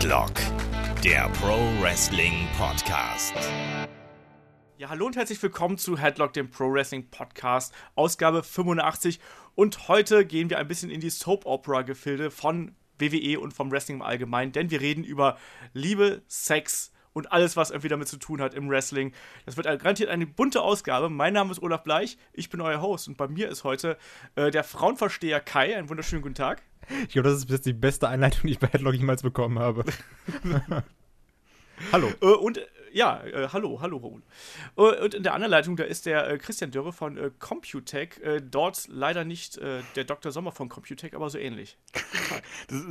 Headlock, der Pro Wrestling Podcast. Ja, hallo und herzlich willkommen zu Headlock, dem Pro Wrestling Podcast, Ausgabe 85. Und heute gehen wir ein bisschen in die Soap-Opera-Gefilde von WWE und vom Wrestling im Allgemeinen, denn wir reden über Liebe, Sex und alles, was irgendwie damit zu tun hat im Wrestling. Das wird garantiert eine bunte Ausgabe. Mein Name ist Olaf Bleich, ich bin euer Host und bei mir ist heute äh, der Frauenversteher Kai. Einen wunderschönen guten Tag. Ich glaube, das ist bis jetzt die beste Einleitung, die ich bei Headlock jemals bekommen habe. hallo. Äh, und ja, äh, hallo, hallo, Raoul. Äh, und in der anderen Leitung, da ist der äh, Christian Dürre von äh, Computech. dort leider nicht der Dr. Sommer von Computech, aber so ähnlich. Das,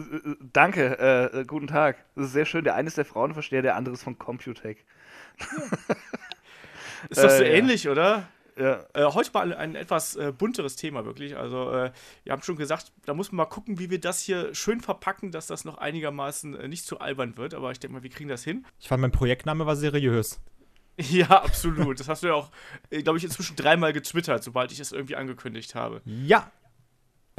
danke, guten Tag. Das ist sehr schön. Der eine ist der Frauenversteher, der andere ist von Computech. ist doch so ähnlich, ja. oder? Ja. Äh, heute mal ein, etwas äh, bunteres Thema, wirklich. Also, äh, ihr habt schon gesagt, da muss man mal gucken, wie wir das hier schön verpacken, dass das noch einigermaßen äh, nicht zu albern wird. Aber ich denke mal, wir kriegen das hin. Ich fand, mein Projektname war seriös. Ja, absolut. Das hast du ja auch, äh, glaube ich, inzwischen dreimal getwittert, sobald ich es irgendwie angekündigt habe. Ja,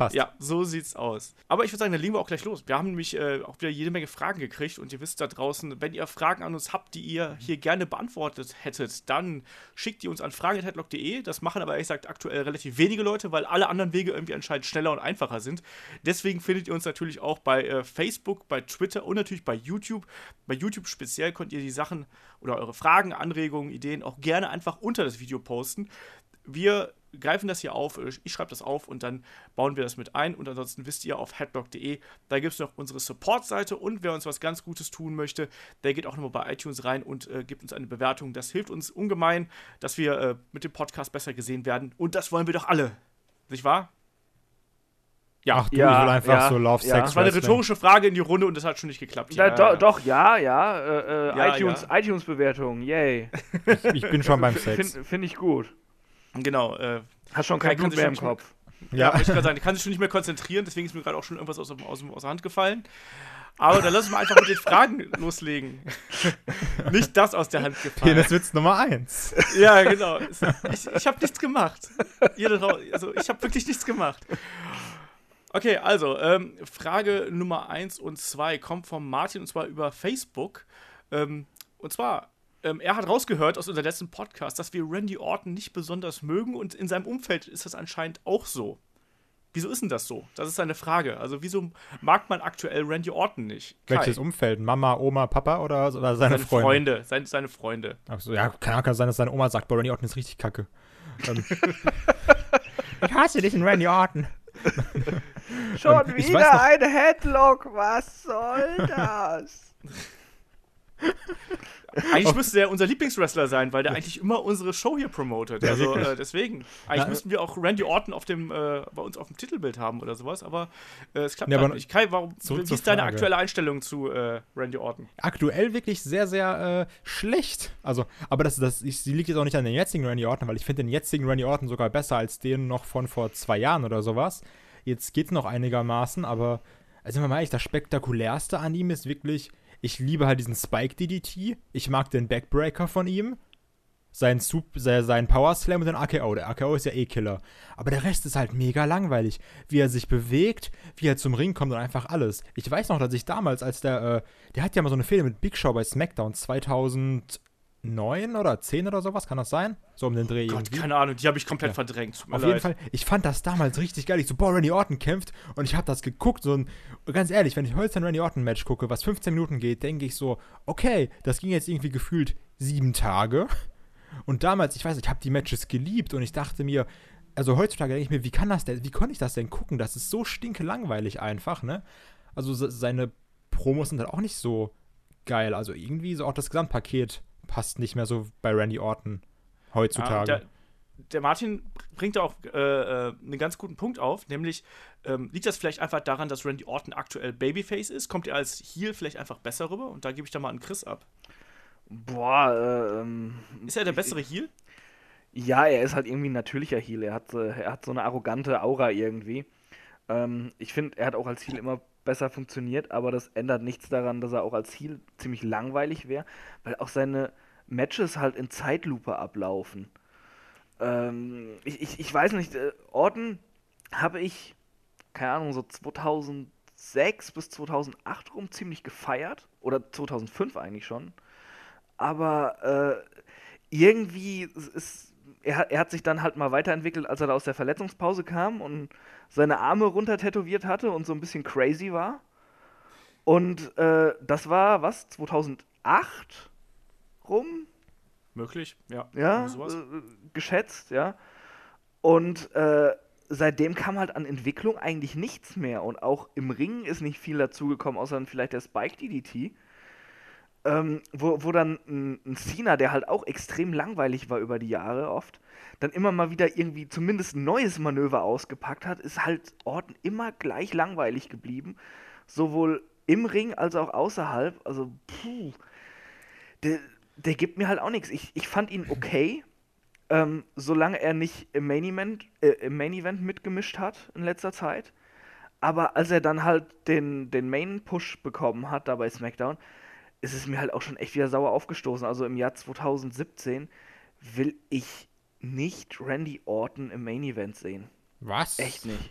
Passt. Ja, so sieht's aus. Aber ich würde sagen, dann legen wir auch gleich los. Wir haben nämlich äh, auch wieder jede Menge Fragen gekriegt und ihr wisst da draußen, wenn ihr Fragen an uns habt, die ihr hier gerne beantwortet hättet, dann schickt die uns an fragen.headlock.de. Das machen aber ehrlich gesagt aktuell relativ wenige Leute, weil alle anderen Wege irgendwie anscheinend schneller und einfacher sind. Deswegen findet ihr uns natürlich auch bei äh, Facebook, bei Twitter und natürlich bei YouTube. Bei YouTube speziell könnt ihr die Sachen oder eure Fragen, Anregungen, Ideen auch gerne einfach unter das Video posten. Wir greifen das hier auf, ich schreibe das auf und dann bauen wir das mit ein. Und ansonsten wisst ihr auf headlock.de, da gibt es noch unsere Support-Seite und wer uns was ganz Gutes tun möchte, der geht auch nochmal bei iTunes rein und äh, gibt uns eine Bewertung. Das hilft uns ungemein, dass wir äh, mit dem Podcast besser gesehen werden. Und das wollen wir doch alle. Nicht wahr? Ja, Ach du, ja, ich will einfach ja, so Love ja. Sex. Das war eine rhetorische Frage in die Runde und das hat schon nicht geklappt. Ja, do, doch, ja, ja. Äh, äh iTunes, iTunes-Bewertung, yay. ich, ich, bin schon beim Sex. Finde find ich gut. Genau. Äh, Hast schon kein Blut mehr im Kopf. Ja, ja ich gerade sagen, die kann sich schon nicht mehr konzentrieren, deswegen ist mir gerade auch schon irgendwas aus, aus, aus der Hand gefallen. Aber dann lass uns mal einfach mit den Fragen loslegen. nicht das aus der Hand gefallen. Peniswitz Nummer eins. Ja, genau. Ich, ich habe nichts gemacht. Also, ich habe wirklich nichts gemacht. Okay, also, ähm, Frage Nummer eins und zwei kommt von Martin und zwar über Facebook. Ähm, und zwar, ähm, er hat rausgehört aus unserem letzten Podcast, dass wir Randy Orton nicht besonders mögen und in seinem Umfeld ist das anscheinend auch so. Wieso ist denn das so? Das ist seine Frage. Also, wieso mag man aktuell Randy Orton nicht? Kai. Welches Umfeld? Mama, Oma, Papa oder, oder seine, seine Freunde? Freunde? Seine, seine Freunde. Achso, ja, kann auch sein, dass seine Oma sagt, boah, Randy Orton ist richtig kacke. Ähm. ich hasse dich in Randy Orton. Schon wieder ein Headlock, was soll das? Eigentlich müsste der unser Lieblingswrestler sein, weil der eigentlich immer unsere Show hier promotet. Also äh, deswegen. Eigentlich müssten wir auch Randy Orton auf dem, äh, bei uns auf dem Titelbild haben oder sowas, aber äh, es klappt ja, halt nicht. Kai, warum, wie ist deine aktuelle Einstellung zu äh, Randy Orton? Aktuell wirklich sehr, sehr äh, schlecht. Also, aber das, das ich, sie liegt jetzt auch nicht an den jetzigen Randy Orton, weil ich finde den jetzigen Randy Orton sogar besser als den noch von vor zwei Jahren oder sowas. Jetzt geht es noch einigermaßen, aber also mal ehrlich, das spektakulärste an ihm ist wirklich ich liebe halt diesen Spike DDT. Ich mag den Backbreaker von ihm. Sein, Sup sein Power Slam und den AKO. Der AKO ist ja eh Killer. Aber der Rest ist halt mega langweilig. Wie er sich bewegt, wie er zum Ring kommt und einfach alles. Ich weiß noch, dass ich damals, als der, äh, der hat ja mal so eine Fehde mit Big Show bei SmackDown 2000, neun oder zehn oder sowas, kann das sein? So um den Dreh Gott, irgendwie. keine Ahnung, die habe ich komplett ja. verdrängt. Auf leid. jeden Fall, ich fand das damals richtig geil. Ich so, boah, Randy Orton kämpft und ich habe das geguckt. So ein, ganz ehrlich, wenn ich heute ein Randy Orton Match gucke, was 15 Minuten geht, denke ich so, okay, das ging jetzt irgendwie gefühlt sieben Tage. Und damals, ich weiß, ich habe die Matches geliebt und ich dachte mir, also heutzutage denke ich mir, wie kann das denn, wie konnte ich das denn gucken? Das ist so stinke langweilig einfach, ne? Also seine Promos sind halt auch nicht so geil. Also irgendwie so auch das Gesamtpaket passt nicht mehr so bei Randy Orton heutzutage. Ja, der, Martin bringt auch äh, äh, einen ganz guten Punkt auf, nämlich ähm, liegt das vielleicht einfach daran, dass Randy Orton aktuell Babyface ist? Kommt er als Heel vielleicht einfach besser rüber? Und da gebe ich da mal an Chris ab. Boah, äh, ähm, Ist er der bessere Heel? Ja, er ist halt irgendwie ein natürlicher Heel. Er hat, äh, er hat so eine arrogante Aura irgendwie. Ähm, ich finde, er hat auch als Heel immer besser funktioniert, aber das ändert nichts daran, dass er auch als Heal ziemlich langweilig wäre, weil auch seine Matches halt in Zeitlupe ablaufen. Ähm, ich, ich, ich weiß nicht, äh, Orton habe ich, keine Ahnung, so 2007, 2006 bis 2008 rum ziemlich gefeiert. Oder 2005 eigentlich schon. Aber äh, irgendwie ist. Er, er hat sich dann halt mal weiterentwickelt, als er da aus der Verletzungspause kam und seine Arme runter tätowiert hatte und so ein bisschen crazy war. Und äh, das war, was, 2008 rum? Möglich, ja. Ja, äh, geschätzt, ja. Und äh, seitdem kam halt an Entwicklung eigentlich nichts mehr. Und auch im Ring ist nicht viel dazugekommen, außer dann vielleicht der Spike DDT. Ähm, wo, wo dann ein, ein Cena, der halt auch extrem langweilig war über die Jahre oft, dann immer mal wieder irgendwie zumindest ein neues Manöver ausgepackt hat, ist halt Orton immer gleich langweilig geblieben. Sowohl im Ring als auch außerhalb. Also, puh. Der, der gibt mir halt auch nichts. Ich, ich fand ihn okay, ähm, solange er nicht im Main, Event, äh, im Main Event mitgemischt hat in letzter Zeit. Aber als er dann halt den, den Main-Push bekommen hat, da bei SmackDown, ist es mir halt auch schon echt wieder sauer aufgestoßen. Also im Jahr 2017 will ich nicht Randy Orton im Main Event sehen. Was? Echt nicht.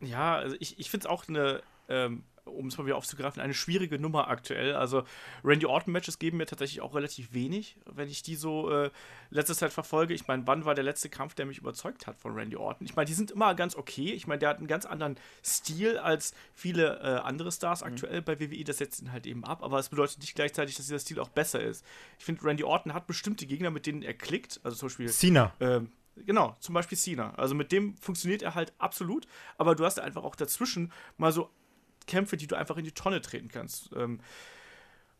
Ja, also ich, ich finde es auch eine, ähm, um es mal wieder aufzugreifen, eine schwierige Nummer aktuell. Also Randy Orton-Matches geben mir tatsächlich auch relativ wenig, wenn ich die so äh, letzte Zeit verfolge. Ich meine, wann war der letzte Kampf, der mich überzeugt hat von Randy Orton? Ich meine, die sind immer ganz okay. Ich meine, der hat einen ganz anderen Stil als viele äh, andere Stars aktuell bei WWE. Das setzt ihn halt eben ab. Aber es bedeutet nicht gleichzeitig, dass dieser Stil auch besser ist. Ich finde, Randy Orton hat bestimmte Gegner, mit denen er klickt. Also zum Beispiel Cena. ähm, genau, zum Beispiel Cena. Also mit dem funktioniert er halt absolut, aber du hast einfach auch dazwischen mal so Kämpfe, die du einfach in die Tonne treten kannst. Ähm,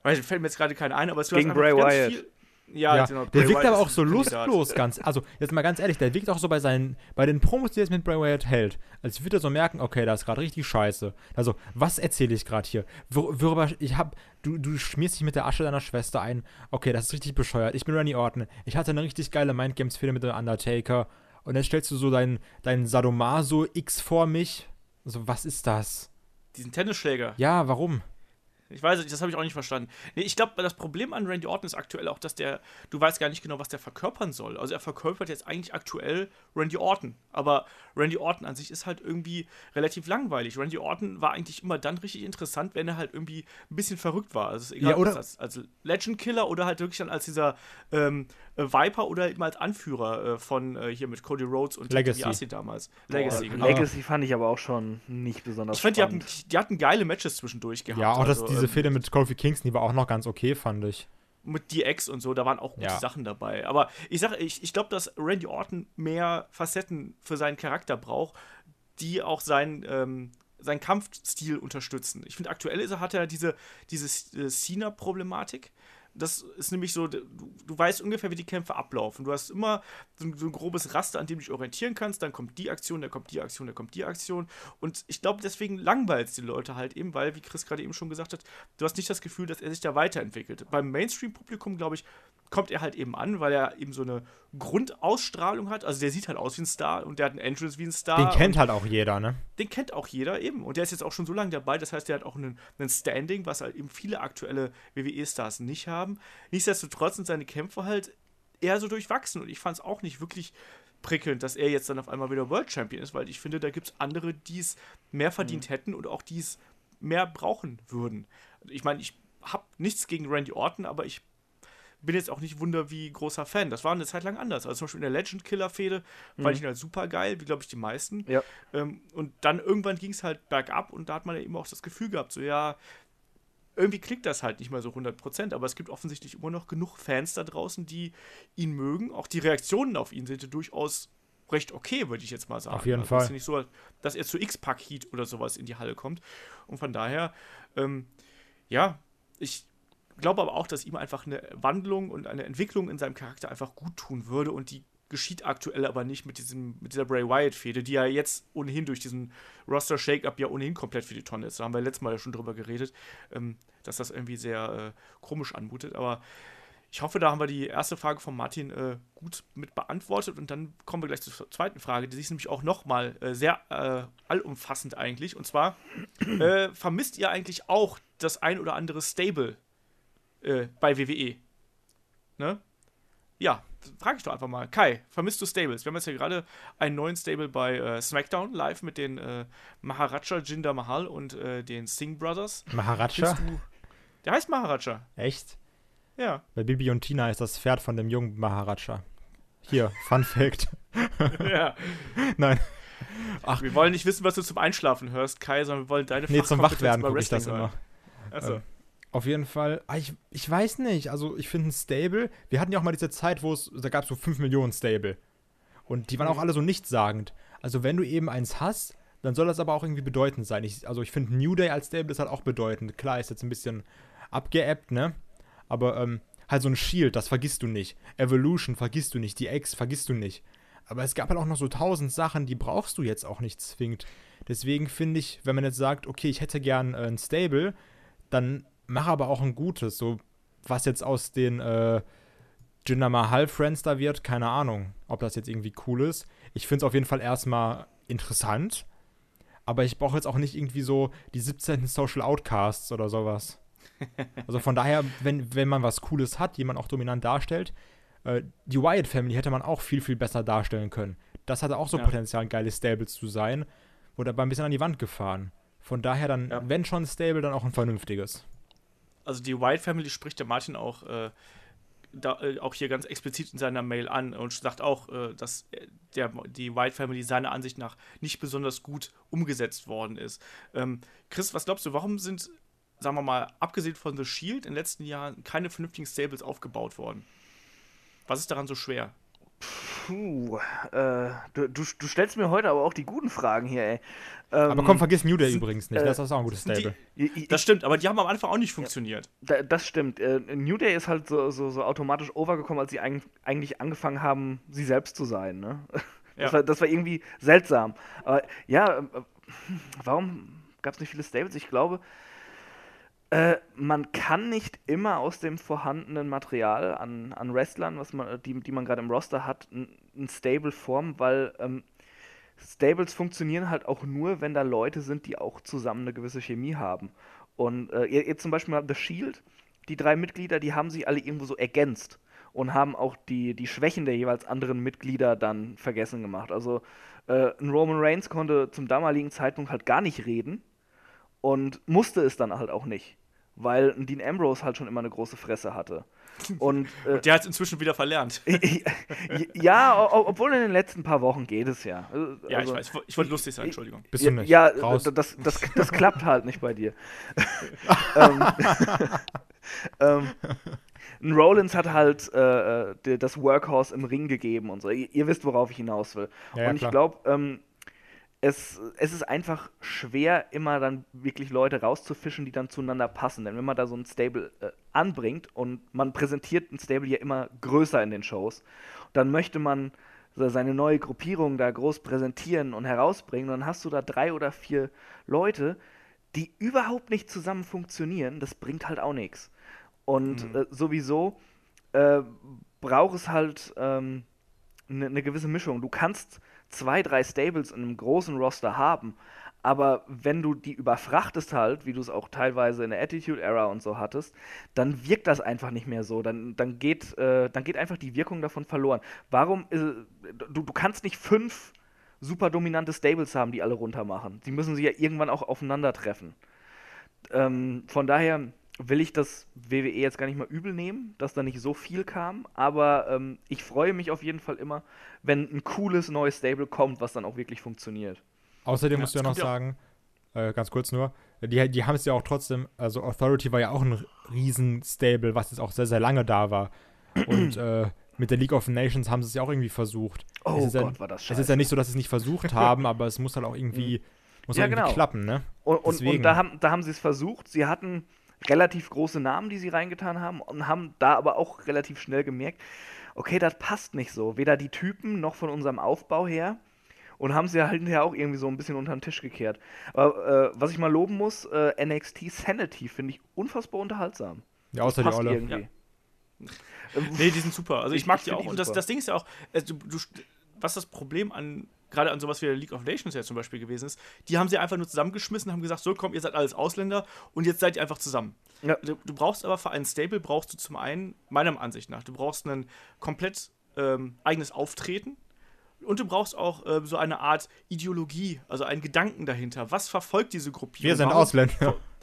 weiß, fällt mir jetzt gerade keinen ein, aber es du Gegen Bray ganz Wyatt. viel. Ja, Ja, genau, der Bray wirkt Wyatt aber auch so lustlos ganz. Also, jetzt mal ganz ehrlich, der wirkt auch so bei seinen, bei den Promos, die er jetzt mit Bray Wyatt hält, als würde er so merken, okay, da ist gerade richtig scheiße. Also, was erzähle ich gerade hier? Wor worüber, ich hab, du, du schmierst dich mit der Asche deiner Schwester ein. Okay, das ist richtig bescheuert. Ich bin Randy Orton. Ich hatte eine richtig geile Mindgames-Fehde mit dem Undertaker. Und dann stellst du so deinen, deinen Sadomaso X vor mich. So, was ist das? Diesen Tennisschläger. Ja, warum? Ich weiß nicht, das habe ich auch nicht verstanden. Nee, ich glaube, das Problem an Randy Orton ist aktuell auch, dass der, du weißt gar nicht genau, was der verkörpern soll. Also er verkörpert jetzt eigentlich aktuell Randy Orton. Aber Randy Orton an sich ist halt irgendwie relativ langweilig. Randy Orton war eigentlich immer dann richtig interessant, wenn er halt irgendwie ein bisschen verrückt war. Also egal, Ja, oder- ob das als, als Legend Killer oder halt wirklich dann als dieser ähm, äh, Viper oder eben als Anführer äh, von äh, hier mit Cody Rhodes und Legacy. Damals. Legacy, Boah, genau. Legacy fand ich aber auch schon nicht besonders Ich fand, die hatten, die hatten geile Matches zwischendurch gehabt. Ja, auch das, Also, diese ähm, Fehde mit Kofi Kingston, die war auch noch ganz okay, fand ich. mit DX und so, da waren auch gute Ja. Sachen dabei. Aber ich sage, ich, ich glaube, dass Randy Orton mehr Facetten für seinen Charakter braucht, die auch seinen, ähm, seinen Kampfstil unterstützen. Ich finde, aktuell ist er, hat er diese, diese äh, Cena-Problematik. Das ist nämlich so, du, du weißt ungefähr, wie die Kämpfe ablaufen. Du hast immer so ein, so ein grobes Raster, an dem du dich orientieren kannst. Dann kommt die Aktion, dann kommt die Aktion, dann kommt die Aktion. Und ich glaube, deswegen langweilt es die Leute halt eben, weil, wie Chris gerade eben schon gesagt hat, du hast nicht das Gefühl, dass er sich da weiterentwickelt. Beim Mainstream-Publikum, glaube ich, kommt er halt eben an, weil er eben so eine Grundausstrahlung hat. Also der sieht halt aus wie ein Star und der hat einen Entrance wie ein Star. Den kennt halt auch jeder, ne? den kennt auch jeder eben. Und der ist jetzt auch schon so lange dabei. Das heißt, der hat auch einen, einen Standing, was halt eben viele aktuelle WWE-Stars nicht haben. Nichtsdestotrotz sind seine Kämpfe halt eher so durchwachsen. Und ich fand es auch nicht wirklich prickelnd, dass er jetzt dann auf einmal wieder World Champion ist, weil ich finde, da gibt es andere, die es mehr verdient hätten und auch die es mehr brauchen würden. Ich meine, ich habe nichts gegen Randy Orton, aber ich bin jetzt auch nicht wunder wie großer Fan. Das war eine Zeit lang anders. Also zum Beispiel in der Legend Killer Fehde fand ich ihn halt super geil, wie glaube ich die meisten. Ja. Ähm, und dann irgendwann ging es halt bergab und da hat man ja eben auch das Gefühl gehabt, so ja, irgendwie klickt das halt nicht mehr so 100%, aber es gibt offensichtlich immer noch genug Fans da draußen, die ihn mögen. Auch die Reaktionen auf ihn sind ja durchaus recht okay, würde ich jetzt mal sagen. Auf jeden also Es ist Fall. ja nicht so, dass er zu X-Pack Heat oder sowas in die Halle kommt. Und von daher, ähm, ja, ich glaube aber auch, dass ihm einfach eine Wandlung und eine Entwicklung in seinem Charakter einfach gut tun würde und die geschieht aktuell aber nicht mit diesem mit dieser Bray Wyatt Fehde, die ja jetzt ohnehin durch diesen Roster Shake-up ja ohnehin komplett für die Tonne ist. Da haben wir letztes Mal ja schon drüber geredet, ähm, dass das irgendwie sehr äh, komisch anmutet, aber ich hoffe, da haben wir die erste Frage von Martin äh, gut mit beantwortet und dann kommen wir gleich zur zweiten Frage, die ist nämlich auch nochmal äh, sehr äh, allumfassend eigentlich. Und zwar, äh, vermisst ihr eigentlich auch das ein oder andere Stable äh, bei WWE? Ne? Ja, frage ich doch einfach mal. Kai, vermisst du Stables? Wir haben jetzt ja gerade einen neuen Stable bei äh, SmackDown live mit den äh, Maharaja Jinder Mahal und äh, den Singh Brothers. Maharaja? Der heißt Maharaja. Echt? Ja. Bei Bibi und Tina ist das Pferd von dem jungen Maharaja. Hier, Fun Fact. ja. Nein. Ach. Wir wollen nicht wissen, was du zum Einschlafen hörst, Kai, sondern wir wollen deine Nee, zum Wachwerden gucke ich das immer. Achso. Ähm, auf jeden Fall, ah, ich, ich weiß nicht, also ich finde ein Stable, wir hatten ja auch mal diese Zeit, wo es, da gab es so 5 Millionen Stable. Und die waren auch alle so nichtssagend. Also wenn du eben eins hast, dann soll das aber auch irgendwie bedeutend sein. Ich, also ich finde New Day als Stable ist halt auch bedeutend. Klar, ist jetzt ein bisschen abgeappt, ne? Aber ähm, halt so ein Shield, das vergisst du nicht. Evolution vergisst du nicht. Die X vergisst du nicht. Aber es gab halt auch noch so tausend Sachen, die brauchst du jetzt auch nicht zwingend. Deswegen finde ich, wenn man jetzt sagt, okay, ich hätte gern äh, ein Stable, dann mach aber auch ein gutes. So, was jetzt aus den äh, Jinder Mahal Friends da wird, keine Ahnung, ob das jetzt irgendwie cool ist. Ich finde es auf jeden Fall erstmal interessant. Aber ich brauche jetzt auch nicht irgendwie so die 17. Social Outcasts oder sowas. Also von daher, wenn, wenn man was Cooles hat, jemand auch dominant darstellt, äh, die Wyatt Family hätte man auch viel, viel besser darstellen können. Das hatte auch so Ja. Potenzial, ein geiles Stables zu sein. Wurde aber ein bisschen an die Wand gefahren. Von daher dann, Ja. wenn schon Stable, dann auch ein vernünftiges. Also die White Family spricht der Martin auch, äh, da, äh, auch hier ganz explizit in seiner Mail an und sagt auch, äh, dass der, die White Family seiner Ansicht nach nicht besonders gut umgesetzt worden ist. Ähm, Chris, was glaubst du, warum sind, sagen wir mal, abgesehen von The Shield in den letzten Jahren keine vernünftigen Stables aufgebaut worden? Was ist daran so schwer? Puh, äh, du, du, du stellst mir heute aber auch die guten Fragen hier, ey. Ähm, Aber komm, vergiss New Day sind- übrigens nicht. äh, das ist auch ein gutes die- Stable. i- Das stimmt, aber die haben am Anfang auch nicht funktioniert. Da, das stimmt. Äh, New Day ist halt so, so, so automatisch overgekommen, als sie eig eigentlich angefangen haben, sie selbst zu sein. Ne? Das, Ja. war, das war irgendwie seltsam. Aber ja, äh, warum gab es nicht viele Stables? Ich glaube, äh, man kann nicht immer aus dem vorhandenen Material an, an Wrestlern, was man, die, die man gerade im Roster hat, ein, Stable formen, weil ähm, Stables funktionieren halt auch nur, wenn da Leute sind, die auch zusammen eine gewisse Chemie haben. Und äh, ihr, zum Beispiel The Shield, die drei Mitglieder, die haben sich alle irgendwo so ergänzt und haben auch die, die Schwächen der jeweils anderen Mitglieder dann vergessen gemacht. Also äh, Roman Reigns konnte zum damaligen Zeitpunkt halt gar nicht reden und musste es dann halt auch nicht, weil ein Dean Ambrose halt schon immer eine große Fresse hatte. Und, äh, Der hat es inzwischen wieder verlernt. ja, obwohl in den letzten paar Wochen geht es ja. Äh, Ja, also- ich weiß. Ich wollte lustig sein, Entschuldigung. Bist du ja, nicht? ja Raus. das, das, das klappt halt nicht bei dir. ähm, ähm, ein Rollins hat halt äh, äh, das Workhorse im Ring gegeben und so. Ihr, ihr wisst, worauf ich hinaus will. Ja, ja, und ich glaube, ähm, es, es ist einfach schwer, immer dann wirklich Leute rauszufischen, die dann zueinander passen. Denn wenn man da so ein Stable äh, anbringt und man präsentiert ein Stable ja immer größer in den Shows, dann möchte man seine neue Gruppierung da groß präsentieren und herausbringen. Und dann hast du da drei oder vier Leute, die überhaupt nicht zusammen funktionieren. Das bringt halt auch nichts. Und Mhm. äh, sowieso äh, braucht es halt eine ne gewisse Mischung. Du kannst zwei, drei Stables in einem großen Roster haben, aber wenn du die überfrachtest halt, wie du es auch teilweise in der Attitude Era und so hattest, dann wirkt das einfach nicht mehr so. Dann, dann, geht, äh, dann geht einfach die Wirkung davon verloren. Warum, äh, du, du kannst nicht fünf super dominante Stables haben, die alle runter machen. Die müssen sich ja irgendwann auch aufeinandertreffen. Ähm, von daher will ich das WWE jetzt gar nicht mal übel nehmen, dass da nicht so viel kam, aber ähm, ich freue mich auf jeden Fall immer, wenn ein cooles neues Stable kommt, was dann auch wirklich funktioniert. Außerdem Ja, musst du ja es noch sagen, äh, ganz kurz nur, die, die haben es ja auch trotzdem, also Authority war ja auch ein Riesen-Stable, was jetzt auch sehr, sehr lange da war. Und äh, mit der League of Nations haben sie es ja auch irgendwie versucht. Oh es ist ja, Gott, war das Es scheiße. ist ja nicht so, dass sie es nicht versucht haben, aber es muss halt auch irgendwie, muss Ja, halt irgendwie genau. klappen, ne? Und, und, Deswegen. und da haben, da haben sie es versucht. Sie hatten relativ große Namen, die sie reingetan haben und haben da aber auch relativ schnell gemerkt, okay, das passt nicht so. Weder die Typen noch von unserem Aufbau her. Und haben sie halt hinterher auch irgendwie so ein bisschen unter den Tisch gekehrt. Aber äh, was ich mal loben muss, äh, NXT Sanity finde ich unfassbar unterhaltsam. Ja, außer die Passt Olle. irgendwie. Ähm, Nee, die sind super. Also ich, Ich- mag die auch. die Und das, das Ding ist ja auch, äh, du, du, was das Problem an, gerade an sowas wie der League of Nations ja zum Beispiel gewesen ist, die haben sie einfach nur zusammengeschmissen, haben gesagt, so komm, ihr seid alles Ausländer und jetzt seid ihr einfach zusammen. Ja. Du, du brauchst aber für einen Stable, brauchst du zum einen, meiner Ansicht nach, du brauchst einen komplett ähm, eigenes Auftreten. Und du brauchst auch äh, so eine Art Ideologie, also einen Gedanken dahinter. Was verfolgt diese Gruppierung? Wir sind Ausländer.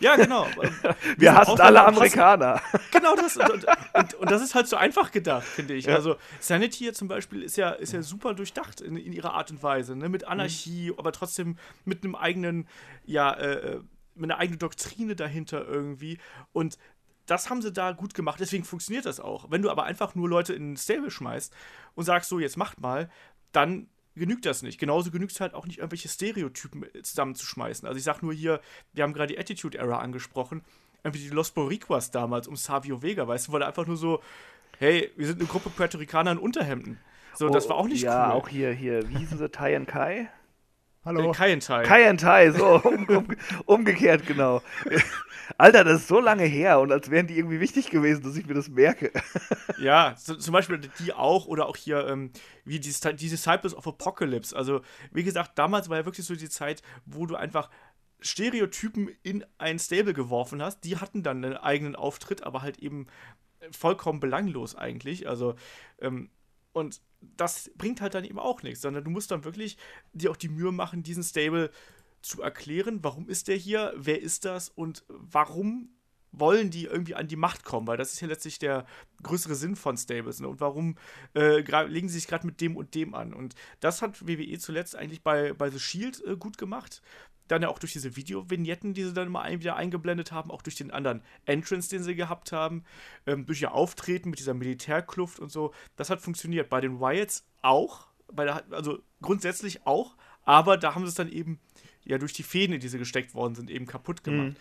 Ja, genau. Wir sind hassen alle und hassen- Amerikaner. Genau das. Und, und, und, das ist halt so einfach gedacht, finde ich. Ja. Also Sanity hier zum Beispiel ist ja, ist ja super durchdacht in, in ihrer Art und Weise. Ne? Mit Anarchie, aber trotzdem mit einem eigenen, ja, äh, mit einer eigenen Doktrine dahinter irgendwie. Und das haben sie da gut gemacht, deswegen funktioniert das auch. Wenn du aber einfach nur Leute in ein Stable schmeißt und sagst, so, jetzt macht mal, dann genügt das nicht. Genauso genügt es halt auch nicht, irgendwelche Stereotypen zusammenzuschmeißen. Also ich sag nur hier, wir haben gerade die Attitude Era angesprochen, irgendwie die Los Boricuas damals um Savio Vega, weißt du, weil er einfach nur so, hey, wir sind eine Gruppe Puerto Ricaner in Unterhemden. So, das war auch nicht Oh, ja, cool. auch hier, hier, wie hießen sie, Tai and Kai? Hallo. äh, Kaienteil. Kai and Tai, so, um, um, umgekehrt, genau. Alter, das ist so lange her und als wären die irgendwie wichtig gewesen, dass ich mir das merke. Ja, so, zum Beispiel die auch oder auch hier ähm, wie die, die Disciples of Apocalypse. Also, wie gesagt, damals war ja wirklich so die Zeit, wo du einfach Stereotypen in ein Stable geworfen hast. Die hatten dann einen eigenen Auftritt, aber halt eben vollkommen belanglos eigentlich. Also, ähm, und das bringt halt dann eben auch nichts, sondern du musst dann wirklich dir auch die Mühe machen, diesen Stable zu erklären, warum ist der hier, wer ist das und warum wollen die irgendwie an die Macht kommen, weil das ist ja letztlich der größere Sinn von Stables. Ne? Und warum äh, legen sie sich gerade mit dem und dem an? Und das hat WWE zuletzt eigentlich bei, bei The Shield äh, gut gemacht. Dann ja auch durch diese Video-Vignetten, die sie dann immer ein, wieder eingeblendet haben, auch durch den anderen Entrance, den sie gehabt haben, ähm, durch ihr Auftreten mit dieser Militärkluft und so. Das hat funktioniert. Bei den Wyatts auch, bei der, also grundsätzlich auch, aber da haben sie es dann eben ja durch die Fäden, in die sie gesteckt worden sind, eben kaputt gemacht.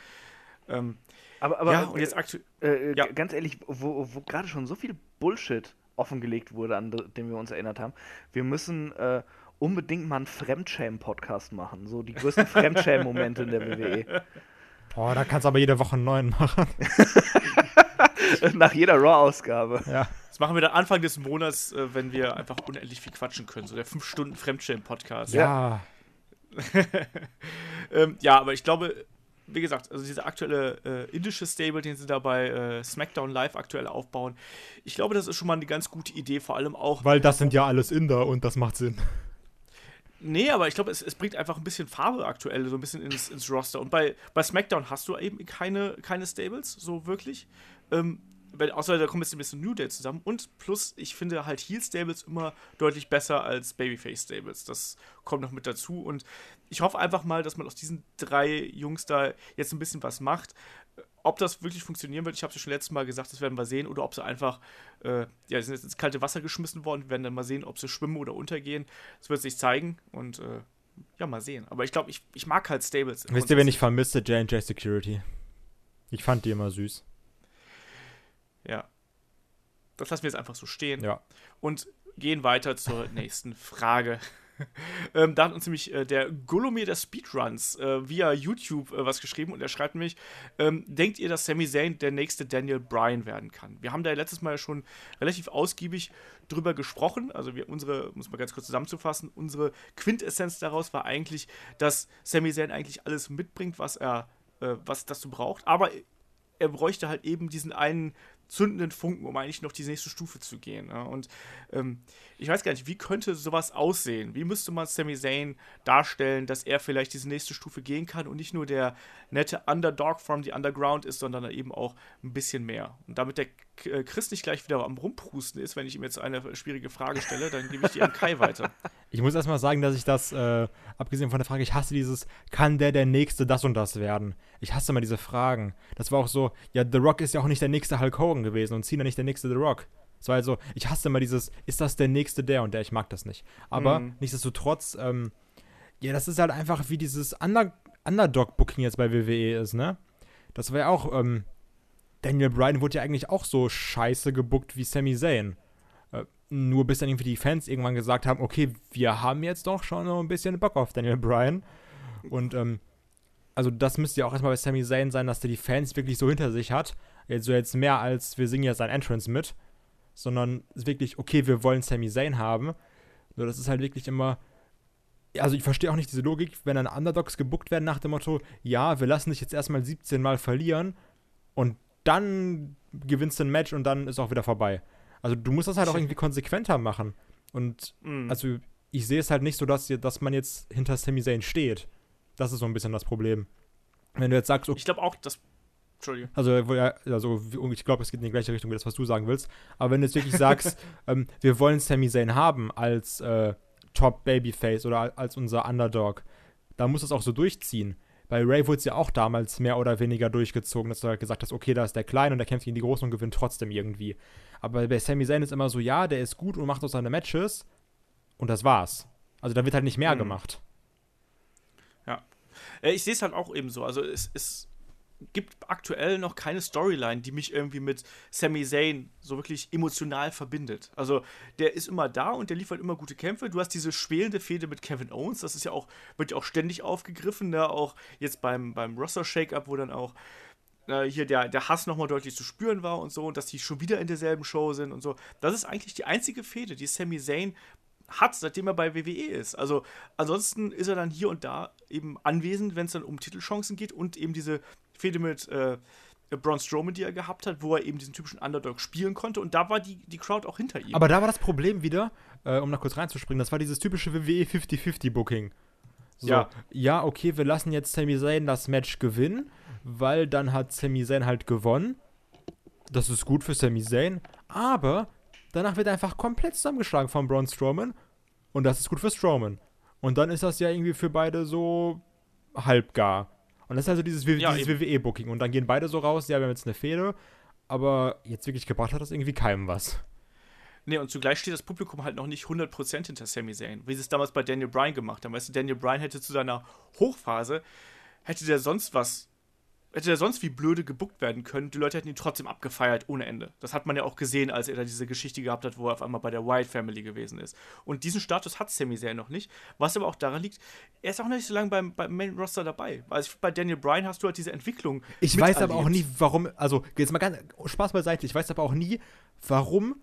Ähm, Aber, aber ja, und jetzt aktuell. äh, ja. g- ganz ehrlich, wo, wo gerade schon so viel Bullshit offengelegt wurde, an de- den wir uns erinnert haben, wir müssen äh, unbedingt mal einen Fremdschämen-Podcast machen. So die größten Fremdschämen-Momente in der. WWE. Boah, da kannst du aber jede Woche einen neuen machen. Nach jeder Raw-Ausgabe. Ja. Das machen wir dann Anfang des Monats, äh, wenn wir einfach unendlich viel quatschen können. So der 5-Stunden-Fremdstellen-Podcast. Ja. Ähm, ja, aber ich glaube, wie gesagt, also dieser aktuelle äh, indische Stable, den sie da bei äh, SmackDown Live aktuell aufbauen, ich glaube, das ist schon mal eine ganz gute Idee, vor allem auch. Weil das sind ja alles Inder und das macht Sinn. Nee, aber ich glaube, es, es bringt einfach ein bisschen Farbe aktuell, so ein bisschen ins, ins Roster. Und bei, bei SmackDown hast du eben keine, keine Stables, so wirklich. Ähm, weil, außer da kommt jetzt ein bisschen New Day zusammen. Und plus, ich finde halt Heel-Stables immer deutlich besser als Babyface-Stables. Das kommt noch mit dazu. Und ich hoffe einfach mal, dass man aus diesen drei Jungs da jetzt ein bisschen was macht. Ob das wirklich funktionieren wird, ich habe es ja schon letztes Mal gesagt, das werden wir sehen. Oder ob sie einfach, äh, ja, sind jetzt ins kalte Wasser geschmissen worden. Wir werden dann mal sehen, ob sie schwimmen oder untergehen. Das wird sich zeigen. Und äh, ja, mal sehen. Aber ich glaube, ich, ich mag halt Stables. Wisst ihr, wen ich vermisse? J&J Security. Ich fand die immer süß. Ja. Das lassen wir jetzt einfach so stehen. Ja. Und gehen weiter zur nächsten Frage. ähm, da hat uns nämlich äh, der Golomir der Speedruns äh, via YouTube äh, was geschrieben und er schreibt nämlich: ähm, Denkt ihr, dass Sami Zayn der nächste Daniel Bryan werden kann? Wir haben da letztes Mal schon relativ ausgiebig drüber gesprochen. Also, wir, unsere, muss man ganz kurz zusammenzufassen, unsere Quintessenz daraus war eigentlich, dass Sami Zayn eigentlich alles mitbringt, was er, äh, was das so braucht. Aber er bräuchte halt eben diesen einen zündenden Funken, um eigentlich noch die nächste Stufe zu gehen. Ja? Und ähm, ich weiß gar nicht, wie könnte sowas aussehen? Wie müsste man Sami Zayn darstellen, dass er vielleicht diese nächste Stufe gehen kann und nicht nur der nette Underdog from the Underground ist, sondern eben auch ein bisschen mehr. Und damit der äh, Chris nicht gleich wieder am Rumprusten ist, wenn ich ihm jetzt eine schwierige Frage stelle, dann gebe ich die an Kai weiter. Ich muss erstmal sagen, dass ich das, äh, abgesehen von der Frage, ich hasse dieses, kann der der Nächste das und das werden? Ich hasse immer diese Fragen. Das war auch so, ja, The Rock ist ja auch nicht der nächste Hulk Hogan gewesen und Cena nicht der nächste The Rock. Es war also, ich hasse immer dieses, ist das der nächste der und der? Ich mag das nicht. Aber Mhm. nichtsdestotrotz, ähm, ja, das ist halt einfach wie dieses Under Underdog-Booking jetzt bei WWE ist, ne? Das war ja auch, ähm, Daniel Bryan wurde ja eigentlich auch so scheiße gebuckt wie Sami Zayn. Äh, nur bis dann irgendwie die Fans irgendwann gesagt haben, okay, wir haben jetzt doch schon noch ein bisschen Bock auf Daniel Bryan. Und ähm, also das müsste ja auch erstmal bei Sami Zayn sein, dass der die Fans wirklich so hinter sich hat. Also jetzt mehr als wir singen ja sein Entrance mit, sondern wirklich, okay, wir wollen Sami Zayn haben. Nur das ist halt wirklich immer. Also ich verstehe auch nicht diese Logik, wenn dann Underdogs gebuckt werden nach dem Motto, ja, wir lassen dich jetzt erstmal 17 Mal verlieren und dann gewinnst du ein Match und dann ist auch wieder vorbei. Also du musst das halt auch irgendwie konsequenter machen. Und Mhm. also ich sehe es halt nicht so, dass, dass man jetzt hinter Sami Zayn steht. Das ist so ein bisschen das Problem. Wenn du jetzt sagst, okay, Ich glaube auch, dass. Entschuldige. also, ja- also ich glaube, es geht in die gleiche Richtung wie das, was du sagen willst. Aber wenn du jetzt wirklich sagst, ähm, wir wollen Sami Zayn haben als äh, Top Babyface oder al- als unser Underdog, dann muss das auch so durchziehen. Bei Ray wurde es ja auch damals mehr oder weniger durchgezogen, dass du halt gesagt hast, okay, da ist der Kleine und der kämpft gegen die Großen und gewinnt trotzdem irgendwie. Aber bei Sami Zayn ist immer so, ja, der ist gut und macht auch seine Matches und das war's. Also da wird halt nicht mehr Mhm. gemacht. Äh, Ich sehe es halt auch eben so. Also es, es gibt aktuell noch keine Storyline, die mich irgendwie mit Sami Zayn so wirklich emotional verbindet. Also der ist immer da und der liefert immer gute Kämpfe. Du hast diese schwelende Fehde mit Kevin Owens, das ist ja auch, wird ja auch ständig aufgegriffen, ne? auch jetzt beim, beim Roster-Shake-Up, wo dann auch äh, hier der, der Hass nochmal deutlich zu spüren war und so, und dass die schon wieder in derselben Show sind und so. Das ist eigentlich die einzige Fehde, die Sami Zayn hat, seitdem er bei WWE ist. Also ansonsten ist er dann hier und da eben anwesend, wenn es dann um Titelchancen geht und eben diese Fehde mit äh, Braun Strowman, die er gehabt hat, wo er eben diesen typischen Underdog spielen konnte und da war die, die Crowd auch hinter ihm. Aber da war das Problem wieder, äh, um da kurz reinzuspringen, das war dieses typische WWE 50-50-Booking. So, Ja. ja. okay, wir lassen jetzt Sami Zayn das Match gewinnen, weil dann hat Sami Zayn halt gewonnen. Das ist gut für Sami Zayn, aber danach wird er einfach komplett zusammengeschlagen von Braun Strowman und das ist gut für Strowman. Und dann ist das ja irgendwie für beide so halbgar. Und das ist also dieses, W- Ja, dieses. WWE-Booking. Und dann gehen beide so raus, ja, wir haben jetzt eine Fehde, aber jetzt wirklich gebracht hat das irgendwie keinem was. Nee, und zugleich steht das Publikum halt noch nicht 100% hinter Sami Zayn, wie sie es damals bei Daniel Bryan gemacht haben. Weißt du, Daniel Bryan hätte zu seiner Hochphase, hätte der sonst was, hätte der sonst wie blöde gebuckt werden können. Die Leute hätten ihn trotzdem abgefeiert ohne Ende. Das hat man ja auch gesehen, als er da diese Geschichte gehabt hat, wo er auf einmal bei der Wyatt Family gewesen ist. Und diesen Status hat Sami Zayn noch nicht, was aber auch daran liegt, er ist auch noch nicht so lange beim, beim Main Roster dabei. Also bei Daniel Bryan hast du halt diese Entwicklung. Ich weiß aber auch nie, warum, also jetzt mal ganz Spaß beiseite, ich weiß aber auch nie, warum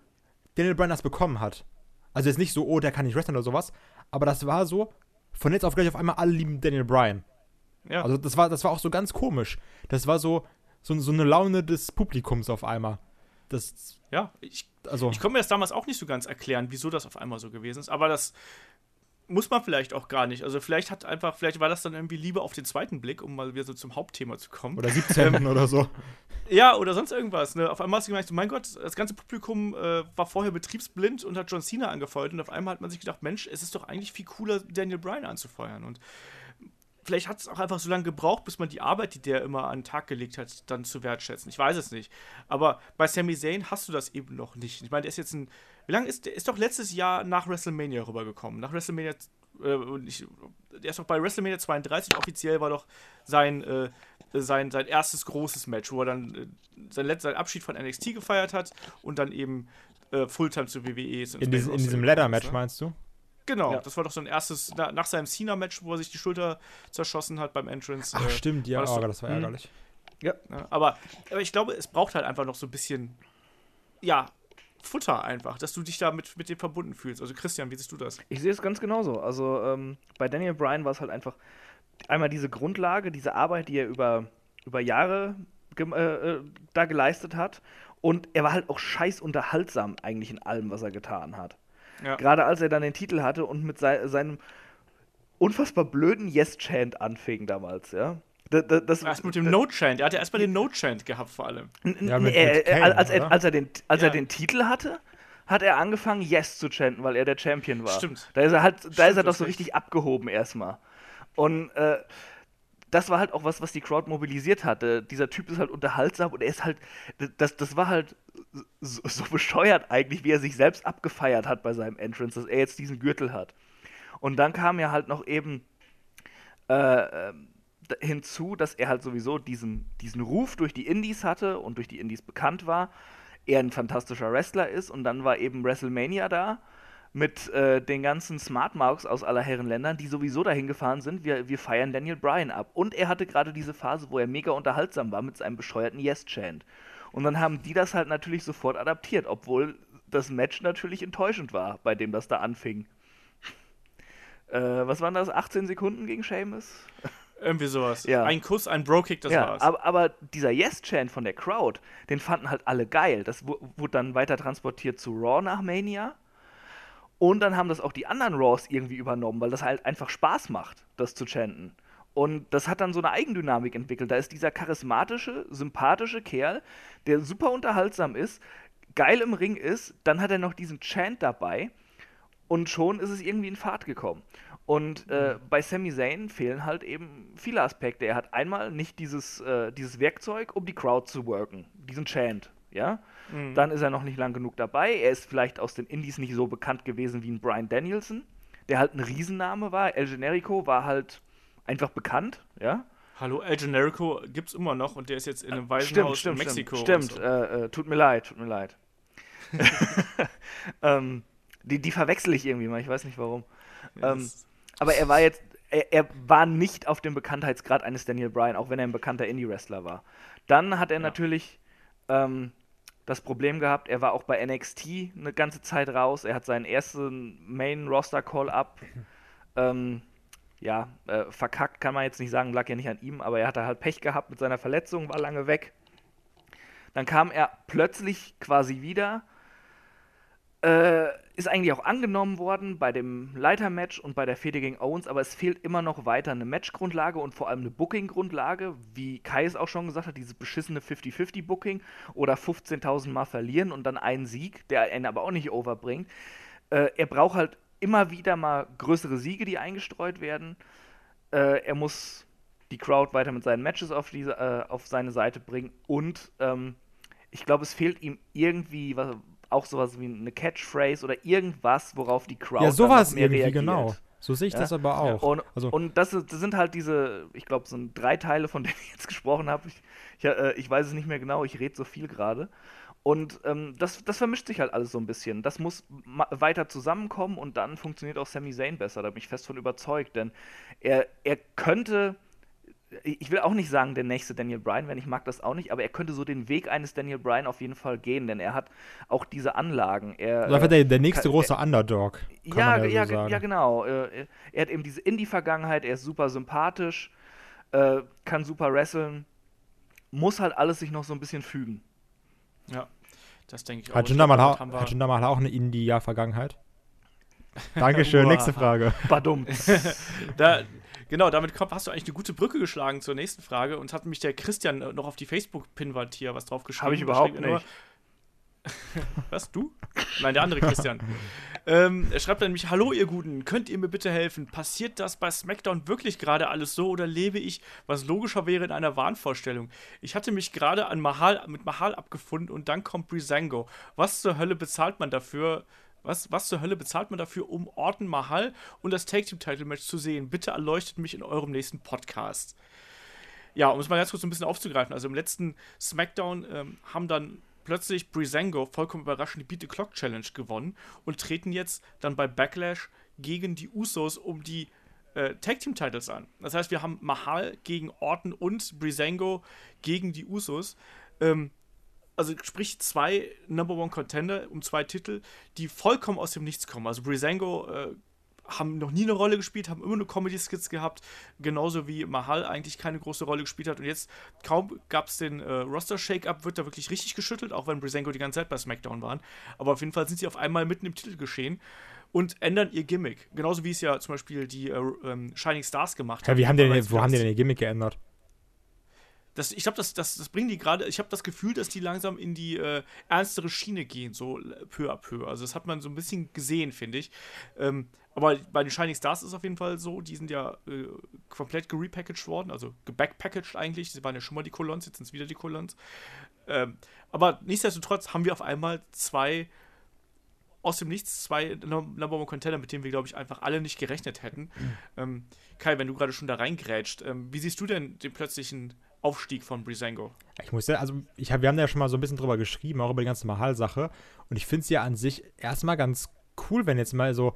Daniel Bryan das bekommen hat. Also jetzt nicht so, oh, der kann nicht wresteln oder sowas, aber das war so, von jetzt auf gleich auf einmal alle lieben Daniel Bryan. Ja. Also das war, das war auch so ganz komisch. Das war so, so, so eine Laune des Publikums auf einmal. Das, ja, ich also, Ich konnte mir das damals auch nicht so ganz erklären, wieso das auf einmal so gewesen ist, aber das muss man vielleicht auch gar nicht. Also vielleicht hat einfach, vielleicht war das dann irgendwie Liebe auf den zweiten Blick, um mal wieder so zum Hauptthema zu kommen. oder 17 oder so. ja, oder sonst irgendwas. Ne? Auf einmal hast du gemerkt, mein Gott, das ganze Publikum äh, war vorher betriebsblind und hat John Cena angefeuert und auf einmal hat man sich gedacht, Mensch, es ist doch eigentlich viel cooler, Daniel Bryan anzufeuern. Und vielleicht hat es auch einfach so lange gebraucht, bis man die Arbeit, die der immer an den Tag gelegt hat, dann zu wertschätzen. Ich weiß es nicht. Aber bei Sami Zayn hast du das eben noch nicht. Ich meine, der ist jetzt ein. Wie lange ist der? Ist doch letztes Jahr nach WrestleMania rübergekommen. Nach WrestleMania. Äh, ich, der ist doch bei WrestleMania 32 offiziell war doch sein, äh, sein, sein erstes großes Match, wo er dann äh, sein letzter seinen Abschied von NXT gefeiert hat und dann eben äh, Fulltime zu WWE ist. In, diesem- in diesem gekommen ist, meinst du? Genau, Ja. das war doch sein erstes, na, nach seinem Cena-Match, wo er sich die Schulter zerschossen hat beim Entrance. Ach, äh, stimmt, ja, war das oh, so- das war Mhm. ärgerlich. ja, aber, aber ich glaube, es braucht halt einfach noch so ein bisschen, ja, Futter einfach, dass du dich da mit, mit dem verbunden fühlst. Also Christian, wie siehst du das? Ich sehe es ganz genauso. Also ähm, bei Daniel Bryan war es halt einfach einmal diese Grundlage, diese Arbeit, die er über, über Jahre äh, äh, da geleistet hat. Und er war halt auch scheiß unterhaltsam eigentlich in allem, was er getan hat. Ja. Gerade als er dann den Titel hatte und mit sei seinem unfassbar blöden Yes-Chant anfing damals, ja. Das, das, Erst mit dem No-Chant. Er hatte erstmal den No-Chant gehabt vor allem. N- Ja, n- mit- äh, mit Kane, als, er, als, er den, als Ja. er den Titel hatte, hat er angefangen, Yes zu chanten, weil er der Champion war. Stimmt. Da ist er halt, da Stimmt, ist er doch so richtig abgehoben erstmal. Und äh, das war halt auch was, was die Crowd mobilisiert hatte. Dieser Typ ist halt unterhaltsam und er ist halt, das, das war halt so, so bescheuert eigentlich, wie er sich selbst abgefeiert hat bei seinem Entrance, dass er jetzt diesen Gürtel hat. Und dann kam ja halt noch eben äh, d- hinzu, dass er halt sowieso diesen, diesen Ruf durch die Indies hatte und durch die Indies bekannt war. Er ein fantastischer Wrestler ist und dann war eben WrestleMania da mit äh, den ganzen Smart Marks aus aller Herren Ländern, die sowieso dahin gefahren sind. Wir, wir feiern Daniel Bryan ab. Und er hatte gerade diese Phase, wo er mega unterhaltsam war mit seinem bescheuerten Yes-Chant. Und dann haben die das halt natürlich sofort adaptiert, obwohl das Match natürlich enttäuschend war, bei dem das da anfing. Äh, was waren das? 18 Sekunden gegen Seamus? Irgendwie sowas. Ja. Ein Kuss, ein Bro-Kick, das ja, war's. aber, aber dieser Yes-Chant von der Crowd, den fanden halt alle geil. Das wu- wurde dann weiter transportiert zu Raw nach Mania. Und dann haben das auch die anderen Raws irgendwie übernommen, weil das halt einfach Spaß macht, das zu chanten. Und das hat dann so eine Eigendynamik entwickelt. Da ist dieser charismatische, sympathische Kerl, der super unterhaltsam ist, geil im Ring ist, dann hat er noch diesen Chant dabei und schon ist es irgendwie in Fahrt gekommen. Und äh, bei Sami Zayn fehlen halt eben viele Aspekte. Er hat einmal nicht dieses, äh, dieses Werkzeug, um die Crowd zu worken, diesen Chant, ja. Dann ist er noch nicht lang genug dabei. Er ist vielleicht aus den Indies nicht so bekannt gewesen wie ein Brian Danielson, der halt ein Riesenname war. El Generico war halt einfach bekannt, ja. Hallo, El Generico gibt's immer noch und der ist jetzt in einem Stimmt, Waisenhaus stimmt, in Mexiko. stimmt. so. äh, äh, tut mir leid, tut mir leid. ähm, die, die verwechsel ich irgendwie mal, ich weiß nicht warum. Ja, ähm, Aber er war jetzt, er, er war nicht auf dem Bekanntheitsgrad eines Daniel Bryan, auch wenn er ein bekannter Indie-Wrestler war. Dann hat er natürlich ähm, das Problem gehabt, er war auch bei NXT eine ganze Zeit raus. Er hat seinen ersten Main-Roster-Call-Up ähm, ja, äh, verkackt, kann man jetzt nicht sagen, lag ja nicht an ihm, aber er hatte halt Pech gehabt mit seiner Verletzung, war lange weg. Dann kam er plötzlich quasi wieder, äh, ist eigentlich auch angenommen worden bei dem Leitermatch und bei der Fehde gegen Owens, aber es fehlt immer noch weiter eine Matchgrundlage und vor allem eine Booking-Grundlage, wie Kai es auch schon gesagt hat, dieses beschissene 50-50-Booking oder 15.000 Mal verlieren und dann einen Sieg, der einen aber auch nicht overbringt. Äh, er braucht halt immer wieder mal größere Siege, die eingestreut werden. Äh, er muss die Crowd weiter mit seinen Matches auf, diese, äh, auf seine Seite bringen und ähm, ich glaube, es fehlt ihm irgendwie was, auch sowas wie eine Catchphrase oder irgendwas, worauf die Crowd Ja, sowas mehr irgendwie, reagiert. genau. So sehe ich Ja? das aber auch. Und, also, und das, das sind halt diese, ich glaube, sind drei Teile, von denen ich jetzt gesprochen habe. Ich, ich, äh, ich weiß es nicht mehr genau, ich rede so viel gerade. Und ähm, das, das vermischt sich halt alles so ein bisschen. Das muss weiter zusammenkommen und dann funktioniert auch Sami Zayn besser. Da bin ich fest von überzeugt. Denn er, er könnte, ich will auch nicht sagen, der nächste Daniel Bryan, wenn ich mag das auch nicht, aber er könnte so den Weg eines Daniel Bryan auf jeden Fall gehen, denn er hat auch diese Anlagen. Er, also der, der nächste kann- große Underdog. Kann ja, ja, ja, so ja, genau. Äh, Er hat eben diese Indie-Vergangenheit, er ist super sympathisch, äh, kann super wresteln, muss halt alles sich noch so ein bisschen fügen. Ja, das denke ich auch. Hat Jinder auch eine India-Vergangenheit? Dankeschön, nächste Frage. Badum. Da, genau, damit komm, hast du eigentlich eine gute Brücke geschlagen zur nächsten Frage und hat mich der Christian äh, noch auf die Facebook-Pinwand hier was drauf geschrieben. Habe ich überhaupt er nur- nicht. Was, du? Nein, der andere Christian. ähm, er schreibt dann nämlich, hallo ihr Guten, könnt ihr mir bitte helfen? Passiert das bei SmackDown wirklich gerade alles so oder lebe ich, was logischer wäre, in einer Wahnvorstellung? Ich hatte mich gerade an Mahal, mit Mahal abgefunden und dann kommt Breezango. Was zur Hölle bezahlt man dafür? Was, was zur Hölle bezahlt man dafür, um Orton Mahal und das Take Team Title Match zu sehen? Bitte erleuchtet mich in eurem nächsten Podcast. Ja, um es mal ganz kurz ein bisschen aufzugreifen. Also im letzten SmackDown ähm, haben dann plötzlich Breezango vollkommen überraschend die Beat the Clock Challenge gewonnen und treten jetzt dann bei Backlash gegen die Usos um die äh, Tag Team Titles an. Das heißt, wir haben Mahal gegen Orton und Breezango gegen die Usos. Ähm, also sprich zwei Number One Contender um zwei Titel, die vollkommen aus dem Nichts kommen. Also Breezango äh, haben noch nie eine Rolle gespielt, haben immer nur Comedy-Skits gehabt, genauso wie Mahal eigentlich keine große Rolle gespielt hat. Und jetzt kaum gab es den äh, Roster-Shake-Up, wird da wirklich richtig geschüttelt, auch wenn Breezango die ganze Zeit bei SmackDown waren. Aber auf jeden Fall sind sie auf einmal mitten im Titel geschehen und ändern ihr Gimmick. Genauso wie es ja zum Beispiel die äh, ähm, Shining Stars gemacht Ja, wie haben die denn, wo haben die denn ihr Gimmick geändert? das, ich glaube, das, das, das bringen die gerade. Ich habe das Gefühl, dass die langsam in die äh, ernstere Schiene gehen, so peu à peu. Also, das hat man so ein bisschen gesehen, finde ich. Ähm, aber bei den Shining Stars ist es auf jeden Fall so, die sind ja äh, komplett gerepackaged worden, also gebackpackaged eigentlich. Sie waren ja schon mal die Colons, jetzt sind es wieder die Colons. Ähm, aber nichtsdestotrotz haben wir auf einmal zwei aus dem Nichts zwei Num- Number One Contender, mit denen wir, glaube ich, einfach alle nicht gerechnet hätten. Ähm, Kai, wenn du gerade schon da reingrätscht, ähm, wie siehst du denn den plötzlichen Aufstieg von Breezango? Ich muss ja, also ich hab, wir haben da ja schon mal so ein bisschen drüber geschrieben, auch über die ganze Mahal-Sache. Und ich finde es ja an sich erstmal ganz cool, wenn jetzt mal so.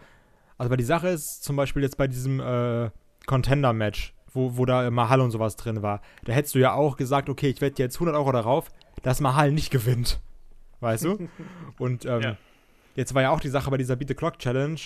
Also, weil die Sache ist, zum Beispiel jetzt bei diesem äh, Contender-Match, wo, wo da Mahal und sowas drin war, da hättest du ja auch gesagt, okay, ich wette jetzt 100 Euro darauf, dass Mahal nicht gewinnt. Weißt du? Und ähm, Ja. jetzt war ja auch die Sache bei dieser Beat the Clock Challenge.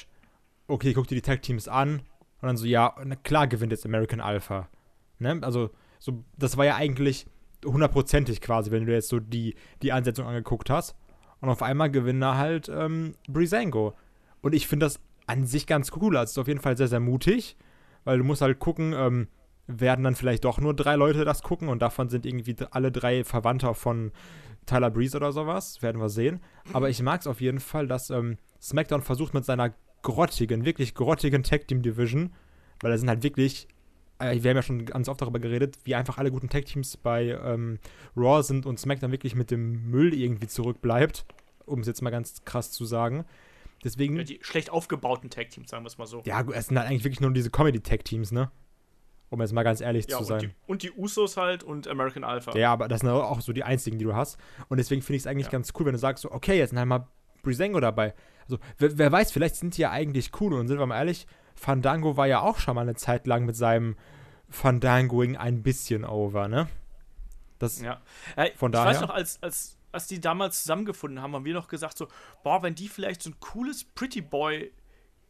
Okay, guck dir die Tag Teams an. Und dann so, ja, na klar gewinnt jetzt American Alpha. Ne? Also, so, das war ja eigentlich hundertprozentig quasi, wenn du jetzt so die, die Ansetzung angeguckt hast. Und auf einmal gewinnen da halt ähm, Brisango. Und ich finde das an sich ganz cool. Also, es ist auf jeden Fall sehr, sehr mutig, weil du musst halt gucken, ähm, werden dann vielleicht doch nur drei Leute das gucken und davon sind irgendwie alle drei Verwandter von Tyler Breeze oder sowas. Werden wir sehen. Aber ich mag es auf jeden Fall, dass ähm, SmackDown versucht mit seiner grottigen, wirklich grottigen Tag Team Division, weil da sind halt wirklich, äh, wir haben ja schon ganz oft darüber geredet, wie einfach alle guten Tag Teams bei ähm, Raw sind und SmackDown wirklich mit dem Müll irgendwie zurückbleibt, um es jetzt mal ganz krass zu sagen. Deswegen. Ja, die schlecht aufgebauten Tag Teams, sagen wir es mal so. Ja, es sind halt eigentlich wirklich nur diese Comedy Tag Teams, ne? Um jetzt mal ganz ehrlich ja, zu und sein. Die, und die Usos halt und American Alpha. Ja, aber das sind auch so die einzigen, die du hast. Und deswegen finde ich es eigentlich Ja. ganz cool, wenn du sagst, so, okay, jetzt sind halt mal Brisango dabei. Also, wer, wer weiß, vielleicht sind die ja eigentlich cool. Und sind wir mal ehrlich, Fandango war ja auch schon mal eine Zeit lang mit seinem Fandangoing ein bisschen over, ne? Das, Ja. Äh, Von ich weiß daher- noch, als, als, als die damals zusammengefunden haben, haben wir noch gesagt so, boah, wenn die vielleicht so ein cooles Pretty Boy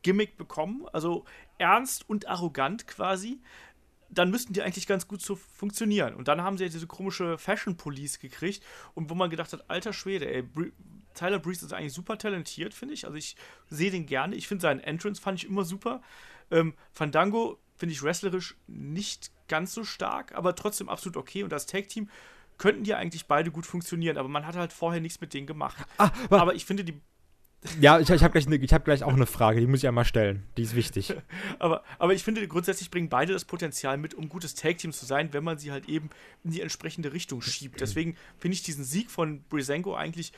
Gimmick bekommen, also ernst und arrogant quasi, dann müssten die eigentlich ganz gut so funktionieren. Und dann haben sie ja diese komische Fashion Police gekriegt und wo man gedacht hat, alter Schwede, ey, Bri Tyler Breeze ist eigentlich super talentiert, finde ich. Also ich sehe den gerne. Ich finde seinen Entrance fand ich immer super. Ähm, Fandango finde ich wrestlerisch nicht ganz so stark, aber trotzdem absolut okay. Und das Tag-Team könnten die eigentlich beide gut funktionieren, aber man hat halt vorher nichts mit denen gemacht. ah, Aber ich finde die ja, ich, ich habe gleich, ne- ich hab gleich auch eine Frage, die muss ich einmal stellen. Die ist wichtig. Aber, aber ich finde, grundsätzlich bringen beide das Potenzial mit, um gutes Tag-Team zu sein, wenn man sie halt eben in die entsprechende Richtung schiebt. Deswegen finde ich diesen Sieg von Brisenko eigentlich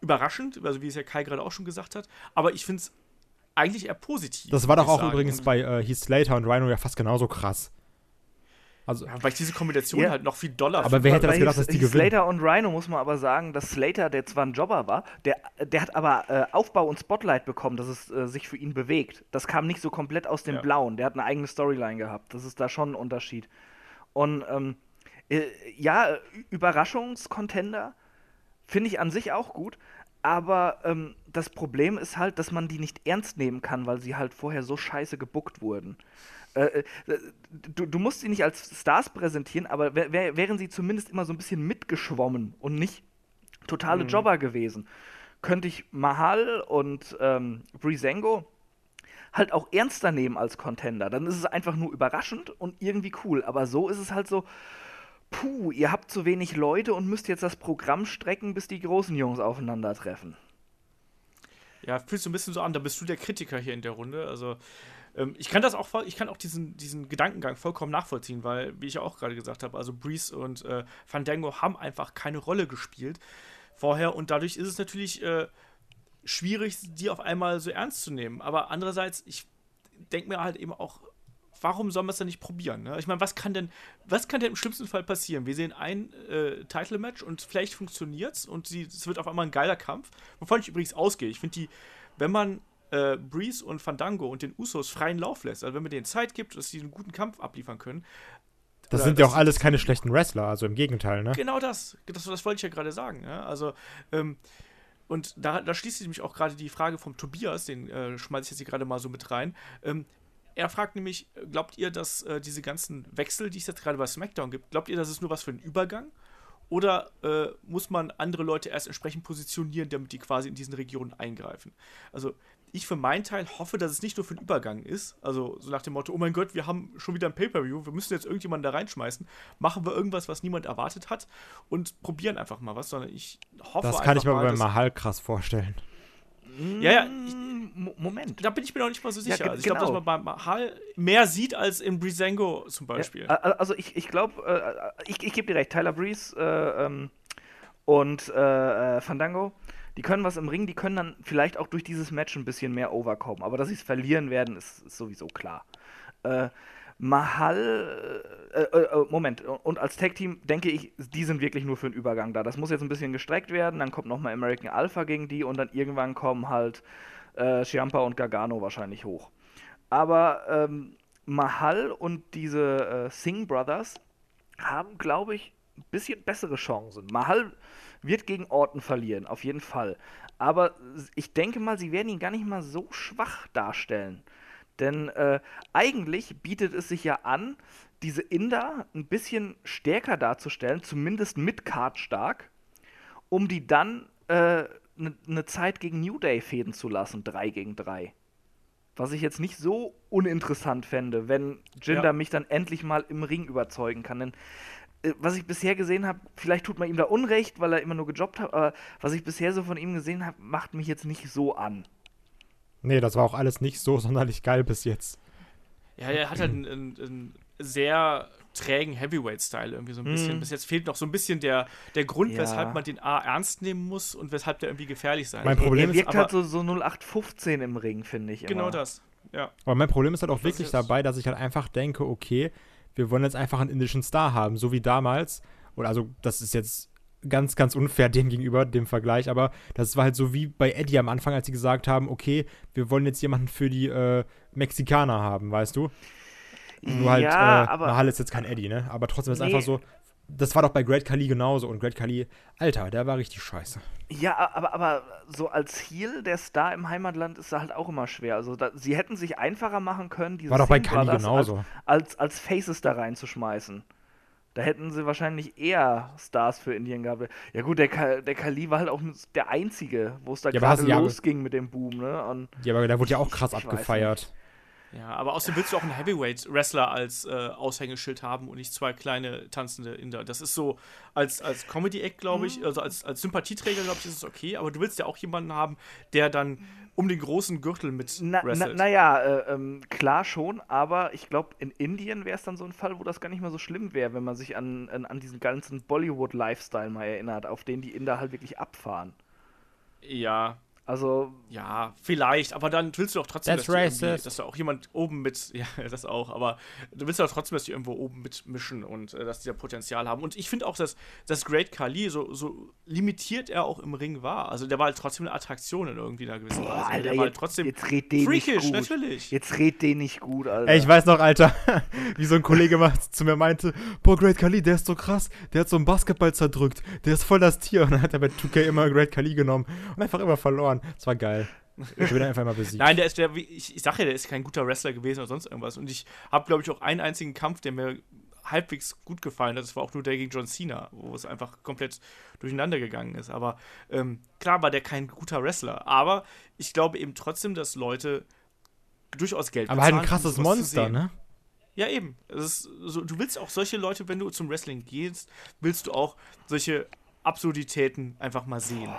überraschend, also wie es ja Kai gerade auch schon gesagt hat, aber ich finde es eigentlich eher positiv. Das war doch auch sagen. übrigens bei äh, Heath Slater und Rhino ja fast genauso krass. Also, Ja, weil ich diese Kombination Ja. halt noch viel doller Aber finde. wer hätte das gedacht, dass die gewinnen? Slater und Rhino muss man aber sagen, dass Slater, der zwar ein Jobber war, der, der hat aber äh, Aufbau und Spotlight bekommen, dass es äh, sich für ihn bewegt. Das kam nicht so komplett aus dem Ja. Blauen. Der hat eine eigene Storyline gehabt. Das ist da schon ein Unterschied. Und ähm, äh, ja, Überraschungskontender finde ich an sich auch gut. Aber ähm, das Problem ist halt, dass man die nicht ernst nehmen kann, weil sie halt vorher so scheiße gebuckt wurden. Äh, äh, du, du musst sie nicht als Stars präsentieren, aber wär, wär, wären sie zumindest immer so ein bisschen mitgeschwommen und nicht totale Jobber gewesen, könnte ich Mahal und ähm, Breezango halt auch ernster nehmen als Contender. Dann ist es einfach nur überraschend und irgendwie cool. Aber so ist es halt so, puh, ihr habt zu wenig Leute und müsst jetzt das Programm strecken, bis die großen Jungs aufeinandertreffen. Ja, fühlst du ein bisschen so an, da bist du der Kritiker hier in der Runde. Also, ähm, ich kann das auch, ich kann auch diesen, diesen Gedankengang vollkommen nachvollziehen, weil, wie ich ja auch gerade gesagt habe, also Breeze und äh, Fandango haben einfach keine Rolle gespielt vorher und dadurch ist es natürlich äh, schwierig, die auf einmal so ernst zu nehmen. Aber andererseits, ich denke mir halt eben auch, warum soll man es dann nicht probieren? Ne? Ich meine, was kann denn, was kann denn im schlimmsten Fall passieren? Wir sehen ein äh, Title-Match und vielleicht funktioniert's und sie- es wird auf einmal ein geiler Kampf, wovon ich übrigens ausgehe. Ich finde die, wenn man äh, Breeze und Fandango und den Usos freien Lauf lässt, also wenn man denen Zeit gibt, dass sie einen guten Kampf abliefern können. das oder sind ja auch alles keine schlechten Wrestler, also im Gegenteil, ne? Genau das. Das, das wollte ich ja gerade sagen. Ja? Also, ähm, und da, da schließt sich nämlich auch gerade die Frage vom Tobias, den äh, schmeiße ich jetzt hier gerade mal so mit rein. Ähm, er fragt nämlich, äh, glaubt ihr, dass äh, diese ganzen Wechsel, die es jetzt gerade bei SmackDown gibt, glaubt ihr, das ist nur was für einen Übergang? Oder äh, muss man andere Leute erst entsprechend positionieren, damit die quasi in diesen Regionen eingreifen? Also ich für meinen Teil hoffe, dass es nicht nur für einen Übergang ist. Also so nach dem Motto, oh mein Gott, wir haben schon wieder ein Pay-Per-View, wir müssen jetzt irgendjemanden da reinschmeißen. Machen wir irgendwas, was niemand erwartet hat und probieren einfach mal was, sondern ich hoffe Das kann ich mir bei Mahal krass vorstellen. Ja, ja, ich- Mm, Mo- Moment. Da bin ich mir noch nicht mal so sicher. ge- also ich glaube, dass genau. man bei Mahal mehr sieht als in Brisango zum Beispiel. Ja, also ich, ich glaube, äh, ich, ich gebe dir recht, Tyler Breeze äh, ähm, und äh, äh, Fandango, die können was im Ring, die können dann vielleicht auch durch dieses Match ein bisschen mehr overkommen. Aber dass sie es verlieren werden, ist, ist sowieso klar. Äh, Mahal, äh, äh, äh, Moment, und als Tag-Team denke ich, die sind wirklich nur für den Übergang da. Das muss jetzt ein bisschen gestreckt werden, dann kommt nochmal American Alpha gegen die und dann irgendwann kommen halt äh, Ciampa und Gargano wahrscheinlich hoch. Aber ähm, Mahal und diese äh, Singh Brothers haben, glaube ich, ein bisschen bessere Chancen. Mahal wird gegen Orton verlieren, auf jeden Fall. Aber ich denke mal, sie werden ihn gar nicht mal so schwach darstellen. Denn äh, eigentlich bietet es sich ja an, diese Inder ein bisschen stärker darzustellen, zumindest mit Card stark, um die dann eine äh, ne, ne Zeit gegen New Day fäden zu lassen, 3 gegen 3. Was ich jetzt nicht so uninteressant fände, wenn Jinder Ja. mich dann endlich mal im Ring überzeugen kann. Denn was ich bisher gesehen habe, vielleicht tut man ihm da Unrecht, weil er immer nur gejobbt hat, aber was ich bisher so von ihm gesehen habe, macht mich jetzt nicht so an. Nee, das war auch alles nicht so sonderlich geil bis jetzt. Ja, er hat halt einen, einen, einen sehr trägen Heavyweight-Style irgendwie so ein bisschen. Mhm. Bis jetzt fehlt noch so ein bisschen der, der Grund, Ja. weshalb man den A ernst nehmen muss und weshalb der irgendwie gefährlich sein Mein. Problem er ist wirkt aber- halt so, so 0815 im Ring, finde ich. Genau immer. das. Ja. Aber mein Problem ist halt auch Das wirklich ist- dabei, dass ich halt einfach denke, okay, wir wollen jetzt einfach einen indischen Star haben, so wie damals. Oder also, das ist jetzt ganz, ganz unfair dem gegenüber, dem Vergleich, aber das war halt so wie bei Eddie am Anfang, als sie gesagt haben, okay, wir wollen jetzt jemanden für die äh, Mexikaner haben, weißt du? Nur halt, ja, äh, aber Mahal ist jetzt kein Eddie, ne? Aber trotzdem ist Nee. einfach so, das war doch bei Great Khali genauso und Great Khali, Alter, der war richtig scheiße. Ja, aber, aber so als Heel der Star im Heimatland ist er halt auch immer schwer. Also da, sie hätten sich einfacher machen können, diese War doch bei Brothers genauso. Als, als, als Faces da reinzuschmeißen. Da hätten sie wahrscheinlich eher Stars für Indien gehabt. Ja gut, der, Ka- der Kali war halt auch der Einzige, wo es da Ja, gerade losging mit dem Boom, ne? Und Ja, aber der wurde ja auch krass abgefeiert. Ja, aber außerdem willst du auch einen Heavyweight-Wrestler als äh, Aushängeschild haben und nicht zwei kleine tanzende Inder. Das ist so als, als Comedy-Act, glaube ich, also als, als Sympathieträger, glaube ich, ist es okay, aber du willst ja auch jemanden haben, der dann um den großen Gürtel mit Na, na, wrestelt. naja, äh, ähm, klar schon, aber ich glaube, in Indien wäre es dann so ein Fall, wo das gar nicht mehr so schlimm wäre, wenn man sich an, an, an diesen ganzen Bollywood-Lifestyle mal erinnert, auf den die Inder halt wirklich abfahren. Ja, Also, ja, vielleicht, aber dann willst du doch trotzdem, dass, die dass da auch jemand oben mit, ja, das auch, aber du willst doch trotzdem, dass die irgendwo oben mitmischen und äh, dass die da Potenzial haben. Und ich finde auch, dass, dass Great Khali, so, so limitiert er auch im Ring war, also der war halt trotzdem eine Attraktion in irgendwie einer gewissen boah, Weise. Alter, der war halt jetzt, trotzdem jetzt red den nicht freakish, gut. natürlich. Jetzt red den nicht gut, Alter. Ey, ich weiß noch, Alter, wie so ein Kollege mal zu mir meinte, boah, Great Khali, der ist so krass, der hat so einen Basketball zerdrückt, der ist voll das Tier. Und dann hat er bei 2K immer Great Khali genommen und einfach immer verloren. Das war geil. Ich bin einfach immer besiegt. Nein, der ist der, ich, ich sage ja, der ist kein guter Wrestler gewesen oder sonst irgendwas. Und ich habe, glaube ich, auch einen einzigen Kampf, der mir halbwegs gut gefallen hat. Das war auch nur der gegen John Cena, wo es einfach komplett durcheinander gegangen ist. Aber ähm, klar war der kein guter Wrestler. Aber ich glaube eben trotzdem, dass Leute durchaus Geld Aber halt ein um krasses zu Monster, ne? Ja, eben. So, du willst auch solche Leute, wenn du zum Wrestling gehst, willst du auch solche Absurditäten einfach mal sehen,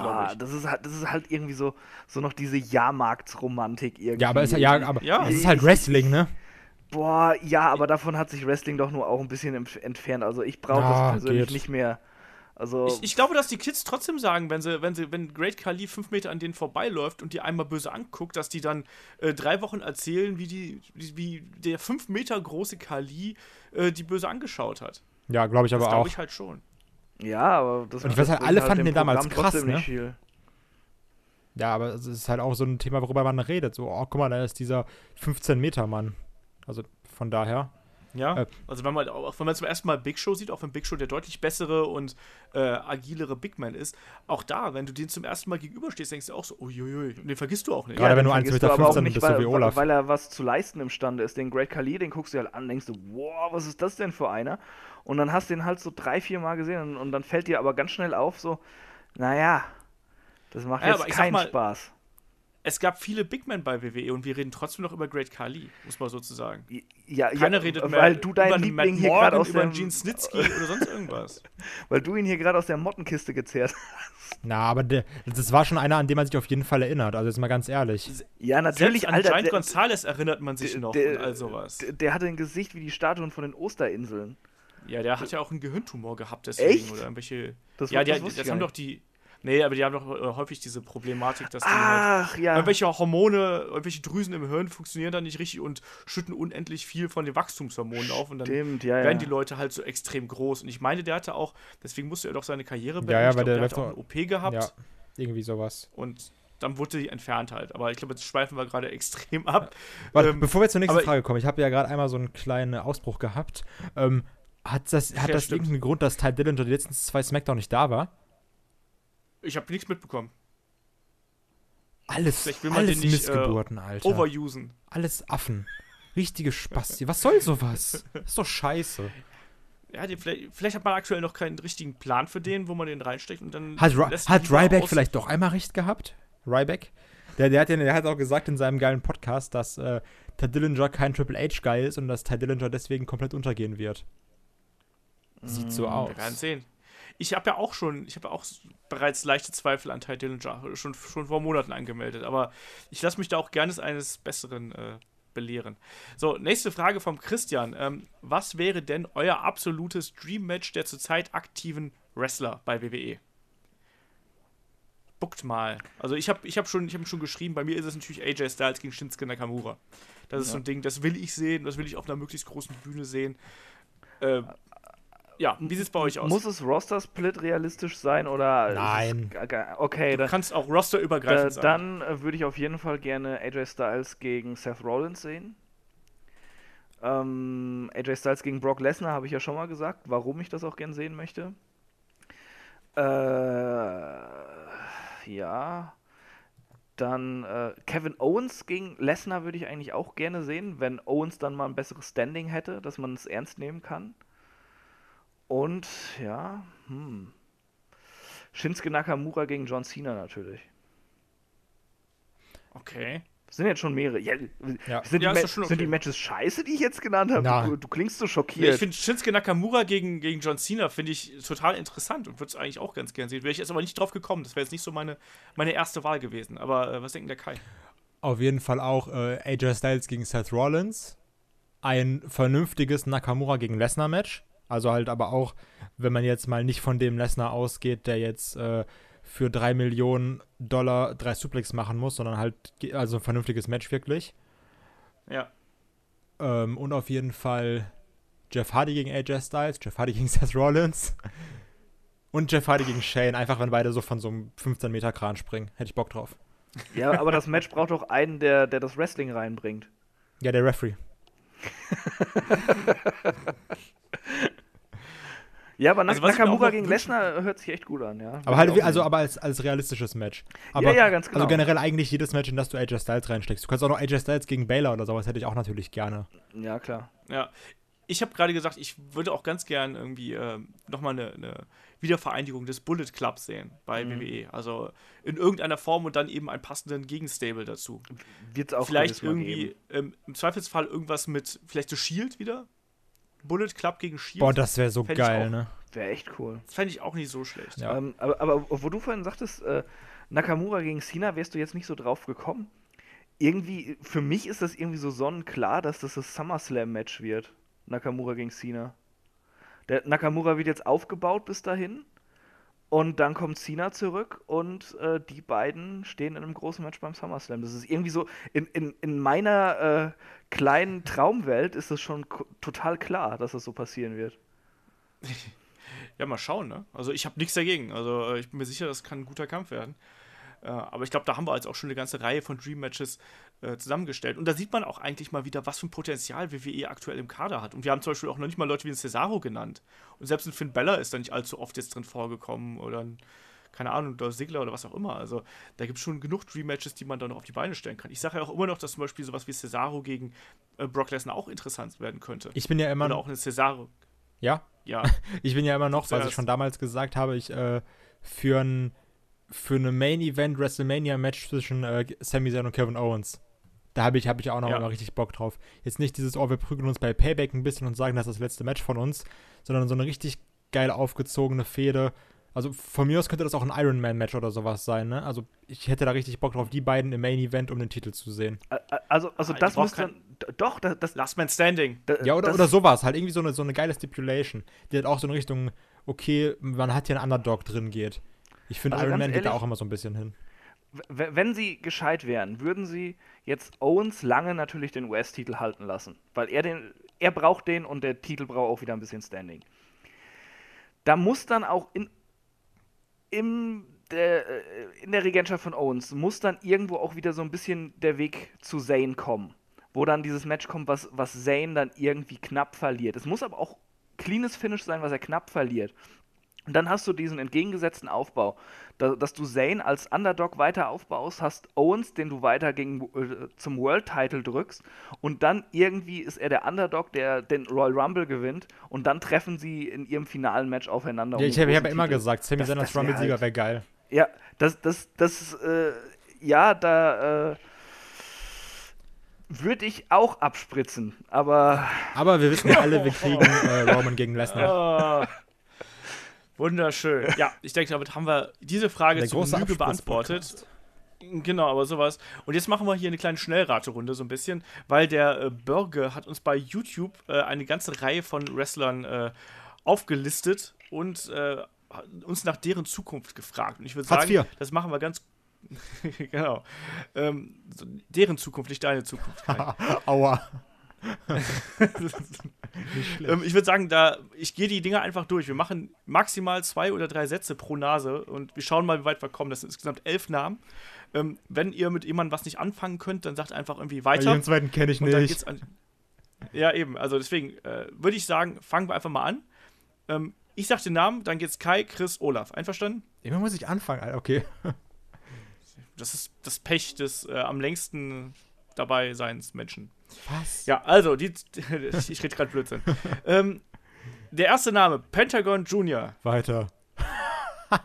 glaube ich. das ist halt, das ist halt irgendwie so, so noch diese Jahrmarktsromantik irgendwie. Ja, aber ist, ja, aber Ja. es ist halt Wrestling, ne? Boah, ja, aber davon hat sich Wrestling doch nur auch ein bisschen entf- entfernt. Also ich brauche Ah, das persönlich geht. nicht mehr. Also Ich, ich glaube, dass die Kids trotzdem sagen, wenn sie, wenn sie, wenn Great Khali fünf Meter an denen vorbeiläuft und die einmal böse anguckt, dass die dann äh, drei Wochen erzählen, wie die, wie, wie der fünf Meter große Khali äh, die böse angeschaut hat. Ja, glaube ich Das aber glaube auch. ich halt schon. Ja, aber das Und ich weiß halt, alle fanden dem den damals krass, ne? viel. Ja, aber es ist halt auch so ein Thema, worüber man redet. So, oh, guck mal, da ist dieser 15-Meter-Mann. Also von daher. Ja. Äh. also wenn man auch wenn man zum ersten Mal Big Show sieht, auch wenn Big Show der deutlich bessere und äh, agilere Big Man ist, auch da, wenn du den zum ersten Mal gegenüberstehst, denkst du auch so, uiuiui, und den vergisst du auch nicht. Gerade wenn du vergisst 1,15 aber auch Meter nicht, bist, so weil, wie Olaf. weil er was zu leisten imstande ist. Den Great Khali, den guckst du halt an, denkst du, wow, was ist das denn für einer? Und dann hast du den halt so drei, vier Mal gesehen und, und dann fällt dir aber ganz schnell auf, so, naja, das macht Ja, jetzt keinen mal, Spaß. Es gab viele Big Men bei WWE und wir reden trotzdem noch über Great Khali, muss man sozusagen. Ja, Keiner ja, redet mehr weil du über deinen einen Matt Liebling hier Morgan, gerade aus über Gene Snitsky oder sonst irgendwas. weil du ihn hier gerade aus der Mottenkiste gezerrt hast. Na, aber das war schon einer, an den man sich auf jeden Fall erinnert. Also jetzt mal ganz ehrlich. Ja, Selbst natürlich, an Alter. Giant Gonzalez erinnert man sich der- noch der- und all sowas. der, der hatte ein Gesicht wie die Statuen von den Osterinseln. Ja, der hat ja auch einen Gehirntumor gehabt, deswegen. Echt? Oder irgendwelche. Das, ja, die, das ich das haben doch die. Nee, aber die haben doch äh, häufig diese Problematik, dass die halt. Ach, ja. Irgendwelche Hormone, irgendwelche Drüsen im Hirn funktionieren dann nicht richtig und schütten unendlich viel von den Wachstumshormonen auf und dann Stimmt, ja, ja. werden die Leute halt so extrem groß. Und ich meine, der hatte auch, deswegen musste er doch seine Karriere beenden. ja, ich weil glaub, der hatte auch läuft eine OP gehabt Ja, irgendwie sowas. und dann wurde die entfernt halt. Aber ich glaube, jetzt schweifen wir gerade extrem ab. Warte, Ähm, bevor wir zur nächsten Frage kommen, ich habe ja gerade einmal so einen kleinen Ausbruch gehabt. Ähm, hat das, hat Ja, das stimmt. irgendeinen Grund, dass Ty Dillinger die letzten zwei Smackdown nicht da war? Ich habe nichts mitbekommen. Alles, alles nicht, äh, Missgeburten, Alter. overusen. Alles Affen. Richtige Spasti. Was soll sowas? Das ist doch scheiße. Ja, die, vielleicht, vielleicht hat man aktuell noch keinen richtigen Plan für den, wo man den reinsteckt und dann. Hat, hat Ryback vielleicht doch einmal recht gehabt? Ryback? Der, der, hat ja, der hat auch gesagt in seinem geilen Podcast, dass äh, Ty Dillinger kein Triple H-Guy ist und dass Ty Dillinger deswegen komplett untergehen wird. Sieht so aus. Wir werden sehen. Ich habe ja auch schon, ich habe ja auch bereits leichte Zweifel an Ty Dillinger, schon, schon vor Monaten angemeldet, aber ich lasse mich da auch gerne eines Besseren äh, belehren. So, nächste Frage vom Christian. Ähm, was wäre denn euer absolutes Dream-Match der zurzeit aktiven Wrestler bei WWE? Buckt mal. Also ich habe ich hab schon, ich hab schon geschrieben, bei mir ist es natürlich AJ Styles gegen Shinsuke Nakamura. Das ist so ein Ding, das will ich sehen, das will ich auf einer möglichst großen Bühne sehen. Äh, ja, wie sieht es bei euch aus? Muss es Roster-Split realistisch sein oder? Nein. Okay, Du dann, kannst auch da, rosterübergreifend sein. dann äh, würde ich auf jeden Fall gerne AJ Styles gegen Seth Rollins sehen. Ähm, AJ Styles gegen Brock Lesnar habe ich ja schon mal gesagt, warum ich das auch gern sehen möchte. Äh, ja. Dann äh, Kevin Owens gegen Lesnar würde ich eigentlich auch gerne sehen, wenn Owens dann mal ein besseres Standing hätte, dass man es ernst nehmen kann. Und ja, hm. Shinsuke Nakamura gegen John Cena natürlich. Okay. Das sind jetzt schon mehrere. Ja, Ja. Sind, Ja, die, schon sind die okay. Matches scheiße, die ich jetzt genannt habe? Du, du klingst so schockiert. ich finde Shinsuke Nakamura gegen, gegen John Cena finde ich total interessant und würde es eigentlich auch ganz gern sehen. Wäre ich jetzt aber nicht drauf gekommen. Das wäre jetzt nicht so meine, meine erste Wahl gewesen. Aber äh, was denkt der Kai? Auf jeden Fall auch äh, AJ Styles gegen Seth Rollins. Ein vernünftiges Nakamura gegen Lesnar-Match. Also halt aber auch, wenn man jetzt mal nicht von dem Lesnar ausgeht, der jetzt äh, für 3 Millionen Dollar drei Suplex machen muss, sondern halt, also ein vernünftiges Match wirklich. Ja. Ähm, und auf jeden Fall Jeff Hardy gegen AJ Styles, Jeff Hardy gegen Seth Rollins und Jeff Hardy gegen Shane. Einfach, wenn beide so von so einem 15-Meter-Kran springen. Hätte ich Bock drauf. ja, aber das Match braucht auch einen, der, der das Wrestling reinbringt. Ja, der Referee. Ja, aber Also Nak- auch Nakamura gegen Lesnar hört sich echt gut an, ja. Aber halt, also aber als, als realistisches Match. Aber, ja, ganz genau. Also generell eigentlich jedes Match, in das du AJ Styles reinsteckst. Du kannst auch noch AJ Styles gegen Baylor oder sowas, hätte ich auch natürlich gerne. Ja, klar. Ja. Ich habe gerade gesagt, ich würde auch ganz gern irgendwie äh, nochmal eine, eine Wiedervereinigung des Bullet Clubs sehen bei Mhm. WWE. Also in irgendeiner Form und dann eben einen passenden Gegenstable dazu. Wird es auch vielleicht irgendwie geben. ähm, im Zweifelsfall irgendwas mit, vielleicht The Shield wieder? Bullet Club gegen Shield? Boah, das wäre so geil, auch. ne? Wäre echt cool. Das fände ich auch nicht so schlecht. Ja. Ähm, aber, aber wo du vorhin sagtest, äh, Nakamura gegen Cena, wärst du jetzt nicht so drauf gekommen? Irgendwie, für mich ist das irgendwie so sonnenklar, dass das das SummerSlam-Match wird. Nakamura gegen Cena. Der Nakamura wird jetzt aufgebaut bis dahin. Und dann kommt Cena zurück und äh, die beiden stehen in einem großen Match beim SummerSlam. Das ist irgendwie so, in, in, in meiner äh, kleinen Traumwelt ist es schon total klar, dass das so passieren wird. Ja, mal schauen, ne? Also ich habe nichts dagegen. Also äh, ich bin mir sicher, das kann ein guter Kampf werden. Äh, aber ich glaube, da haben wir jetzt auch schon eine ganze Reihe von Dream-Matches äh, zusammengestellt. Und da sieht man auch eigentlich mal wieder, was für ein Potenzial WWE aktuell im Kader hat. Und wir haben zum Beispiel auch noch nicht mal Leute wie ein Cesaro genannt. Und selbst ein Finn Bella ist da nicht allzu oft jetzt drin vorgekommen. Oder ein, keine Ahnung, der Sigler oder was auch immer. Also da gibt es schon genug Dream-Matches, die man da noch auf die Beine stellen kann. Ich sage ja auch immer noch, dass zum Beispiel sowas wie Cesaro gegen äh, Brock Lesnar auch interessant werden könnte. Ich bin ja immer oder auch eine Cesaro. Ja, Ja, ich bin ja immer noch, was ich schon damals gesagt habe, ich äh, für ein für eine Main Event WrestleMania Match zwischen äh, Sami Zayn und Kevin Owens. Da habe ich, hab ich auch noch Ja. mal richtig Bock drauf. Jetzt nicht dieses, oh, wir prügeln uns bei Payback ein bisschen und sagen, das ist das letzte Match von uns, sondern so eine richtig geil aufgezogene Fehde. Also von mir aus könnte das auch ein Iron Man Match oder sowas sein, ne? Also ich hätte da richtig Bock drauf, die beiden im Main Event um den Titel zu sehen. Also, also Ah, das muss dann. d- Doch, das. das Last Man Standing. d- Ja, oder, das, oder sowas. Halt irgendwie so eine, so eine geile Stipulation, die halt auch so in Richtung, okay, man hat hier einen Underdog drin geht. Ich finde, Also Iron Man geht da ehrlich- auch immer so ein bisschen hin. Wenn sie gescheit wären, würden sie jetzt Owens lange natürlich den US-Titel halten lassen. Weil er den. Er braucht den und der Titel braucht auch wieder ein bisschen Standing. Da muss dann auch in. Im, der, äh, in der Regentschaft von Owens muss dann irgendwo auch wieder so ein bisschen der Weg zu Zayn kommen. Wo dann dieses Match kommt, was, was Zayn dann irgendwie knapp verliert. Es muss aber auch cleanes Finish sein, was er knapp verliert. Und dann hast du diesen entgegengesetzten Aufbau, da, dass du Zane als Underdog weiter aufbaust, hast Owens, den du weiter gegen, äh, zum World Title drückst und dann irgendwie ist er der Underdog, der den Royal Rumble gewinnt und dann treffen sie in ihrem finalen Match aufeinander. Ja, um ich habe hab immer gesagt, Sami Das- Zayn als Rumble-Sieger halt- wäre geil. Ja, das, das, das, äh, ja, da äh, würde ich auch abspritzen, aber Aber wir wissen ja alle, wir kriegen äh, Roman gegen Lesnar. Wunderschön. Ja, ich denke, damit haben wir diese Frage zu Genüge beantwortet. Genau, aber sowas. Und jetzt machen wir hier eine kleine Schnellraterunde so ein bisschen, weil der äh, Börge hat uns bei YouTube äh, eine ganze Reihe von Wrestlern äh, aufgelistet und äh, uns nach deren Zukunft gefragt. Und ich würde sagen, das machen wir ganz genau. Ähm, deren Zukunft, nicht deine Zukunft. Aua. Ähm, ich würde sagen, da ich gehe die Dinger einfach durch. Wir machen maximal zwei oder drei Sätze pro Nase und wir schauen mal, wie weit wir kommen. Das sind insgesamt elf Namen. Ähm, wenn ihr mit jemandem was nicht anfangen könnt, dann sagt einfach irgendwie weiter. Den zweiten kenne ich nicht. an. Ja, eben. Also deswegen äh, würde ich sagen, fangen wir einfach mal an. Ähm, ich sag den Namen, dann geht's Kai, Chris, Olaf. Einverstanden? Immer muss ich anfangen, Alter. Okay. Das ist das Pech des äh, am längsten dabei seins Menschen. Was? Ja, also, die, ich rede gerade Blödsinn. ähm, der erste Name, Pentagon Junior. Weiter.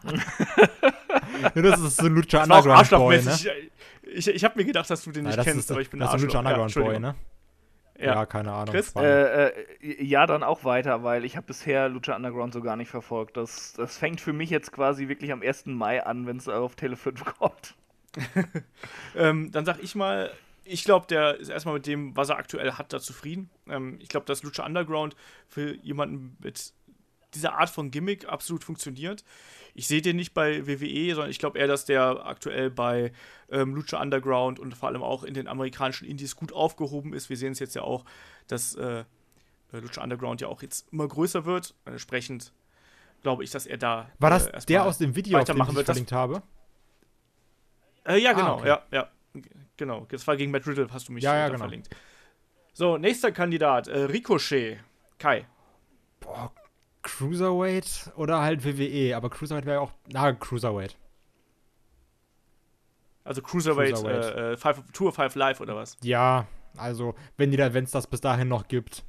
ja, das ist so Lucha war auch Underground Boy, ne? arschlochmäßig. Ich, ich habe mir gedacht, dass du den Ja, nicht das kennst, ist, aber ich bin das ein Lucha Arschloch. Ja, Underground Boy, ne? Ja, Ja. keine Ahnung. Chris? Äh, äh, ja, dann auch weiter, weil ich habe bisher Lucha Underground so gar nicht verfolgt. Das, das fängt für mich jetzt quasi wirklich am 1. Mai an, wenn es auf Tele 5 kommt. Ähm, dann sag ich mal, ich glaube, der ist erstmal mit dem, was er aktuell hat, da zufrieden. Ähm, ich glaube, dass Lucha Underground für jemanden mit dieser Art von Gimmick absolut funktioniert. Ich sehe den nicht bei WWE, sondern ich glaube eher, dass der aktuell bei ähm, Lucha Underground und vor allem auch in den amerikanischen Indies gut aufgehoben ist. Wir sehen es jetzt ja auch, dass äh, Lucha Underground ja auch jetzt immer größer wird. Entsprechend glaube ich, dass er da. War das äh, der aus dem Video, auf weitermachen ich? Das- verlinkt habe? Äh, ja, Ah, genau, okay. ja, ja. Genau. Das war gegen Matt Riddle, hast du mich Ja, ja, genau. verlinkt. So, nächster Kandidat, äh, Ricochet. Kai. Boah, Cruiserweight oder halt WWE, aber Cruiserweight wäre auch. Na, Cruiserweight. Also Cruiserweight, Cruiserweight. Äh, äh, Five, Tour 5 Live oder was? Ja, also, wenn die da, wenn es das bis dahin noch gibt,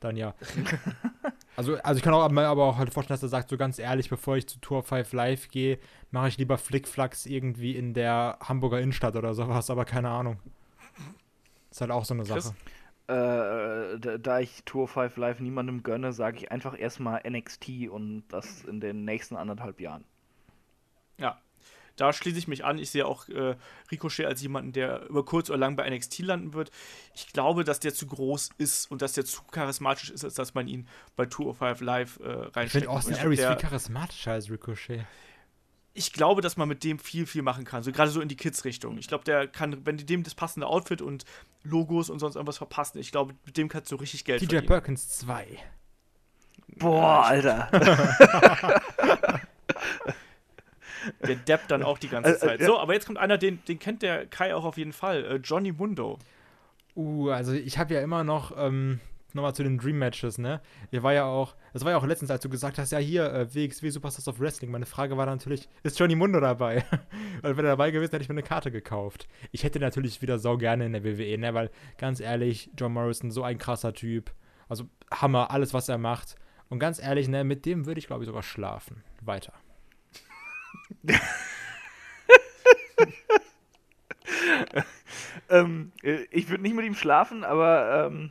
dann ja. also, also ich kann auch, mir aber auch halt vorstellen, dass er sagt, so ganz ehrlich, bevor ich zu Tour 5 Live gehe, mache ich lieber Flickflacks irgendwie in der Hamburger Innenstadt oder sowas, aber keine Ahnung. Ist halt auch so eine Chris? Sache. Äh, da, da ich Tour 5 Live niemandem gönne, sage ich einfach erstmal NXT und das in den nächsten anderthalb Jahren. Ja. Da schließe ich mich an. Ich sehe auch äh, Ricochet als jemanden, der über kurz oder lang bei NXT landen wird. Ich glaube, dass der zu groß ist und dass der zu charismatisch ist, als dass man ihn bei Tour 5 Live äh, Ich reinsteckt. finde Austin ich, Aries viel charismatischer als Ricochet. ich glaube, dass man mit dem viel, viel machen kann. So gerade so in die Kids-Richtung. Ich glaube, der kann, wenn die dem das passende Outfit und Logos und sonst irgendwas verpassen, ich glaube, mit dem kannst du richtig Geld TJ verdienen. Perkins 2. Boah, Alter. Der deppt dann auch die ganze Äh, äh, Zeit. So, aber jetzt kommt einer, den, den kennt der Kai auch auf jeden Fall. Äh, Johnny Mundo. Uh, also ich habe ja immer noch, ähm, nochmal zu den Dream Matches, ne? Ihr war ja auch, das war ja auch letztens, als du gesagt hast, ja hier, äh, WXW Superstars of Wrestling. Meine Frage war natürlich, ist Johnny Mundo dabei? weil wenn er dabei gewesen, hätte ich mir eine Karte gekauft. Ich hätte natürlich wieder sau gerne in der WWE, ne? Weil ganz ehrlich, John Morrison, so ein krasser Typ. Also Hammer, alles was er macht. Und ganz ehrlich, ne, mit dem würde ich glaube ich sogar schlafen. Weiter. ähm, äh, ich würde nicht mit ihm schlafen, aber ähm,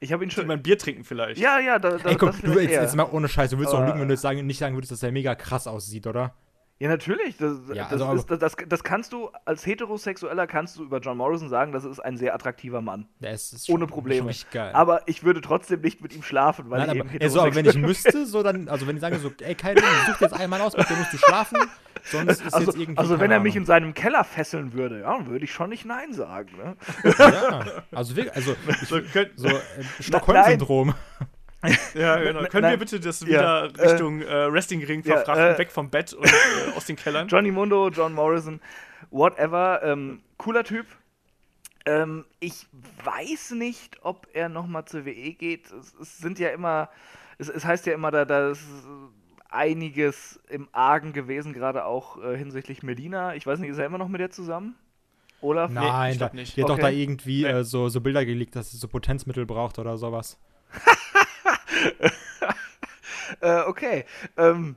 ich habe ihn Schon mal ein Bier trinken vielleicht. Ja, ja, da, da, Ey, komm, das du eher. jetzt mal ohne Scheiß, du willst doch Aber- lügen, wenn du jetzt sagen, nicht sagen würdest, dass er mega krass aussieht, oder? Ja, natürlich. Das, Ja, das, also ist, das, das, kannst du als Heterosexueller kannst du über John Morrison sagen, das ist ein sehr attraktiver Mann. Der ist, ist Ohne Probleme. Schon richtig geil. Aber ich würde trotzdem nicht mit ihm schlafen, weil Nein, ich aber, eben ey, so, aber wenn ich müsste, so dann, also wenn ich sage so, ey, Kai, du such jetzt einen Mann aus, mit dem musst du schlafen, sonst ist Also, jetzt irgendwie. also wenn er mich in seinem Keller fesseln würde, ja, dann würde ich schon nicht Nein sagen. Ne? Ja, also wirklich, also ich, so äh, Stockholm-Syndrom. ja, genau. Können Nein. wir bitte das Ja, wieder äh, Richtung äh, Wrestling-Ring ja, verfrachten, äh, weg vom Bett und äh, aus den Kellern? Johnny Mundo, John Morrison, whatever, ähm, cooler Typ. Ähm, ich weiß nicht, ob er nochmal zur WE geht. Es, es sind ja immer, es, es heißt ja immer, da, dass einiges im Argen gewesen, gerade auch äh, hinsichtlich Medina. Ich weiß nicht, ist er immer noch mit der zusammen? Olaf? Nein, ich da, nicht. die hat doch Okay. da irgendwie Nee. äh, so, so Bilder geleakt, dass sie so Potenzmittel braucht oder sowas. Äh, okay. Ähm,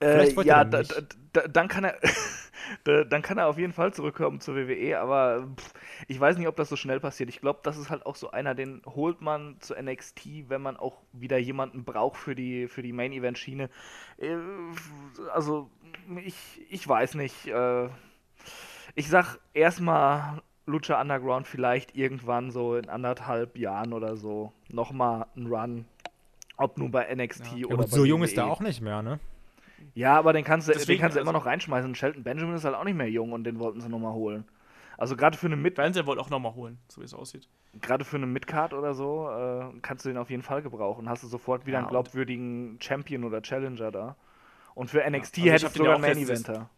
äh, ja, da, da, da, dann kann er. da, dann kann er auf jeden Fall zurückkommen zur WWE, aber pff, ich weiß nicht, ob das so schnell passiert. Ich glaube, das ist halt auch so einer, den holt man zu NXT, wenn man auch wieder jemanden braucht für die, für die Main-Event-Schiene. Äh, also, ich, ich weiß nicht. Äh, ich sag erstmal Lucha Underground vielleicht irgendwann so in anderthalb Jahren oder so nochmal ein Run. Ob nun bei NXT Ja. Ja, oder gut, bei so jung ist WWE. er auch nicht mehr, ne? Ja, aber den kannst du, den Deswegen, kannst du immer also- noch reinschmeißen. Shelton Benjamin ist halt auch nicht mehr jung und den wollten sie nochmal holen. Also gerade für eine Mid Fernseher wollte auch nochmal holen, so wie es aussieht. gerade für eine Midcard oder so äh, kannst du den auf jeden Fall gebrauchen. Hast du sofort wieder Ja, einen glaubwürdigen Champion oder Challenger da. Und für NXT also ich hättest du den ja sogar einen Main letztes- Eventer.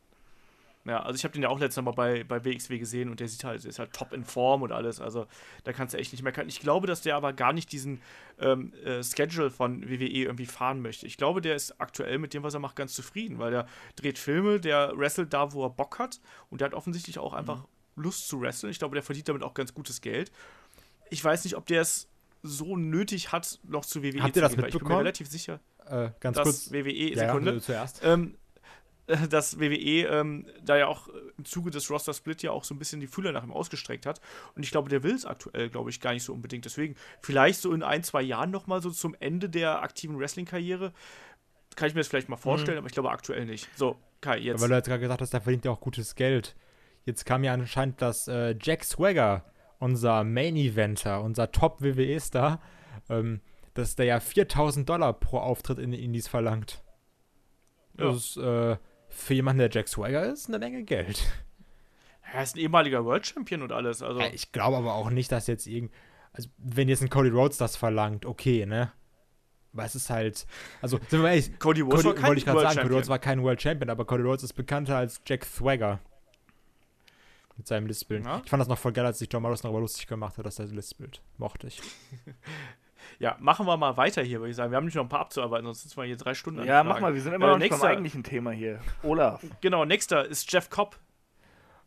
Ja, also ich habe den ja auch letztes Mal bei, bei WXW gesehen und der sieht halt, der ist halt top in Form und alles. Also da kannst du echt nicht meckern. Ich glaube, dass der aber gar nicht diesen ähm, äh, Schedule von WWE irgendwie fahren möchte. Ich glaube, der ist aktuell mit dem, was er macht, ganz zufrieden, weil der dreht Filme, der wrestelt da, wo er Bock hat und der hat offensichtlich auch einfach Mhm. Lust zu wresteln. Ich glaube, der verdient damit auch ganz gutes Geld. Ich weiß nicht, ob der es so nötig hat, noch zu WWE Habt zu ihr das gehen, weil ich bin mir mitbekommen? relativ sicher, Äh, ganz dass kurz. WWE, Ja, Sekunde, ja, zuerst. ähm, äh, dass WWE ähm, da ja auch im Zuge des Roster Split ja auch so ein bisschen die Fühler nach ihm ausgestreckt hat. Und ich glaube, der will es aktuell, glaube ich, gar nicht so unbedingt. Deswegen, vielleicht so in ein, zwei Jahren nochmal so zum Ende der aktiven Wrestling-Karriere, kann ich mir das vielleicht mal vorstellen, aber ich glaube aktuell nicht. So, Kai, jetzt. Weil du jetzt gerade gesagt hast, der verdient ja auch gutes Geld. Jetzt kam ja anscheinend, dass äh, Jack Swagger, unser Main-Eventer, unser Top-WWE-Star, ähm, dass der ja 4000 Dollar pro Auftritt in den Indies verlangt. Ja. Das ist äh, für jemanden, der Jack Swagger ist, eine Menge Geld. Er ist ein ehemaliger World Champion und alles. Also, Ja, ich glaube aber auch nicht, dass jetzt irgend. Also, wenn jetzt ein Cody Rhodes das verlangt, okay, ne? Aber es ist halt. Also, sind wir ehrlich, Cody Rhodes Cody, war kein wollte ich gerade World sagen, Cody Champion. Rhodes war kein World Champion, aber Cody Rhodes ist bekannter als Jack Swagger. Mit seinem Lispeln. Ja. Ich fand das noch voll geil, als sich John Morris darüber lustig gemacht hat, dass er lispelt. Mochte ich. Ja, machen wir mal weiter hier, würde ich sagen. Wir haben nicht noch ein paar abzuarbeiten, sonst sitzen wir hier drei Stunden. an Ja, mach mal, wir sind immer Äh, noch nicht beim nächster- eigentlichen Thema hier. Olaf. Genau, nächster ist Jeff Cobb.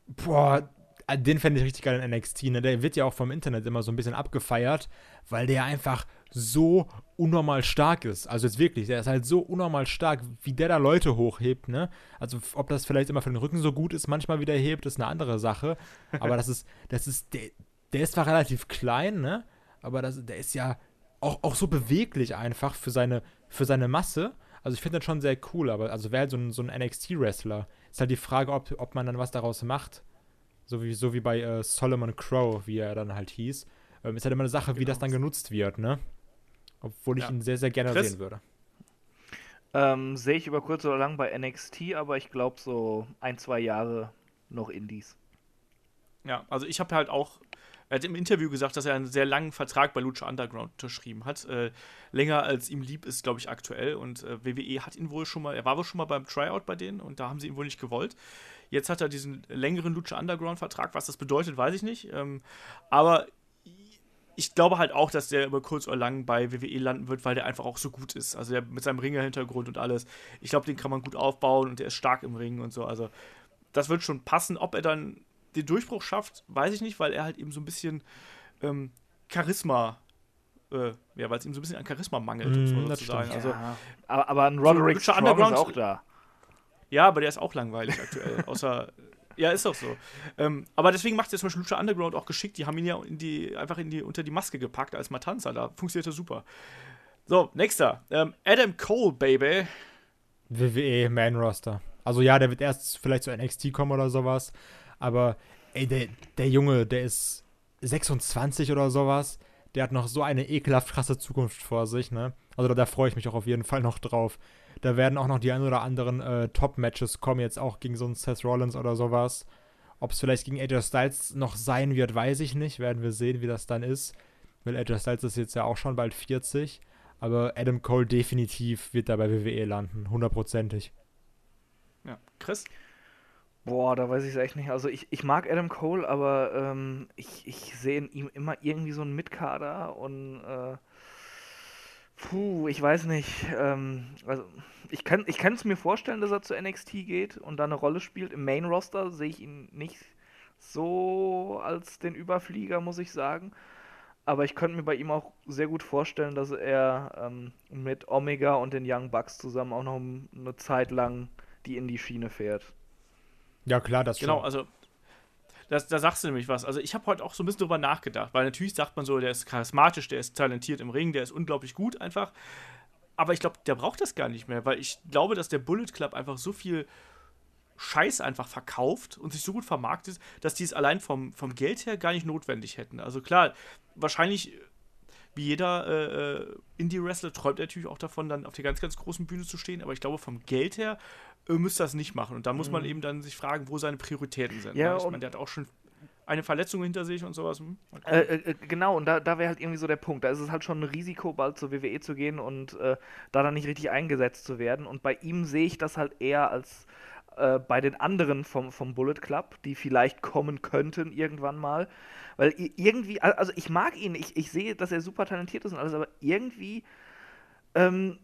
Boah, äh, den fände ich richtig geil in NXT, ne? Der wird ja auch vom Internet immer so ein bisschen abgefeiert, weil der einfach so unnormal stark ist. Also jetzt wirklich, der ist halt so unnormal stark, wie der da Leute hochhebt, ne? Also ob das vielleicht immer für den Rücken so gut ist, manchmal wieder hebt, ist eine andere Sache. Aber das ist, das ist, der, der ist zwar relativ klein, ne? Aber das, der ist ja auch, auch so beweglich einfach für seine, für seine Masse. Also ich finde das schon sehr cool, aber also wäre halt so ein, so ein NXT-Wrestler. Ist halt die Frage, ob, ob man dann was daraus macht. So wie, so wie bei äh, Solomon Crow, wie er dann halt hieß. Ähm, ist halt immer eine Sache, wie das dann genutzt wird, ne? Obwohl ich Ja. ihn sehr, sehr gerne Chris? sehen würde. Ähm, Sehe ich über kurz oder lang bei NXT, aber ich glaube so ein, zwei Jahre noch Indies. Ja, also ich habe halt auch, er hat im Interview gesagt, dass er einen sehr langen Vertrag bei Lucha Underground unterschrieben hat. Äh, länger als ihm lieb ist, glaube ich, aktuell. Und äh, WWE hat ihn wohl schon mal, er war wohl schon mal beim Tryout bei denen und da haben sie ihn wohl nicht gewollt. Jetzt hat er diesen längeren Lucha Underground-Vertrag. Was das bedeutet, weiß ich nicht. Ähm, aber ich glaube halt auch, dass der über kurz oder lang bei WWE landen wird, weil der einfach auch so gut ist. Also der mit seinem Ringer-Hintergrund und alles. Ich glaube, den kann man gut aufbauen und der ist stark im Ring und so. Also das wird schon passen. Ob er dann den Durchbruch schafft, weiß ich nicht, weil er halt eben so ein bisschen ähm, Charisma, äh, ja, weil es ihm so ein bisschen an Charisma mangelt, um Mm, mal so sagen. Also, ja. aber, aber ein Roderick Lucha Strong ist auch da. ja, aber der ist auch langweilig aktuell. Außer, ja, ist auch so. Ähm, aber deswegen macht er zum Beispiel Lucha Underground auch geschickt. Die haben ihn ja in die, einfach in die, unter die Maske gepackt als Matanza. Da funktioniert er super. So, nächster. Ähm, Adam Cole, Baby. WWE Main Roster. Also ja, der wird erst vielleicht zu NXT kommen oder sowas. Aber ey, der, der Junge, der ist 26 oder sowas. Der hat noch so eine ekelhaft krasse Zukunft vor sich, ne? Also da, da freue ich mich auch auf jeden Fall noch drauf. Da werden auch noch die ein oder anderen äh, Top-Matches kommen, jetzt auch gegen so einen Seth Rollins oder sowas. Ob es vielleicht gegen AJ Styles noch sein wird, weiß ich nicht. Werden wir sehen, wie das dann ist. Weil AJ Styles ist jetzt ja auch schon bald 40. Aber Adam Cole definitiv wird da bei WWE landen. Hundertprozentig. Ja, Chris? Boah, da weiß ich es echt nicht. Also ich, ich mag Adam Cole, aber ähm, ich, ich sehe in ihm immer irgendwie so einen Mitkader und äh, Puh, ich weiß nicht. Ähm, also ich kann ich es mir vorstellen, dass er zu NXT geht und da eine Rolle spielt. Im Main Roster sehe ich ihn nicht so als den Überflieger, muss ich sagen. Aber ich könnte mir bei ihm auch sehr gut vorstellen, dass er ähm, mit Omega und den Young Bucks zusammen auch noch eine Zeit lang die in die Schiene fährt. Ja, klar, das Genau, schon. also das, da sagst du nämlich was. Also ich habe heute auch so ein bisschen drüber nachgedacht, weil natürlich sagt man so, der ist charismatisch, der ist talentiert im Ring, der ist unglaublich gut einfach. Aber ich glaube, der braucht das gar nicht mehr, weil ich glaube, dass der Bullet Club einfach so viel Scheiß einfach verkauft und sich so gut vermarktet, dass die es allein vom, vom Geld her gar nicht notwendig hätten. Also klar, wahrscheinlich wie jeder äh, äh Indie-Wrestler träumt er natürlich auch davon, dann auf der ganz, ganz großen Bühne zu stehen, aber ich glaube, vom Geld her müsste das nicht machen. Und da muss man mhm. eben dann sich fragen, wo seine Prioritäten sind. Ja, ich meine, der hat auch schon eine Verletzung hinter sich und sowas. Hm, äh, äh, äh, genau, und da, da wäre halt irgendwie so der Punkt. Da ist es halt schon ein Risiko, bald zur WWE zu gehen und äh, da dann nicht richtig eingesetzt zu werden. Und bei ihm sehe ich das halt eher als äh, bei den anderen vom, vom Bullet Club, die vielleicht kommen könnten irgendwann mal. Weil irgendwie, also ich mag ihn, ich, ich sehe, dass er super talentiert ist und alles, aber irgendwie ähm,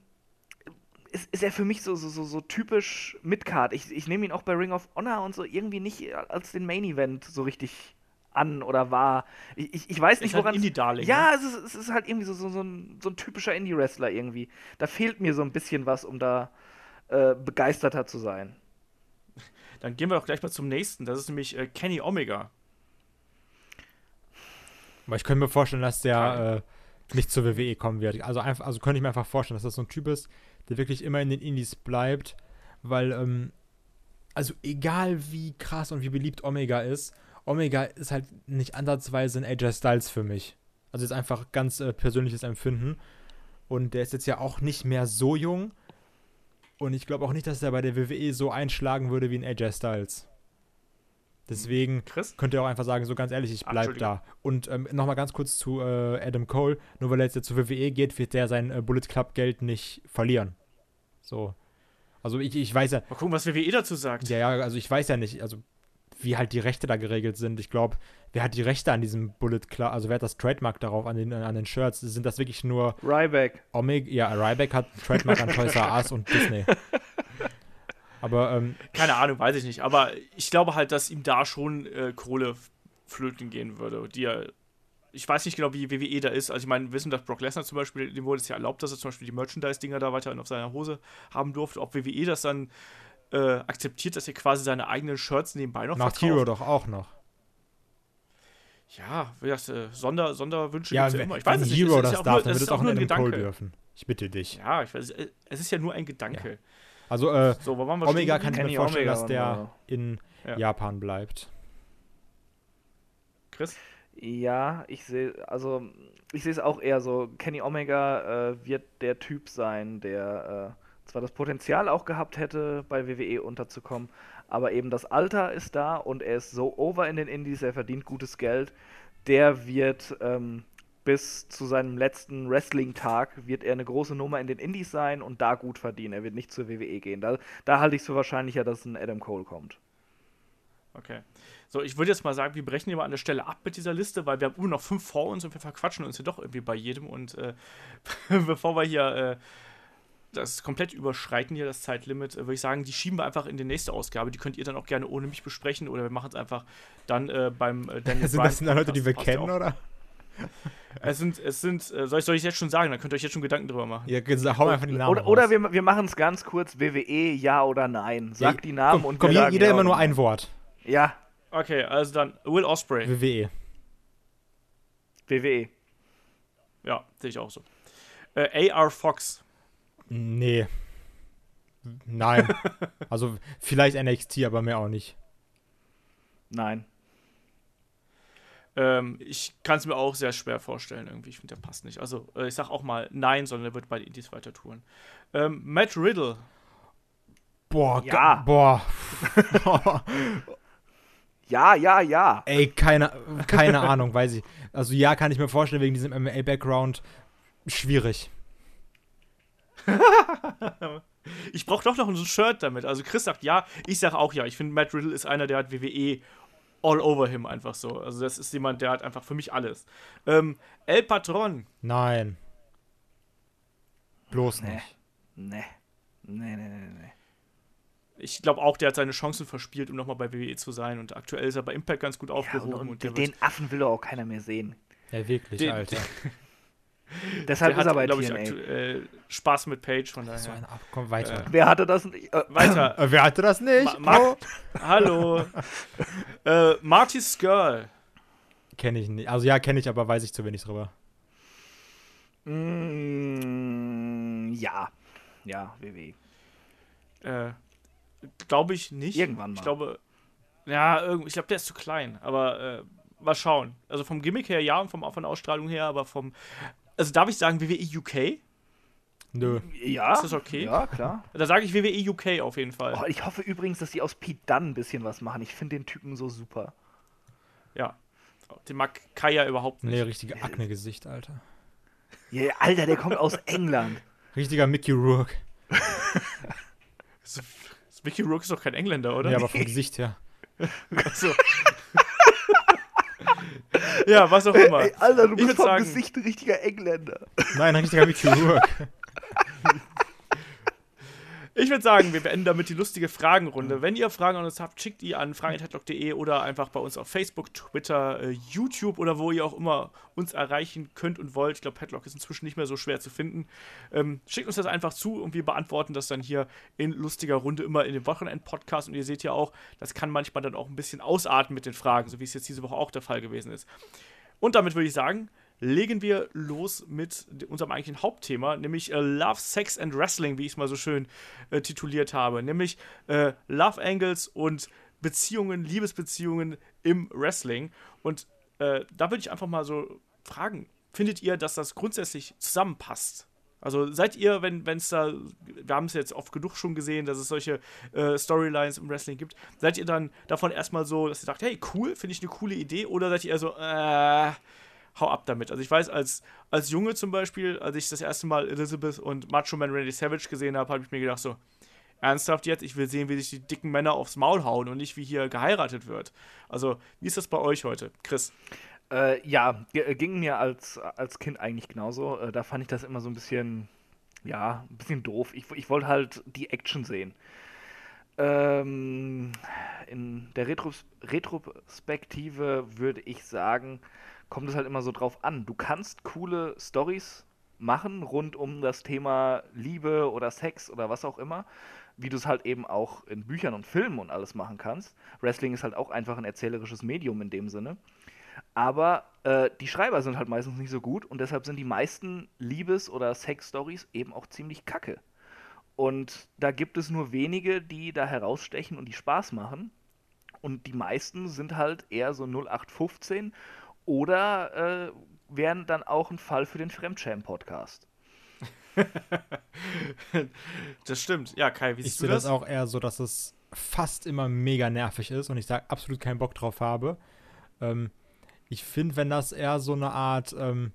ist, ist er für mich so, so, so, so typisch Midcard. Ich, ich nehme ihn auch bei Ring of Honor und so irgendwie nicht als den Main Event so richtig an oder war. Ich, ich, ich weiß nicht, halt woran. Halt Indie-Darling. Ja, ne? es, ist, es ist halt irgendwie so, so, so, ein, so ein typischer Indie-Wrestler irgendwie. Da fehlt mir so ein bisschen was, um da äh, begeisterter zu sein. Dann gehen wir doch gleich mal zum nächsten. Das ist nämlich äh, Kenny Omega. Aber ich könnte mir vorstellen, dass der äh, nicht zur WWE kommen wird. Also, einfach, also könnte ich mir einfach vorstellen, dass das so ein Typ ist, der wirklich immer in den Indies bleibt, weil, ähm, also egal wie krass und wie beliebt Omega ist, Omega ist halt nicht ansatzweise ein AJ Styles für mich. Also ist einfach ganz äh, persönliches Empfinden. Und der ist jetzt ja auch nicht mehr so jung. Und ich glaube auch nicht, dass er bei der WWE so einschlagen würde wie ein AJ Styles. Deswegen Chris? könnt ihr auch einfach sagen, so ganz ehrlich, ich bleib da. Und ähm, nochmal ganz kurz zu äh, Adam Cole. Nur weil er jetzt zur WWE geht, wird der sein äh, Bullet Club Geld nicht verlieren. So. Also ich, ich weiß ja. Mal gucken, was WWE dazu sagt. Ja, ja, also ich weiß ja nicht, also wie halt die Rechte da geregelt sind. Ich glaube, wer hat die Rechte an diesem Bullet Club, also wer hat das Trademark darauf an den, an den Shirts? Sind das wirklich nur Ryback? Omega, ja, Ryback hat Trademark an Toys R Us und Disney. Aber, ähm, Keine Ahnung, weiß ich nicht. Aber ich glaube halt, dass ihm da schon äh, Kohle flöten gehen würde, die er ich weiß nicht genau, wie WWE da ist. Also ich meine, wir wissen, dass Brock Lesnar zum Beispiel, dem wurde es ja erlaubt, dass er zum Beispiel die Merchandise-Dinger da weiterhin auf seiner Hose haben durfte. Ob WWE das dann äh, akzeptiert, dass er quasi seine eigenen Shirts nebenbei noch Macht Hero doch auch noch. Ja, das, äh, Sonder, Sonderwünsche ja, ja immer. Ich weiß es Hero nicht. das ja darf, dann wird es auch nur ein Cole dürfen. Ich bitte dich. Ja, ich weiß, es ist ja nur ein Gedanke. Ja. Also, äh, so, Omega kann ich mir vorstellen, Omega dass der in ja. Japan bleibt. Chris? Ja, ich sehe, also ich sehe es auch eher so. Kenny Omega äh, wird der Typ sein, der äh, zwar das Potenzial auch gehabt hätte, bei WWE unterzukommen, aber eben das Alter ist da und er ist so over in den Indies, er verdient gutes Geld. Der wird ähm, bis zu seinem letzten Wrestling-Tag wird er eine große Nummer in den Indies sein und da gut verdienen. Er wird nicht zur WWE gehen. Da, da halte ich es für wahrscheinlicher, dass ein Adam Cole kommt. Okay. So, ich würde jetzt mal sagen, wir brechen hier mal an der Stelle ab mit dieser Liste, weil wir haben immer noch fünf vor uns und wir verquatschen uns hier doch irgendwie bei jedem. Und äh, bevor wir hier äh, das komplett überschreiten, hier das Zeitlimit, äh, würde ich sagen, die schieben wir einfach in die nächste Ausgabe. Die könnt ihr dann auch gerne ohne mich besprechen oder wir machen es einfach dann äh, beim äh, Daniel Sind das denn Leute, die wir kennen, oder? Es sind, es sind, äh, soll ich, soll ich jetzt schon sagen? Dann könnt ihr euch jetzt schon Gedanken drüber machen. Ja, hau einfach die Namen Oder, oder wir, wir machen es ganz kurz: WWE, ja oder nein. Sag ja, die Namen komm, und komm, jeder, jeder immer nur ein Wort. Ja. Okay, also dann Will Osprey. WWE. WWE. Ja, sehe ich auch so. Äh, AR Fox. Nee. Nein. also vielleicht NXT, aber mehr auch nicht. Nein. Ähm, ich kann es mir auch sehr schwer vorstellen, irgendwie. Ich finde, der passt nicht. Also, äh, ich sag auch mal nein, sondern er wird bei den Indies weiter touren. Ähm, Matt Riddle. Boah, ja. Boah. ja, ja, ja. Ey, keine, keine Ahnung, weiß ich. Also, ja, kann ich mir vorstellen, wegen diesem MMA-Background. Schwierig. ich brauche doch noch ein Shirt damit. Also Chris sagt ja, ich sage auch ja. Ich finde, Matt Riddle ist einer, der hat WWE all over him einfach so. Also das ist jemand, der hat einfach für mich alles. Ähm, El Patron. Nein. Bloß Nee. nicht. Nee. Nee, nee, nee, nee. Ich glaube auch, der hat seine Chancen verspielt, um nochmal bei WWE zu sein. Und aktuell ist er bei Impact ganz gut Ja, aufgehoben. und, und und wird- den Affen will doch auch keiner mehr sehen. Ja, wirklich, Den- Alter. Deshalb der ist er bei glaube ich, TNA. aktuell Spaß mit Page. Von daher. So ein Ab Komm, weiter. Wer hatte das nicht? Äh, Weiter. Äh, wer hatte das nicht? Ma Mark, oh. hallo. äh, Marty Skrull. Kenne ich nicht. Also ja, kenne ich, aber weiß ich zu wenig drüber. Mm, ja. Ja, WWE. Äh, glaube ich nicht. Irgendwann mal. Ich glaube, ja, irgend- ich glaube, der ist zu klein. Aber äh, mal schauen. Also vom Gimmick her ja und vom, von der Ausstrahlung her, aber vom. Also darf ich sagen WWE UK? Nö. Ja. Ist das okay? Ja, klar. Da sage ich WWE UK auf jeden Fall. Oh, ich hoffe übrigens, dass die aus Pete Dunne ein bisschen was machen. Ich finde den Typen so super. Ja. Den mag Kaya überhaupt nicht. Nee, richtige Akne-Gesicht, Alter. Ja, Alter, der kommt aus England. Richtiger Mickey Rourke. Das Mickey Rourke ist doch kein Engländer, oder? Ja, aber vom Gesicht her. Achso. ja, was auch immer. Ey, Alter, du Ich bist vom sagen- Gesicht ein richtiger Engländer. Nein, ein richtiger Mickey Rourke. Ich würde sagen, wir beenden damit die lustige Fragenrunde. Wenn ihr Fragen an uns habt, schickt die an fragen.headlock.de oder einfach bei uns auf Facebook, Twitter, äh, YouTube oder wo ihr auch immer uns erreichen könnt und wollt. Ich glaube, Headlock ist inzwischen nicht mehr so schwer zu finden. Ähm, schickt uns das einfach zu und wir beantworten das dann hier in lustiger Runde immer in dem Wochenend-Podcast. Und ihr seht ja auch, das kann manchmal dann auch ein bisschen ausarten mit den Fragen, so wie es jetzt diese Woche auch der Fall gewesen ist. Und damit würde ich sagen, legen wir los mit unserem eigentlichen Hauptthema, nämlich äh, Love, Sex and Wrestling, wie ich es mal so schön äh, tituliert habe. Nämlich äh, Love Angles und Beziehungen, Liebesbeziehungen im Wrestling. Und äh, da würde ich einfach mal so fragen, findet ihr, dass das grundsätzlich zusammenpasst? Also seid ihr, wenn es da, wir haben es jetzt oft genug schon gesehen, dass es solche äh, Storylines im Wrestling gibt, seid ihr dann davon erstmal so, dass ihr sagt, hey, cool, finde ich eine coole Idee, oder seid ihr eher so, äh, hau ab damit. Also ich weiß, als, als Junge zum Beispiel, als ich das erste Mal Elizabeth und Macho Man Randy Savage gesehen habe, habe ich mir gedacht so, ernsthaft jetzt, ich will sehen, wie sich die dicken Männer aufs Maul hauen und nicht, wie hier geheiratet wird. Also, wie ist das bei euch heute, Chris? Äh, ja, äh, ging mir als, als Kind eigentlich genauso. Äh, da fand ich das immer so ein bisschen, ja, ein bisschen doof. Ich, ich wollte halt die Action sehen. Ähm, in der Retros Retrospektive würde ich sagen, kommt es halt immer so drauf an. Du kannst coole Stories machen rund um das Thema Liebe oder Sex oder was auch immer, wie du es halt eben auch in Büchern und Filmen und alles machen kannst. Wrestling ist halt auch einfach ein erzählerisches Medium in dem Sinne. Aber äh, die Schreiber sind halt meistens nicht so gut und deshalb sind die meisten Liebes- oder Sex-Stories eben auch ziemlich kacke. Und da gibt es nur wenige, die da herausstechen und die Spaß machen. Und die meisten sind halt eher so 0815 oder äh, wären dann auch ein Fall für den Fremdschämen-Podcast. Das stimmt. Ja, Kai, wie Ich siehst du sehe das das? auch eher so, dass es fast immer mega nervig ist und ich da absolut keinen Bock drauf habe. Ähm, ich finde, wenn das eher so eine Art, ähm,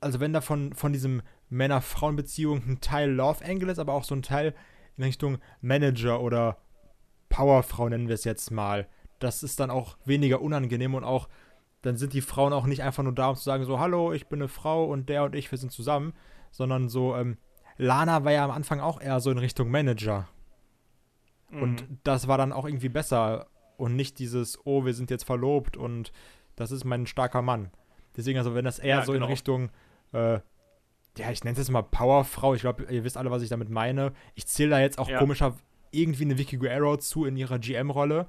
also wenn da von, von diesem Männer-Frauen-Beziehung ein Teil Love-Angle ist, aber auch so ein Teil in Richtung Manager oder Powerfrau nennen wir es jetzt mal, das ist dann auch weniger unangenehm und auch, dann sind die Frauen auch nicht einfach nur da, um zu sagen, so, hallo, ich bin eine Frau und der und ich, wir sind zusammen, sondern so, ähm, Lana war ja am Anfang auch eher so in Richtung Manager. Und Mhm. das war dann auch irgendwie besser und nicht dieses, oh, wir sind jetzt verlobt und das ist mein starker Mann. Deswegen, also wenn das eher Ja, so genau. in Richtung, äh, ja, ich nenne es jetzt mal Powerfrau, ich glaube, ihr wisst alle, was ich damit meine. Ich zähle da jetzt auch Ja. komischer irgendwie eine Vicky Guerrero zu in ihrer GM-Rolle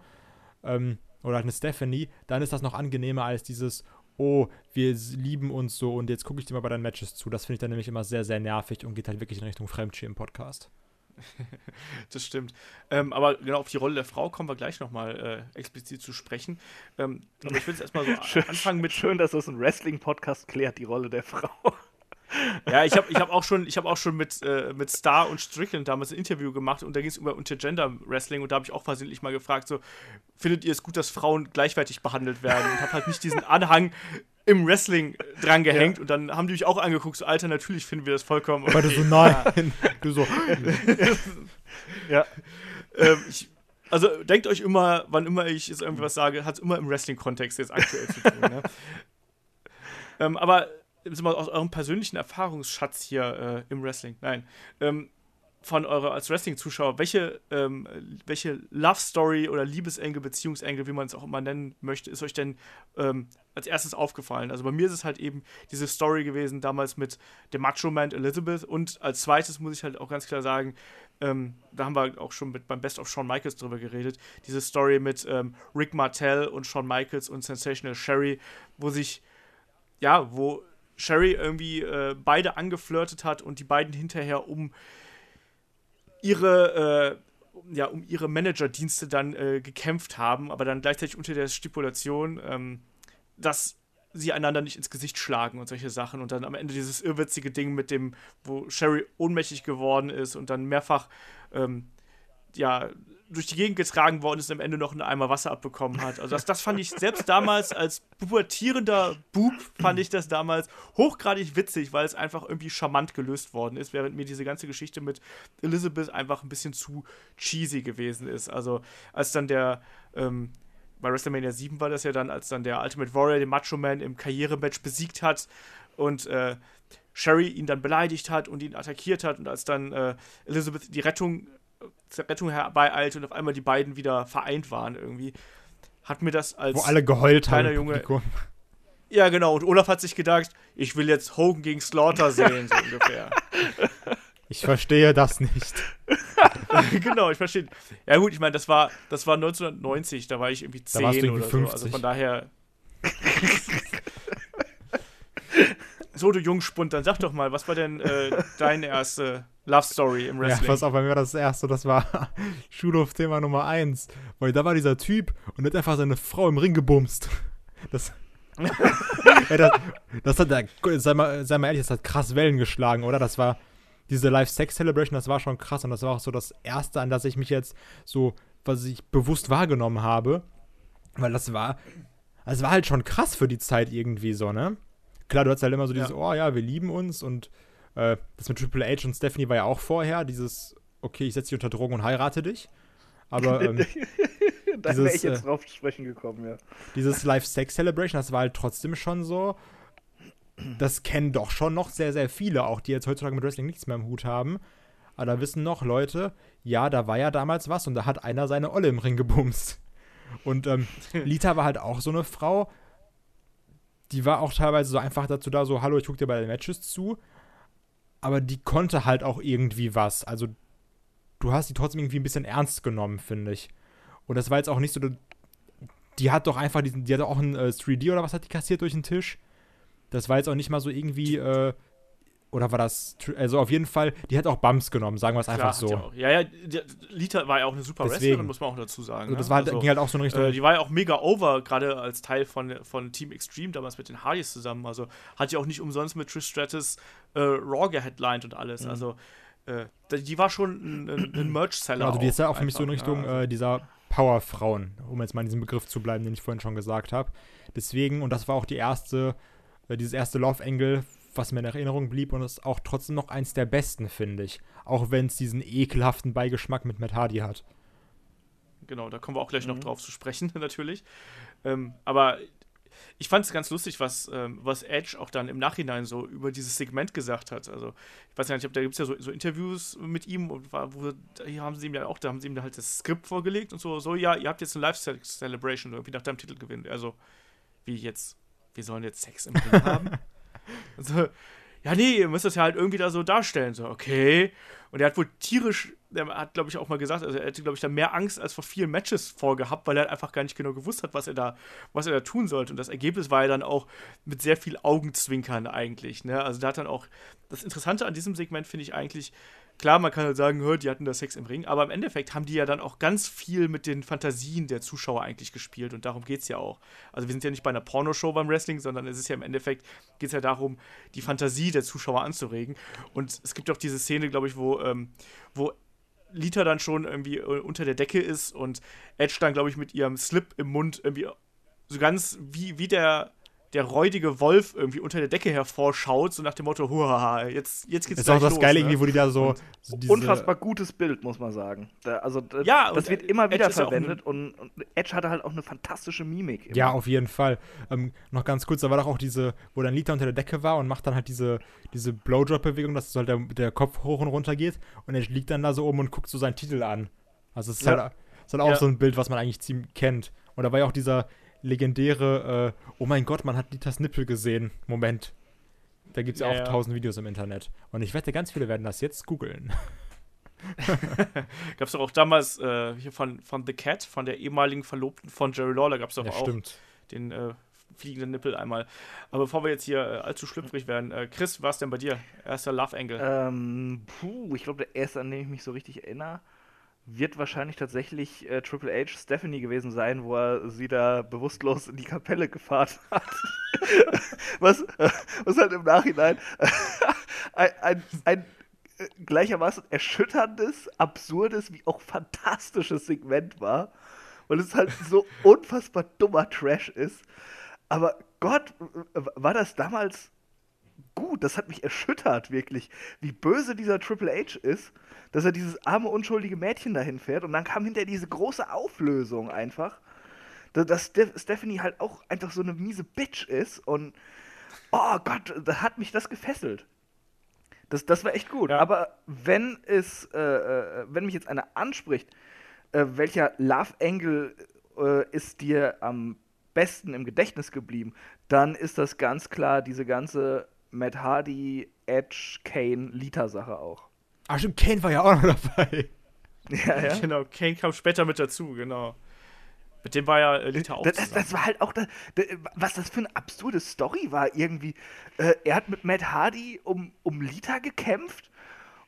ähm, oder eine Stephanie, dann ist das noch angenehmer als dieses, oh, wir lieben uns so und jetzt gucke ich dir mal bei deinen Matches zu. Das finde ich dann nämlich immer sehr, sehr nervig und geht halt wirklich in Richtung Fremdschämen im Podcast. Das stimmt. Ähm, aber genau auf die Rolle der Frau kommen wir gleich nochmal äh, explizit zu sprechen. Ähm, aber ich will jetzt erstmal so Schön, anfangen mit. schön, dass das ein Wrestling-Podcast klärt, die Rolle der Frau. Ja, ich habe ich hab auch schon, ich hab auch schon mit, äh, mit Star und Strickland damals ein Interview gemacht und da ging es über Intergender Wrestling und da habe ich auch versehentlich mal gefragt, so, findet ihr es gut, dass Frauen gleichwertig behandelt werden? Und habe halt nicht diesen Anhang im Wrestling dran gehängt und dann haben die mich auch angeguckt, so, Alter, natürlich finden wir das vollkommen Weil du okay. so, nein, du so, ja. ähm, ich, also denkt euch immer, wann immer ich jetzt irgendwie was sage, hat es immer im Wrestling-Kontext jetzt aktuell zu tun. Ne? ähm, aber mal aus eurem persönlichen Erfahrungsschatz hier äh, im Wrestling, nein, ähm, von eurer als Wrestling-Zuschauer, welche, ähm, welche Love-Story oder Liebesengel, Beziehungsengel, wie man es auch immer nennen möchte, ist euch denn ähm, als erstes aufgefallen? Also bei mir ist es halt eben diese Story gewesen, damals mit dem Macho-Man Elizabeth und als zweites muss ich halt auch ganz klar sagen, ähm, da haben wir auch schon mit, beim Best of Shawn Michaels drüber geredet, diese Story mit ähm, Rick Martell und Shawn Michaels und Sensational Sherry, wo sich, ja, wo Sherry irgendwie äh, beide angeflirtet hat und die beiden hinterher um ihre, äh, ja, um ihre Managerdienste dann äh, gekämpft haben, aber dann gleichzeitig unter der Stipulation, ähm, dass sie einander nicht ins Gesicht schlagen und solche Sachen. Und dann am Ende dieses irrwitzige Ding mit dem, wo Sherry ohnmächtig geworden ist und dann mehrfach ähm, ja, durch die Gegend getragen worden ist und am Ende noch einen Eimer Wasser abbekommen hat. Also das, das fand ich selbst damals als pubertierender Bub, fand ich das damals hochgradig witzig, weil es einfach irgendwie charmant gelöst worden ist, während mir diese ganze Geschichte mit Elizabeth einfach ein bisschen zu cheesy gewesen ist. Also als dann der, ähm, bei WrestleMania 7 war das ja dann, als dann der Ultimate Warrior den Macho Man im Karrierematch besiegt hat und äh, Sherry ihn dann beleidigt hat und ihn attackiert hat und als dann äh, Elizabeth die Rettung Rettung herbeieilte und auf einmal die beiden wieder vereint waren irgendwie, hat mir das als Wo alle geheult kleiner haben. Junge. Ja, genau. Und Olaf hat sich gedacht, ich will jetzt Hogan gegen Slaughter sehen, so ungefähr. Ich verstehe das nicht. genau, ich verstehe. Ja gut, ich meine, das war, das war 1990, da war ich irgendwie 10 warst du irgendwie oder 50. so. Also von daher. so, du Jungspund, dann sag doch mal, was war denn äh, deine erste Love Story im Ja, Wrestling? pass auf, bei mir war das erste, das war Schulhof-Thema Nummer eins. Weil da war dieser Typ und hat einfach seine Frau im Ring gebumst. Das. Ey, das, das hat, sei mal, sei mal ehrlich, das hat krass Wellen geschlagen, oder? Das war diese Live-Sex-Celebration, das war schon krass und das war auch so das erste, an das ich mich jetzt so, was ich bewusst wahrgenommen habe. Weil das war, das war halt schon krass für die Zeit irgendwie so, ne? Klar, du hast halt immer so dieses, Ja. oh ja, wir lieben uns und äh, das mit Triple H und Stephanie war ja auch vorher, dieses, okay, ich setze dich unter Drogen und heirate dich. Aber ähm, da wäre ich jetzt äh, drauf zu sprechen gekommen, ja. dieses Live-Sex-Celebration, das war halt trotzdem schon so, das kennen doch schon noch sehr, sehr viele, auch die jetzt heutzutage mit Wrestling nichts mehr im Hut haben. Aber da wissen noch Leute, ja, da war ja damals was und da hat einer seine Olle im Ring gebumst. Und ähm, Lita war halt auch so eine Frau, die war auch teilweise so einfach dazu da, so, hallo, ich gucke dir bei den Matches zu. Aber die konnte halt auch irgendwie was. Also, du hast die trotzdem irgendwie ein bisschen ernst genommen, finde ich. Und das war jetzt auch nicht so, die hat doch einfach diesen, die hat auch ein äh, 3D oder was hat die kassiert durch den Tisch. Das war jetzt auch nicht mal so irgendwie, äh, oder war das, also auf jeden Fall, die hat auch Bumps genommen, sagen wir es einfach so. Ja, ja, die, Lita war ja auch eine super Deswegen. Wrestlerin, muss man auch dazu sagen. Also das ne? war halt, Also, ging halt auch so in Richtung, Äh, die war ja auch mega over, gerade als Teil von, von Team Extreme, damals mit den Hardys zusammen. Also hat ja auch nicht umsonst mit Trish Stratus äh, Raw geheadlined und Mhm. alles. Also äh, die war schon ein, ein, ein Merch-Seller. also die ist ja auch für mich so in Richtung ja, also. äh, dieser Powerfrauen, um jetzt mal in diesem Begriff zu bleiben, den ich vorhin schon gesagt habe. Deswegen, und das war auch die erste, äh, dieses erste Love Angle, was mir in Erinnerung blieb und ist auch trotzdem noch eins der besten, finde ich. Auch wenn es diesen ekelhaften Beigeschmack mit Matt Hardy hat. Genau, da kommen wir auch gleich noch Mhm. drauf zu sprechen, natürlich. Ähm, aber ich fand es ganz lustig, was, ähm, was Edge auch dann im Nachhinein so über dieses Segment gesagt hat. Also, ich weiß gar nicht, ob da gibt es ja so, so Interviews mit ihm und war, wo hier haben sie ihm ja auch, da haben sie ihm halt das Skript vorgelegt und so, so, ja, ihr habt jetzt eine Live-Celebration irgendwie nach deinem Titelgewinn. Also, wie jetzt, wir sollen jetzt Sex im Ring haben? Also, ja, nee, ihr müsst das ja halt irgendwie da so darstellen. So, okay. Und er hat wohl tierisch, er hat, glaube ich, auch mal gesagt, also er hätte, glaube ich, da mehr Angst als vor vielen Matches vorgehabt, weil er halt einfach gar nicht genau gewusst hat, was er da, was er da tun sollte. Und das Ergebnis war ja dann auch mit sehr viel Augenzwinkern eigentlich. Ne? Also da hat dann auch, das Interessante an diesem Segment finde ich eigentlich, klar, man kann halt sagen, die hatten da Sex im Ring, aber im Endeffekt haben die ja dann auch ganz viel mit den Fantasien der Zuschauer eigentlich gespielt und darum geht es ja auch. Also wir sind ja nicht bei einer Pornoshow beim Wrestling, sondern es ist ja im Endeffekt, geht es ja darum, die Fantasie der Zuschauer anzuregen. Und es gibt auch diese Szene, glaube ich, wo, ähm, wo Lita dann schon irgendwie äh, unter der Decke ist und Edge dann, glaube ich, mit ihrem Slip im Mund irgendwie so ganz wie, wie der der räudige Wolf irgendwie unter der Decke hervorschaut, so nach dem Motto, huhaha, jetzt, jetzt geht's Das ist auch das los, Geile ne? irgendwie, wo die da so, so diese- Unfassbar gutes Bild, muss man sagen. Da, also, da, Ja, das wird immer Edge wieder ist ja ein- verwendet und, und Edge hatte halt auch eine fantastische Mimik. immer. Ja, auf jeden Fall. Ähm, noch ganz kurz, da war doch auch diese, wo dann Lita unter der Decke war und macht dann halt diese, diese Blowdrop-Bewegung, dass halt der, der Kopf hoch und runter geht und er liegt dann da so oben und guckt so seinen Titel an. Also es ist, Ja. halt, ist halt auch Ja. so ein Bild, was man eigentlich ziemlich kennt. Und da war ja auch dieser legendäre, äh, oh mein Gott, man hat Litas Nippel gesehen. Moment. Da gibt es ja, Ja, auch ja. tausend Videos im Internet. Und ich wette, ganz viele werden das jetzt googeln. Gab's doch auch damals äh, hier von, von The Cat, von der ehemaligen Verlobten von Jerry Lawler, gab's doch Ja, auch stimmt. den äh, fliegenden Nippel einmal. Aber bevor wir jetzt hier äh, allzu schlüpfrig werden, äh, Chris, was denn bei dir? Erster Love Angle. Ähm, puh, ich glaube, der erste, an den ich mich so richtig erinnere, wird wahrscheinlich tatsächlich äh, Triple H Stephanie gewesen sein, wo er sie da bewusstlos in die Kapelle gefahren hat. was, äh, was halt im Nachhinein ein, ein, ein äh, gleichermaßen erschütterndes, absurdes wie auch fantastisches Segment war. Weil es halt so unfassbar dummer Trash ist. Aber Gott, war das damals gut. Das hat mich erschüttert, wirklich. Wie böse dieser Triple H ist, dass er dieses arme, unschuldige Mädchen dahin fährt. Und dann kam hinterher diese große Auflösung einfach. da- Dass Ste Stephanie halt auch einfach so eine miese Bitch ist. Und oh Gott, da hat mich das gefesselt. Das, das war echt gut. Ja. Aber wenn es, äh, äh, wenn mich jetzt einer anspricht, äh, welcher Love Angle äh, ist dir am besten im Gedächtnis geblieben, dann ist das ganz klar diese ganze Matt Hardy, Edge, Kane, Lita-Sache auch. Ah, stimmt, Kane war ja auch noch dabei. Ja, ja. Genau, Kane kam später mit dazu, genau. Mit dem war ja äh, Lita auch Das, das, das war halt auch, da, da, was das für eine absurde Story war irgendwie. Äh, er hat mit Matt Hardy um, um Lita gekämpft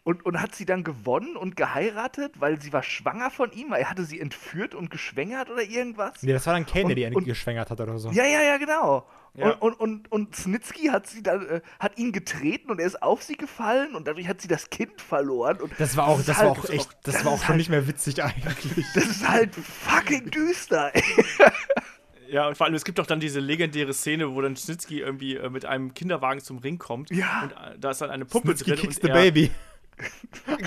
und, und hat sie dann gewonnen und geheiratet, weil sie war schwanger von ihm. Er hatte sie entführt und geschwängert oder irgendwas. Nee, das war dann Kane, der irgendwie geschwängert hat oder so. Ja, ja, ja, genau. Ja. Und, und, und, und Snitsky hat sie dann, äh, hat ihn getreten und er ist auf sie gefallen und dadurch hat sie das Kind verloren. Und Das war auch, das halt- war auch echt, das, das war auch schon halt- nicht mehr witzig eigentlich. Das ist halt fucking düster, ey. Ja, und vor allem, es gibt auch dann diese legendäre Szene, wo dann Schnitzky irgendwie äh, mit einem Kinderwagen zum Ring kommt. Ja. Und äh, da ist dann eine Puppe Snitsky drin. kicks und the er, baby.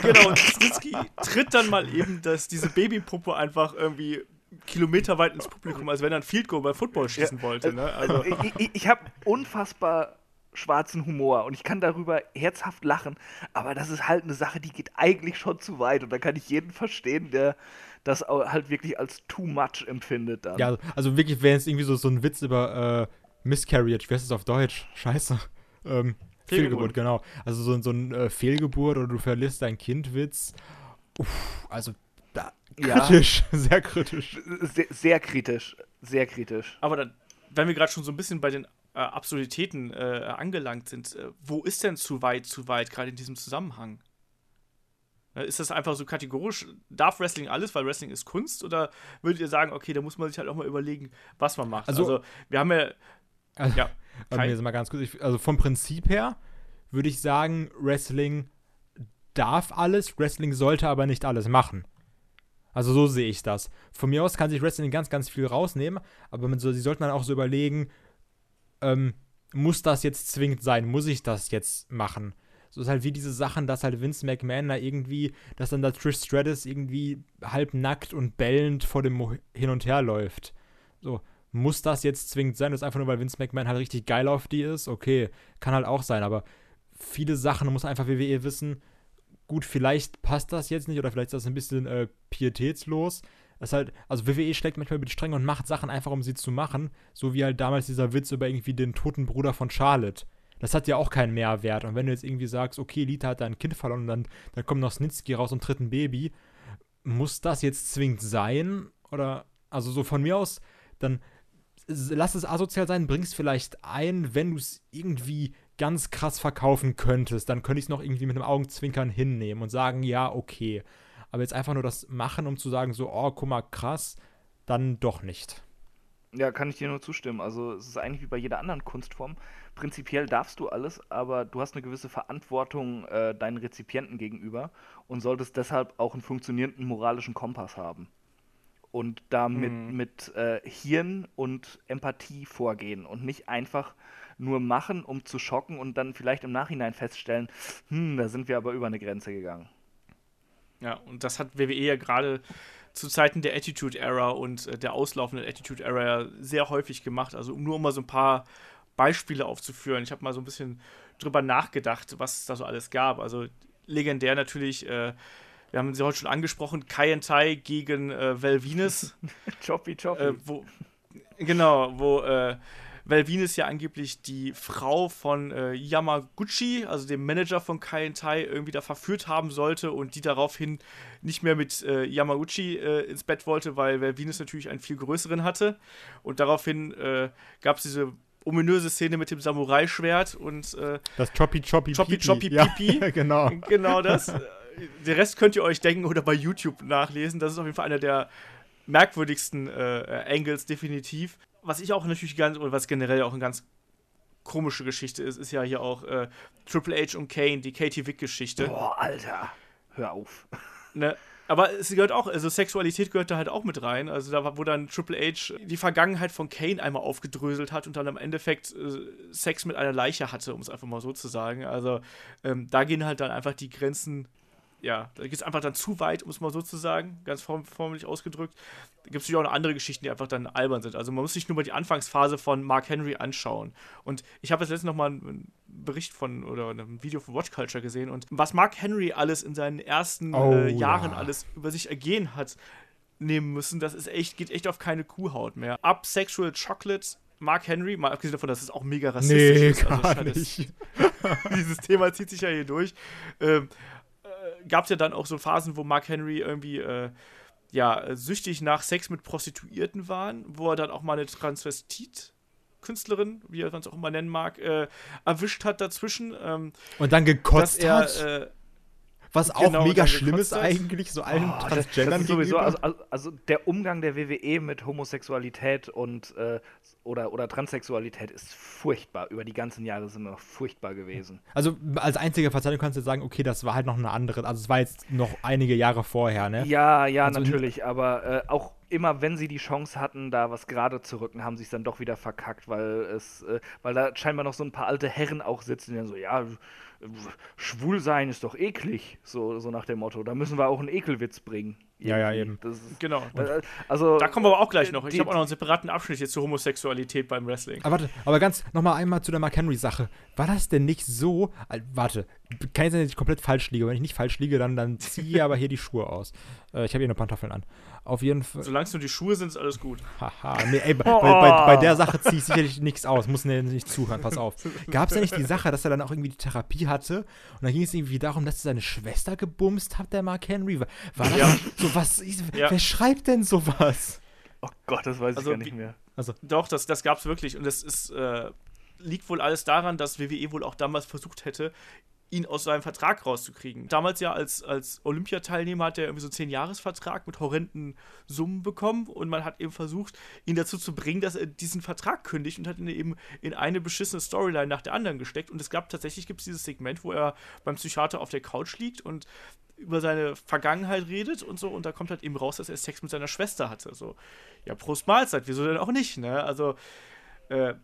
Genau, und Schnitzky tritt dann mal eben dass diese Babypuppe einfach irgendwie kilometerweit ins Publikum, als wenn er ein Field Goal bei Football schießen wollte. Ne? Also, ich ich, ich habe unfassbar schwarzen Humor und ich kann darüber herzhaft lachen, aber das ist halt eine Sache, die geht eigentlich schon zu weit und da kann ich jeden verstehen, der das halt wirklich als too much empfindet dann. Ja, also wirklich wäre es irgendwie so, so ein Witz über äh, Miscarriage, wie heißt es auf Deutsch? Scheiße. Ähm, Fehlgeburt. Fehlgeburt. genau. Also so, so ein äh, Fehlgeburt oder du verlierst dein Kind-Witz. Uff, also da, Ja. kritisch, sehr kritisch. Sehr, sehr kritisch, sehr kritisch. aber dann, wenn wir gerade schon so ein bisschen bei den äh, Absurditäten äh, angelangt sind, äh, wo ist denn zu weit, zu weit, gerade in diesem Zusammenhang? Äh, Ist das einfach so kategorisch, darf Wrestling alles, weil Wrestling ist Kunst? Oder würdet ihr sagen, okay, da muss man sich halt auch mal überlegen, was man macht? Also- Also, wir haben ja, Also, ja, jetzt mal ganz kurz. Ich, also vom Prinzip her würde ich sagen, Wrestling darf alles, Wrestling sollte aber nicht alles machen. Also so sehe ich das. Von mir aus kann sich Wrestling ganz, ganz viel rausnehmen, aber so, sie sollten dann auch so überlegen, ähm, muss das jetzt zwingend sein? Muss ich das jetzt machen? So ist halt wie diese Sachen, dass halt Vince McMahon da irgendwie, dass dann da Trish Stratus irgendwie halb nackt und bellend vor dem Mo- hin und her läuft. So, muss das jetzt zwingend sein? Das ist einfach nur, weil Vince McMahon halt richtig geil auf die ist? Okay, kann halt auch sein, aber viele Sachen muss einfach WWE wissen, gut, vielleicht passt das jetzt nicht oder vielleicht ist das ein bisschen äh, pietätslos. Das halt, also WWE schlägt manchmal über die Stränge und macht Sachen einfach, um sie zu machen, so wie halt damals dieser Witz über irgendwie den toten Bruder von Charlotte. Das hat ja auch keinen Mehrwert. Und wenn du jetzt irgendwie sagst, okay, Lita hat da ein Kind verloren und dann, dann kommt noch Snitsky raus und tritt ein Baby, muss das jetzt zwingend sein? Oder, also so von mir aus, dann lass es asozial sein, bring's vielleicht ein, wenn du es irgendwie ganz krass verkaufen könntest, dann könnte ich es noch irgendwie mit einem Augenzwinkern hinnehmen und sagen, ja, okay. Aber jetzt einfach nur das machen, um zu sagen, so, oh, guck mal, krass, dann doch nicht. Ja, kann ich dir nur zustimmen. Also es ist eigentlich wie bei jeder anderen Kunstform. Prinzipiell darfst du alles, aber du hast eine gewisse Verantwortung äh, deinen Rezipienten gegenüber und solltest deshalb auch einen funktionierenden moralischen Kompass haben. Und da mit, Mhm. mit äh, Hirn und Empathie vorgehen und nicht einfach nur machen, um zu schocken und dann vielleicht im Nachhinein feststellen, hm, da sind wir aber über eine Grenze gegangen. Ja, und das hat WWE ja gerade zu Zeiten der Attitude Era und äh, der auslaufenden Attitude Era ja sehr häufig gemacht. Also um nur um mal so ein paar Beispiele aufzuführen. Ich habe mal so ein bisschen drüber nachgedacht, was es da so alles gab. Also legendär natürlich, äh, wir haben sie heute schon angesprochen, Kai and Tai gegen äh, Val Venus. Choppy, choppy. äh, wo, genau, wo äh, Val Venus ja angeblich die Frau von äh, Yamaguchi, also dem Manager von Kai Tai, irgendwie da verführt haben sollte und die daraufhin nicht mehr mit äh, Yamaguchi äh, ins Bett wollte, weil Val Venus natürlich einen viel größeren hatte. Und daraufhin äh, gab es diese ominöse Szene mit dem Samurai-Schwert und äh, Das Choppy Choppy Choppy Pipi. Choppy ja, Pipi. genau. Genau das. Der Rest könnt ihr euch denken oder bei YouTube nachlesen. Das ist auf jeden Fall einer der merkwürdigsten äh, Angles, definitiv. Was ich auch natürlich ganz, oder was generell auch eine ganz komische Geschichte ist, ist ja hier auch äh, Triple H und Kane, die Katie Wick-Geschichte. Boah, Alter. Hör auf. Ne? Aber es gehört auch, also Sexualität gehört da halt auch mit rein. Also da wo dann Triple H die Vergangenheit von Kane einmal aufgedröselt hat und dann am Endeffekt äh, Sex mit einer Leiche hatte, um es einfach mal so zu sagen. Also ähm, da gehen halt dann einfach die Grenzen, ja, da geht es einfach dann zu weit, um es mal so zu sagen, ganz form formlich ausgedrückt. Da gibt es natürlich auch noch andere Geschichten, die einfach dann albern sind. Also man muss sich nur mal die Anfangsphase von Mark Henry anschauen. Und ich habe jetzt letztens noch mal einen Bericht von oder ein Video von Watch Culture gesehen und was Mark Henry alles in seinen ersten Oh, äh, Jahren ja. alles über sich ergehen hat nehmen müssen, das ist echt, geht echt auf keine Kuhhaut mehr. Up Sexual Chocolate, Mark Henry, mal abgesehen davon, dass es auch mega rassistisch Nee, ist. also gar es- nicht. dieses Thema zieht sich ja hier durch. Ähm, äh, Gab es ja dann auch so Phasen, wo Mark Henry irgendwie äh, ja, süchtig nach Sex mit Prostituierten waren, wo er dann auch mal eine Transvestit-Künstlerin, wie er es auch immer nennen mag, äh, erwischt hat dazwischen. Ähm, Und dann dass gekotzt er, hat. äh, was genau, auch mega dann schlimm ist eigentlich, so allen Oh, das, das Transgendern ist sowieso, gegenüber. also, also, also der Umgang der WWE mit Homosexualität und äh, oder, oder Transsexualität ist furchtbar. Über die ganzen Jahre sind wir noch furchtbar gewesen. Also als einzige Verzeihung kannst du sagen, okay, das war halt noch eine andere, also es war jetzt noch einige Jahre vorher, ne? Ja, ja, Also- natürlich, aber äh, auch immer, wenn sie die Chance hatten, da was gerade zu rücken, haben sie es dann doch wieder verkackt, weil es, äh, weil da scheinbar noch so ein paar alte Herren auch sitzen, die dann so, ja, schwul sein ist doch eklig, so, so nach dem Motto. Da müssen wir auch einen Ekelwitz bringen. Ja, ja, eben. Das ist, genau. äh, also, Da kommen wir aber auch gleich noch. Ich habe auch noch einen separaten Abschnitt jetzt zur Homosexualität beim Wrestling. Aber warte, aber ganz, nochmal einmal zu der Mark Henry-Sache. War das denn nicht so, äh, warte, kann jetzt sein, dass ich komplett falsch liege. Wenn ich nicht falsch liege, dann, dann ziehe ich aber hier die Schuhe aus. Äh, ich habe hier nur Pantoffeln an. Auf jeden Fall. Solange es nur die Schuhe sind, ist alles gut. Haha, nee, ey, bei, bei, bei, bei der Sache ziehe ich sicherlich nichts aus. Muss mir nicht zuhören, pass auf. Gab es ja nicht die Sache, dass er dann auch irgendwie die Therapie hatte und dann ging es irgendwie darum, dass er seine Schwester gebumst hat, der Mark Henry? War, das Ja. so was? Ich, Ja. Wer schreibt denn sowas? oh Gott, das weiß Also ich gar nicht mehr. Doch, das, das gab es wirklich. Und das ist, äh, liegt wohl alles daran, dass WWE wohl auch damals versucht hätte, ihn aus seinem Vertrag rauszukriegen. Damals ja als, als Olympiateilnehmer hat er irgendwie so einen 10-Jahres-Vertrag mit horrenden Summen bekommen und man hat eben versucht, ihn dazu zu bringen, dass er diesen Vertrag kündigt und hat ihn eben in eine beschissene Storyline nach der anderen gesteckt. Und es gab tatsächlich gibt's dieses Segment, wo er beim Psychiater auf der Couch liegt und über seine Vergangenheit redet und so und da kommt halt eben raus, dass er Sex mit seiner Schwester hatte. So, ja, Prost Mahlzeit, wieso denn auch nicht, ne? Also, äh,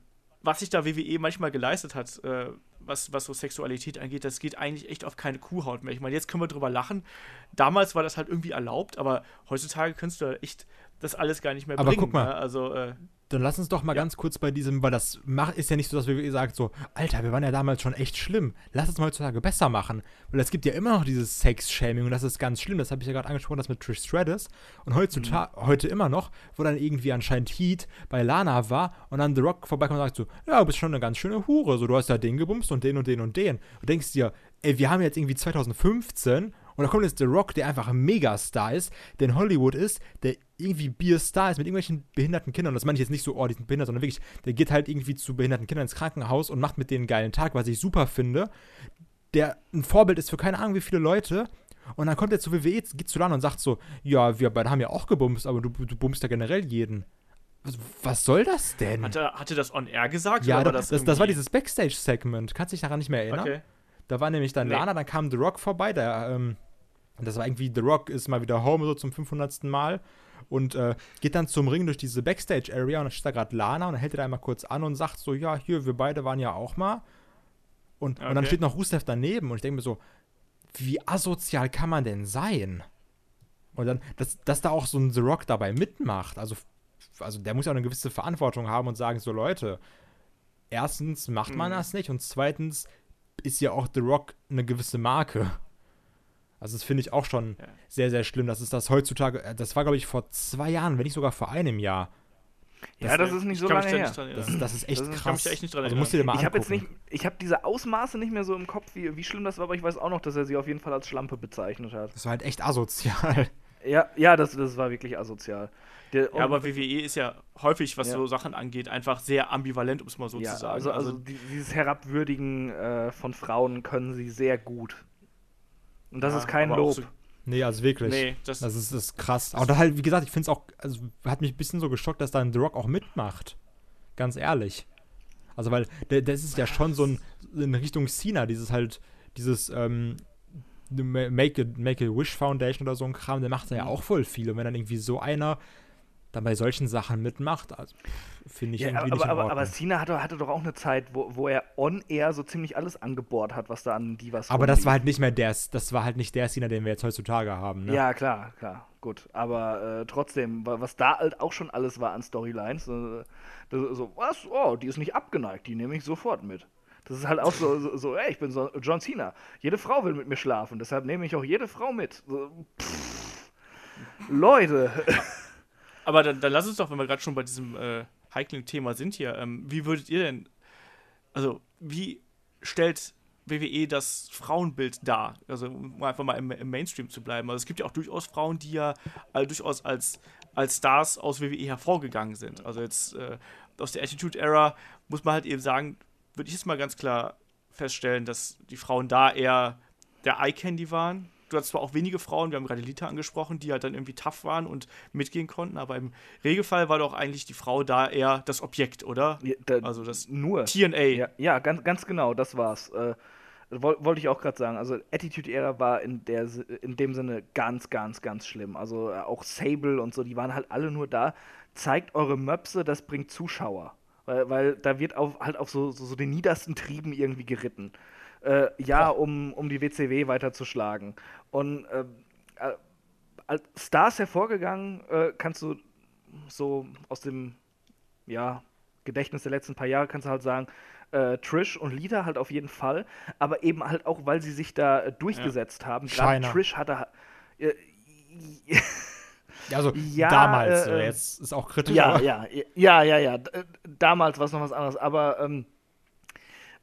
was sich da WWE manchmal geleistet hat, äh, was, was so Sexualität angeht, das geht eigentlich echt auf keine Kuhhaut mehr. Ich meine, jetzt können wir drüber lachen. Damals war das halt irgendwie erlaubt, aber heutzutage kannst du echt das alles gar nicht mehr Aber bringen. guck mal. Ne? Also, äh, Dann lass uns doch mal Ja. ganz kurz bei diesem, weil das macht, ist ja nicht so, dass WWE sagt so, Alter, wir waren ja damals schon echt schlimm. Lass es mal heutzutage besser machen. Weil es gibt ja immer noch dieses Sex-Shaming und das ist ganz schlimm. Das habe ich ja gerade angesprochen, das mit Trish Stratus. Und heutzutage, Mhm. heute immer noch, wo dann irgendwie anscheinend Heat bei Lana war und dann The Rock vorbeikommt und sagt so, ja, du bist schon eine ganz schöne Hure. So, du hast ja den gebumst und den und den und den. Und denkst dir, ey, wir haben jetzt irgendwie 2015 und da kommt jetzt The Rock, der einfach ein Megastar ist, der in Hollywood ist, der irgendwie Bierstar ist mit irgendwelchen behinderten Kindern. Und das meine ich jetzt nicht so, oh, die sind behindert, sondern wirklich, der geht halt irgendwie zu behinderten Kindern ins Krankenhaus und macht mit denen einen geilen Tag, was ich super finde. Der ein Vorbild ist für keine Ahnung wie viele Leute. Und dann kommt er zu WWE, geht zu Lana und sagt so, ja, wir beide haben ja auch gebumst, aber du, du bummst ja generell jeden. Was, was soll das denn? hat, er, hat er das on air gesagt? ja, oder war das, das, das war dieses Backstage-Segment. Kannst dich daran nicht mehr erinnern? Okay. Da war nämlich dann Nee. Lana, dann kam The Rock vorbei, der, ähm, das war irgendwie, The Rock ist mal wieder home so zum 500. Mal und äh, geht dann zum Ring durch diese Backstage-Area und dann steht da gerade Lana und dann hält er da einmal kurz an und sagt so, ja, hier, wir beide waren ja auch mal. Und, und dann Okay. steht noch Rusev daneben und ich denke mir so, wie asozial kann man denn sein? Und dann, dass, dass da auch so ein The Rock dabei mitmacht, also, also der muss ja auch eine gewisse Verantwortung haben und sagen, so Leute, erstens macht man Mhm. das nicht und zweitens ist ja auch The Rock eine gewisse Marke. Also das finde ich auch schon Ja. sehr, sehr schlimm. Das ist das heutzutage, äh, das war glaube ich vor zwei Jahren, wenn nicht sogar vor einem Jahr. Ja, das ist nicht Ich so lange her. Das ist, das ist echt Das ist- ich krass. kann mich da echt nicht dran also musst du dir mal Ich habe jetzt nicht, ich habe diese Ausmaße nicht mehr so im Kopf, wie, wie schlimm das war, aber ich weiß auch noch, dass er sie auf jeden Fall als Schlampe bezeichnet hat. Das war halt echt asozial. Ja, ja, das, das war wirklich asozial. Der, Ja, aber WWE ist ja häufig, was Ja. so Sachen angeht, einfach sehr ambivalent, um es mal so ja, zu sagen. also, also die, dieses Herabwürdigen äh, von Frauen können sie sehr gut. Und das Ja, ist kein aber Lob. so- Nee, also wirklich. Nee, das, Das ist, das ist krass. Und halt, wie gesagt, ich finde es auch, also hat mich ein bisschen so geschockt, dass dann The Rock auch mitmacht. Ganz ehrlich. Also, weil das ist ja schon so ein, in Richtung Cena, dieses halt, dieses, ähm, Make a, Make a Wish Foundation oder so ein Kram, der macht da ja Mhm. auch voll viel. Und wenn dann irgendwie so einer dann bei solchen Sachen mitmacht, also, finde ich Ja, irgendwie aber, nicht in aber, aber Cena hatte, hatte doch auch eine Zeit, wo, wo er on-air so ziemlich alles angebohrt hat, was da an Divas Aber das war halt nicht mehr der, das war halt nicht der Cena, den wir jetzt heutzutage haben, ne? Ja, klar, klar, gut. Aber äh, trotzdem, wa- was da halt auch schon alles war an Storylines, äh, das, so, was? Oh, die ist nicht abgeneigt, die nehme ich sofort mit. Das ist halt auch so, so, so ey, ich bin so John Cena. Jede Frau will mit mir schlafen, deshalb nehme ich auch jede Frau mit. So, pff. Leute. Aber dann, dann lass uns doch, wenn wir gerade schon bei diesem äh, heiklen Thema sind hier, ähm, wie würdet ihr denn, also wie stellt WWE das Frauenbild dar? Also um einfach mal im, im Mainstream zu bleiben. Also es gibt ja auch durchaus Frauen, die ja äh, durchaus als, als Stars aus WWE hervorgegangen sind. Also jetzt äh, aus der Attitude Era muss man halt eben sagen, würde ich jetzt mal ganz klar feststellen, dass die Frauen da eher der Eye Candy waren. Du hattest zwar auch wenige Frauen, wir haben gerade Lita angesprochen, die halt dann irgendwie tough waren und mitgehen konnten, aber im Regelfall war doch eigentlich die Frau da eher das Objekt, oder? Ja, da, Also das nur. TNA. Ja, ja ganz, ganz genau, das war's. Äh, woll- Wollte ich auch gerade sagen. Also Attitude Era war in, der, in dem Sinne ganz, ganz, ganz schlimm. Also äh, auch Sable und so, die waren halt alle nur da. Zeigt eure Möpse, das bringt Zuschauer. Weil, weil da wird auf, halt auf so, so, so den niedersten Trieben irgendwie geritten. Äh, ja, um, um die WCW weiterzuschlagen. Und äh, äh, als Stars hervorgegangen, äh, kannst du so aus dem ja, Gedächtnis der letzten paar Jahre kannst du halt sagen, äh, Trish und Lita halt auf jeden Fall, aber eben halt auch, weil sie sich da äh, durchgesetzt haben. Gerade. Trish hatte ha- äh, Also Ja, damals, äh, jetzt ist auch kritisch. ja, ja, ja, ja, ja. Damals war es noch was anderes, aber ähm,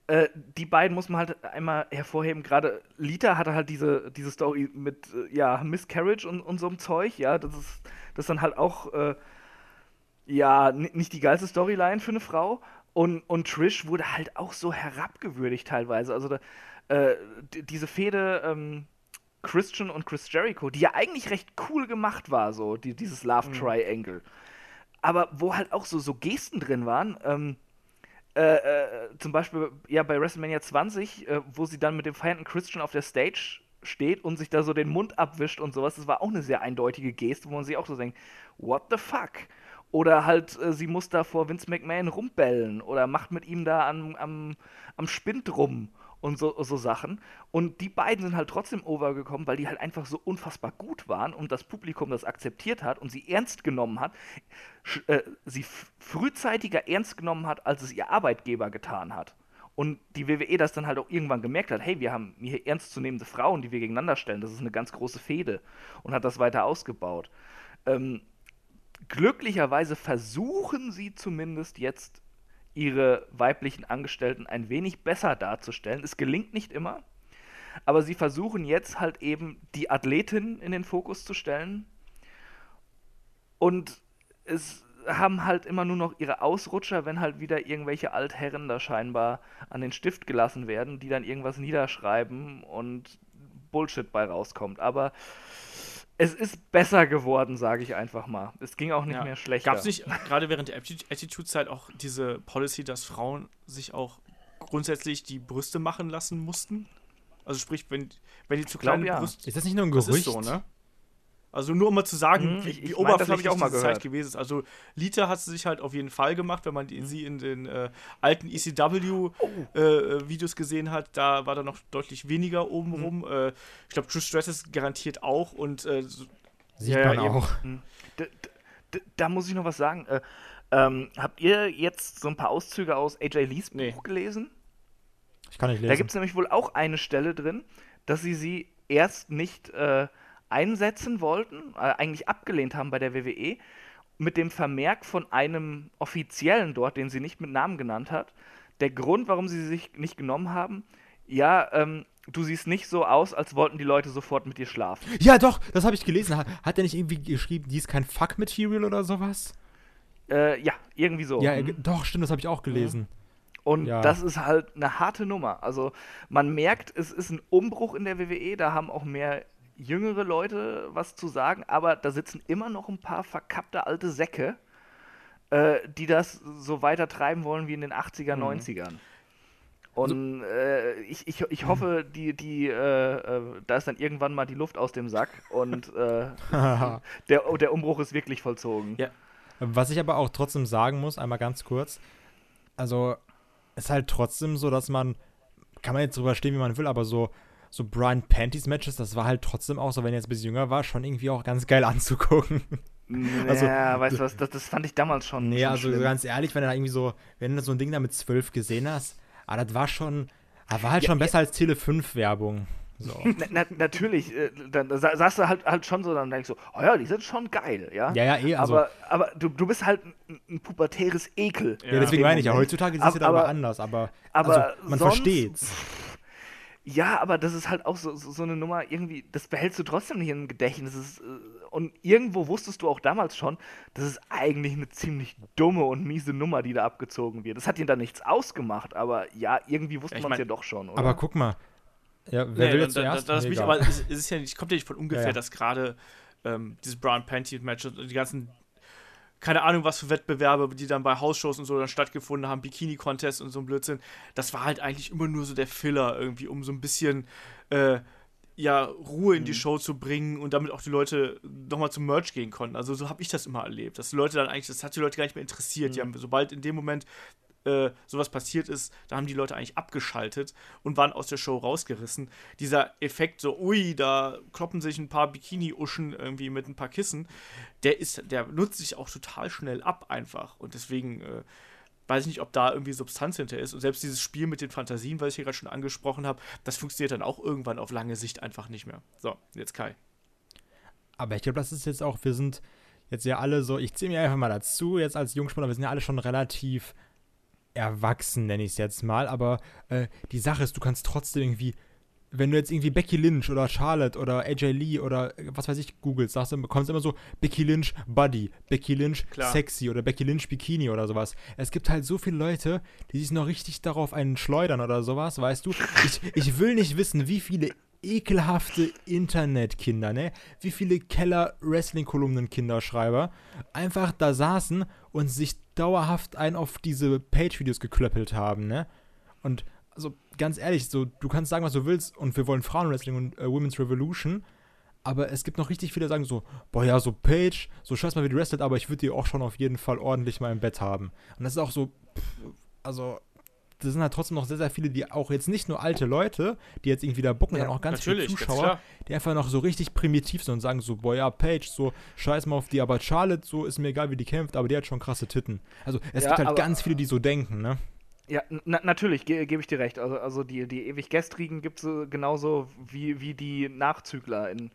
äh, die beiden muss man halt einmal hervorheben. Gerade Lita hatte halt diese, diese Story mit äh, ja, Miscarriage und, und so einem Zeug, ja, das ist das ist dann halt auch äh, ja ni- nicht die geilste Storyline für eine Frau. Und, und Trish wurde halt auch so herabgewürdigt teilweise. Also da, äh, diese Fehde ähm, Christian und Chris Jericho, die ja eigentlich recht cool gemacht war, so die, dieses Love Triangle. Aber wo halt auch so, so Gesten drin waren, ähm, äh, äh, zum Beispiel ja bei WrestleMania 20, äh, wo sie dann mit dem feiernden Christian auf der Stage steht und sich da so den Mund abwischt und sowas, das war auch eine sehr eindeutige Geste, wo man sich auch so denkt, what the fuck? Oder halt, äh, sie muss da vor Vince McMahon rumbellen oder macht mit ihm da am, am, am Spind rum und so, so Sachen. Und die beiden sind halt trotzdem overgekommen, weil die halt einfach so unfassbar gut waren und das Publikum das akzeptiert hat und sie ernst genommen hat, äh, sie frühzeitiger ernst genommen hat, als es ihr Arbeitgeber getan hat. Und die WWE das dann halt auch irgendwann gemerkt hat, hey, wir haben hier ernstzunehmende Frauen, die wir gegeneinander stellen, das ist eine ganz große Fehde und hat das weiter ausgebaut. Ähm, glücklicherweise versuchen sie zumindest jetzt ihre weiblichen Angestellten ein wenig besser darzustellen. Es gelingt nicht immer, aber sie versuchen jetzt halt eben die Athletin in den Fokus zu stellen und es haben halt immer nur noch ihre Ausrutscher, wenn halt wieder irgendwelche Altherren da scheinbar an den Stift gelassen werden, die dann irgendwas niederschreiben und Bullshit bei rauskommt. Aber es ist besser geworden, sage ich einfach mal. Es ging auch nicht Ja. mehr schlechter. Gab es nicht gerade während der Atti- Attitude-Zeit auch diese Policy, dass Frauen sich auch grundsätzlich die Brüste machen lassen mussten? Also sprich, wenn, wenn die zu glaub, kleine ja. Brüste. Ist das nicht nur ein Das Gerücht? ist so, ne? Also nur um mal zu sagen, Mhm, wie, ich- wie ich mein, das hab oberflächlich ich auch mal. Zeit gewesen ist. Also Lita hat sie sich halt auf jeden Fall gemacht, wenn man Mhm. die, sie in den äh, alten Oh. ECW-Videos gesehen hat. Da war da noch deutlich weniger obenrum. Mhm. Äh, ich glaube, Trish Stratus garantiert auch und äh, Sieht Ja, man ja, eben. auch. D d da muss ich noch was sagen. Äh, ähm, habt ihr jetzt so ein paar Auszüge aus AJ Lees Buch Nee. gelesen? Ich kann nicht Da lesen. gibt es nämlich wohl auch eine Stelle drin, dass sie sie erst nicht äh, einsetzen wollten, äh, eigentlich abgelehnt haben bei der WWE, mit dem Vermerk von einem Offiziellen dort, den sie nicht mit Namen genannt hat. Der Grund, warum sie sich nicht genommen haben, ja, ähm, du siehst nicht so aus, als wollten die Leute sofort mit dir schlafen. ja, doch, das habe ich gelesen. Hat, hat er nicht irgendwie geschrieben, die ist kein Fuck-Material oder sowas? Äh, ja, irgendwie so. Ja, Mhm. äh, doch, stimmt, das habe ich auch gelesen. Und Ja. das ist halt eine harte Nummer. Also man merkt, es ist ein Umbruch in der WWE, da haben auch mehr jüngere Leute was zu sagen, aber da sitzen immer noch ein paar verkappte alte Säcke, äh, die das so weiter treiben wollen wie in den 80er, Mhm. 90ern. Also Und äh, ich, ich, ich hoffe, die, die, äh, äh, da ist dann irgendwann mal die Luft aus dem Sack und äh, der, der Umbruch ist wirklich vollzogen. Ja. Was ich aber auch trotzdem sagen muss, einmal ganz kurz, also ist halt trotzdem so, dass man, kann man jetzt drüber stehen, wie man will, aber so, so Brian Panties Matches, das war halt trotzdem auch so, wenn er jetzt ein bisschen jünger war, schon irgendwie auch ganz geil anzugucken. Also, ja, weißt du was, das, das fand ich damals schon. nee, schon also schlimm. ganz ehrlich, wenn du da irgendwie so, wenn du so ein Ding da mit zwölf gesehen hast, ah, das war schon, ah, war halt schon besser als Tele 5 Werbung. So. Na, na, natürlich, äh, dann sa- sagst du halt, halt schon so, dann denkst du, oh ja, die sind schon geil, ja. Ja, ja, eh, also- aber, aber du, du bist halt ein, ein pubertäres Ekel. Ja, deswegen meine ich ja, heutzutage siehst du da Aber- aber anders, aber, aber also, man sonst- versteht's. Ja, aber das ist halt auch so, so, so eine Nummer, irgendwie, das behältst du trotzdem nicht im Gedächtnis. Ist, äh, und irgendwo wusstest du auch damals schon, das ist eigentlich eine ziemlich dumme und miese Nummer, die da abgezogen wird. Das hat ihn da nichts ausgemacht, aber ja, irgendwie wusste Ja, man es ja doch schon, oder? Aber guck mal, ja, wer Nee, will jetzt da- zuerst? da- das mich, aber es, es ist ja nicht, kommt ja nicht von ungefähr, Ja, ja. dass gerade ähm, dieses Brown Panty Match und die ganzen keine Ahnung, was für Wettbewerbe, die dann bei Hausshows und so dann stattgefunden haben, Bikini-Contest und so ein Blödsinn. Das war halt eigentlich immer nur so der Filler irgendwie, um so ein bisschen äh, ja, Ruhe in die Show zu bringen und damit auch die Leute nochmal zum Merch gehen konnten. Also so habe ich das immer erlebt, dass die Leute dann eigentlich, das hat die Leute gar nicht mehr interessiert. Die haben, sobald in dem Moment äh, sowas passiert ist, da haben die Leute eigentlich abgeschaltet und waren aus der Show rausgerissen. Dieser Effekt, so, ui, da kloppen sich ein paar Bikini-Uschen irgendwie mit ein paar Kissen, der ist, der nutzt sich auch total schnell ab einfach. Und deswegen äh, weiß ich nicht, ob da irgendwie Substanz hinter ist. Und selbst dieses Spiel mit den Fantasien, was ich hier gerade schon angesprochen habe, das funktioniert dann auch irgendwann auf lange Sicht einfach nicht mehr. So, jetzt Kai. Aber ich glaube, das ist jetzt auch, wir sind jetzt ja alle so, ich zähle mir einfach mal dazu, jetzt als Jungspieler, wir sind ja alle schon relativ erwachsen, nenne ich es jetzt mal, aber äh, die Sache ist, du kannst trotzdem irgendwie, wenn du jetzt irgendwie Becky Lynch oder Charlotte oder AJ Lee oder äh, was weiß ich googelst, sagst du, bekommst immer so Becky Lynch Buddy, Becky Lynch Klar. Sexy oder Becky Lynch Bikini oder sowas. Es gibt halt so viele Leute, die sich noch richtig darauf einen schleudern oder sowas, weißt du. Ich, ich will nicht wissen, wie viele ekelhafte Internetkinder, ne? Wie viele Keller-Wrestling-Kolumnen-Kinderschreiber einfach da saßen und sich dauerhaft ein auf diese Page-Videos geklöppelt haben, ne? Und also ganz ehrlich, so du kannst sagen, was du willst und wir wollen Frauenwrestling und äh, Women's Revolution, aber es gibt noch richtig viele, die sagen so, boah ja, so Page, so scheiß mal, wie die wrestelt, aber ich würde die auch schon auf jeden Fall ordentlich mal im Bett haben. Und das ist auch so, pff, also das sind halt trotzdem noch sehr, sehr viele, die auch jetzt nicht nur alte Leute, die jetzt irgendwie da bucken, Ja, sondern auch ganz viele Zuschauer, die einfach noch so richtig primitiv sind und sagen so, boah ja, Paige, so scheiß mal auf die, aber Charlotte, so ist mir egal, wie die kämpft, aber die hat schon krasse Titten. Also es Ja, gibt halt aber- ganz viele, die so denken, ne? Ja, na, natürlich, ge gebe ich dir recht. Also, also die, die ewig Gestrigen gibt es äh, genauso wie, wie die Nachzügler. In,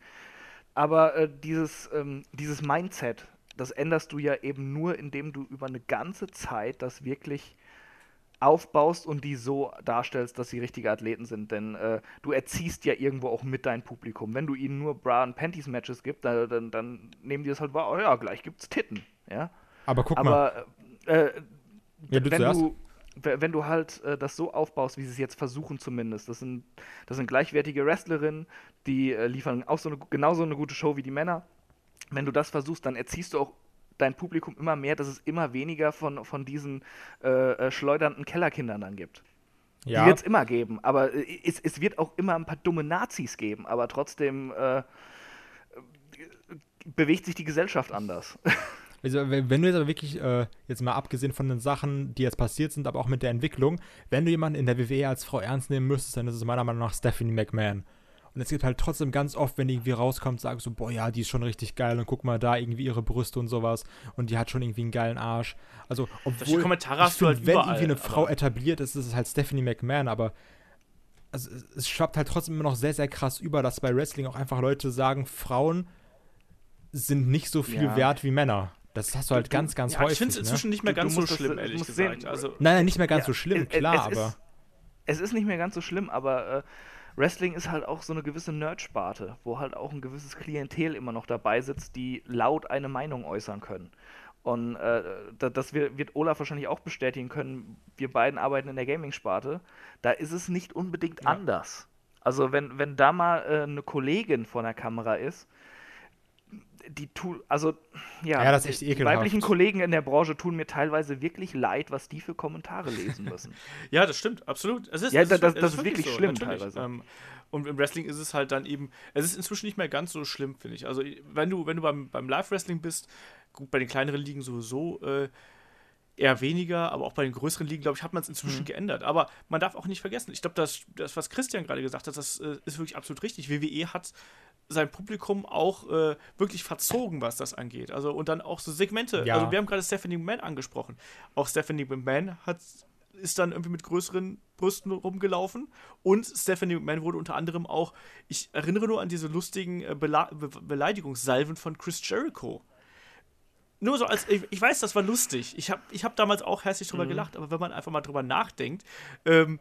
aber äh, dieses, ähm, dieses Mindset, das änderst du ja eben nur, indem du über eine ganze Zeit das wirklich aufbaust und die so darstellst, dass sie richtige Athleten sind. Denn äh, du erziehst ja irgendwo auch mit dein Publikum. Wenn du ihnen nur Bra und Panties Matches gibst, dann, dann, dann nehmen die das halt wahr, oh ja, gleich gibt's Titten. Ja. Aber guck mal, Aber äh, Ja, du wenn, zuerst. du, we- wenn du halt äh, das so aufbaust, wie sie es jetzt versuchen zumindest, das sind, das sind gleichwertige Wrestlerinnen, die äh, liefern auch so eine, genauso eine gute Show wie die Männer. Wenn du das versuchst, dann erziehst du auch dein Publikum immer mehr, dass es immer weniger von, von diesen äh, äh, schleudernden Kellerkindern dann gibt. Die ja, wird es immer geben, aber äh, es, es wird auch immer ein paar dumme Nazis geben, aber trotzdem, äh, bewegt sich die Gesellschaft anders. Also, wenn wenn du jetzt aber wirklich, äh, jetzt mal abgesehen von den Sachen, die jetzt passiert sind, aber auch mit der Entwicklung, wenn du jemanden in der WWE als Frau ernst nehmen müsstest, dann ist es meiner Meinung nach Stephanie McMahon. Und es gibt halt trotzdem ganz oft, wenn die irgendwie rauskommt, sagen so, boah, ja, die ist schon richtig geil und guck mal da irgendwie ihre Brüste und sowas und die hat schon irgendwie einen geilen Arsch. Also, obwohl, Kommentare ich hast du find, halt wenn überall, irgendwie eine Frau aber- etabliert ist, ist es halt Stephanie McMahon, aber also, es, es schwappt halt trotzdem immer noch sehr, sehr krass über, dass bei Wrestling auch einfach Leute sagen, Frauen sind nicht so viel Ja. wert wie Männer. Das hast du halt ganz, ganz Ja, häufig. ich finde es ne? inzwischen nicht mehr Du- du ganz so das- schlimm, du ehrlich gesagt. sehen, also, Nein, nein, nicht mehr ganz Ja, so schlimm, es- es- klar, es aber. Ist, es ist nicht mehr ganz so schlimm, aber äh, Wrestling ist halt auch so eine gewisse Nerd-Sparte, wo halt auch ein gewisses Klientel immer noch dabei sitzt, die laut eine Meinung äußern können. Und äh, da- das wird, Olaf wahrscheinlich auch bestätigen können. Wir beiden arbeiten in der Gaming-Sparte. Da ist es nicht unbedingt anders. Also wenn, wenn da mal äh, eine Kollegin vor der Kamera ist, die tun, also ja, Ja, das ist echt die weiblichen Kollegen in der Branche tun mir teilweise wirklich leid, was die für Kommentare lesen müssen. Ja, das stimmt, absolut. Es ist, Ja, es das- ist, das- es das ist wirklich so, schlimm natürlich. teilweise. Ähm, und im Wrestling ist es halt dann eben, es ist inzwischen nicht mehr ganz so schlimm, finde ich. Also, wenn du, wenn du beim, beim Live-Wrestling bist, gut, bei den kleineren Ligen sowieso äh, eher weniger, aber auch bei den größeren Ligen, glaube ich, hat man es inzwischen Mhm. geändert. Aber man darf auch nicht vergessen, ich glaube, das, das, was Christian gerade gesagt hat, das äh, ist wirklich absolut richtig. WWE hat sein Publikum auch äh, wirklich verzogen, was das angeht. Also und dann auch so Segmente. Ja. Also wir haben gerade Stephanie McMahon angesprochen. Auch Stephanie McMahon hat, ist dann irgendwie mit größeren Brüsten rumgelaufen und Stephanie McMahon wurde unter anderem auch, ich erinnere nur an diese lustigen äh, Bela Be Beleidigungssalven von Chris Jericho. Nur so als, ich, ich weiß, das war lustig. Ich habe ich hab damals auch herzlich drüber gelacht, aber wenn man einfach mal drüber nachdenkt, ähm,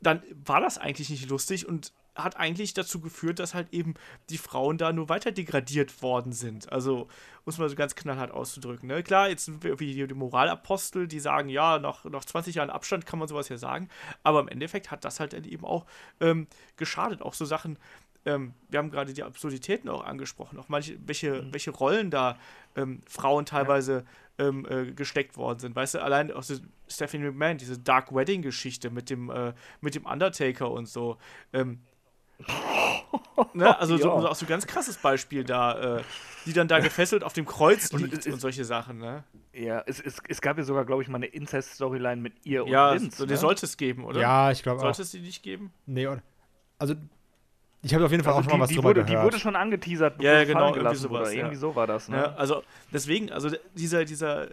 dann war das eigentlich nicht lustig und hat eigentlich dazu geführt, dass halt eben die Frauen da nur weiter degradiert worden sind. Also, muss man so ganz knallhart auszudrücken. Ne? Klar, jetzt sind wir wie die Moralapostel, die sagen, ja, nach, nach 20 Jahren Abstand kann man sowas ja sagen, aber im Endeffekt hat das halt eben auch ähm, geschadet. Auch so Sachen, ähm, wir haben gerade die Absurditäten auch angesprochen, auch manche, welche, welche Rollen da ähm, Frauen teilweise ähm, äh, gesteckt worden sind. Weißt du, allein aus der Stephanie McMahon, diese Dark Wedding-Geschichte mit dem, äh, mit dem Undertaker und so. Ähm, ne? Also so, Ja. so auch so ein ganz krasses Beispiel da, äh, die dann da gefesselt auf dem Kreuz Und liegt es und, ist- solche Sachen, ne? Ja, es, es, es gab ja sogar, glaube ich, mal eine Incest-Storyline mit ihr und Ja, Vince. so, die ne? sollte es geben, oder? Ja, ich glaube auch. Sollte es die nicht geben? Nee, oder? Also, ich habe auf jeden Fall also auch schon mal was die, die, drüber wurde, die gehört. wurde schon angeteasert, bevor Ja, ja, genau, irgendwie sowas, ja. Irgendwie so war das, ne? Ja, also deswegen, also dieser, dieser,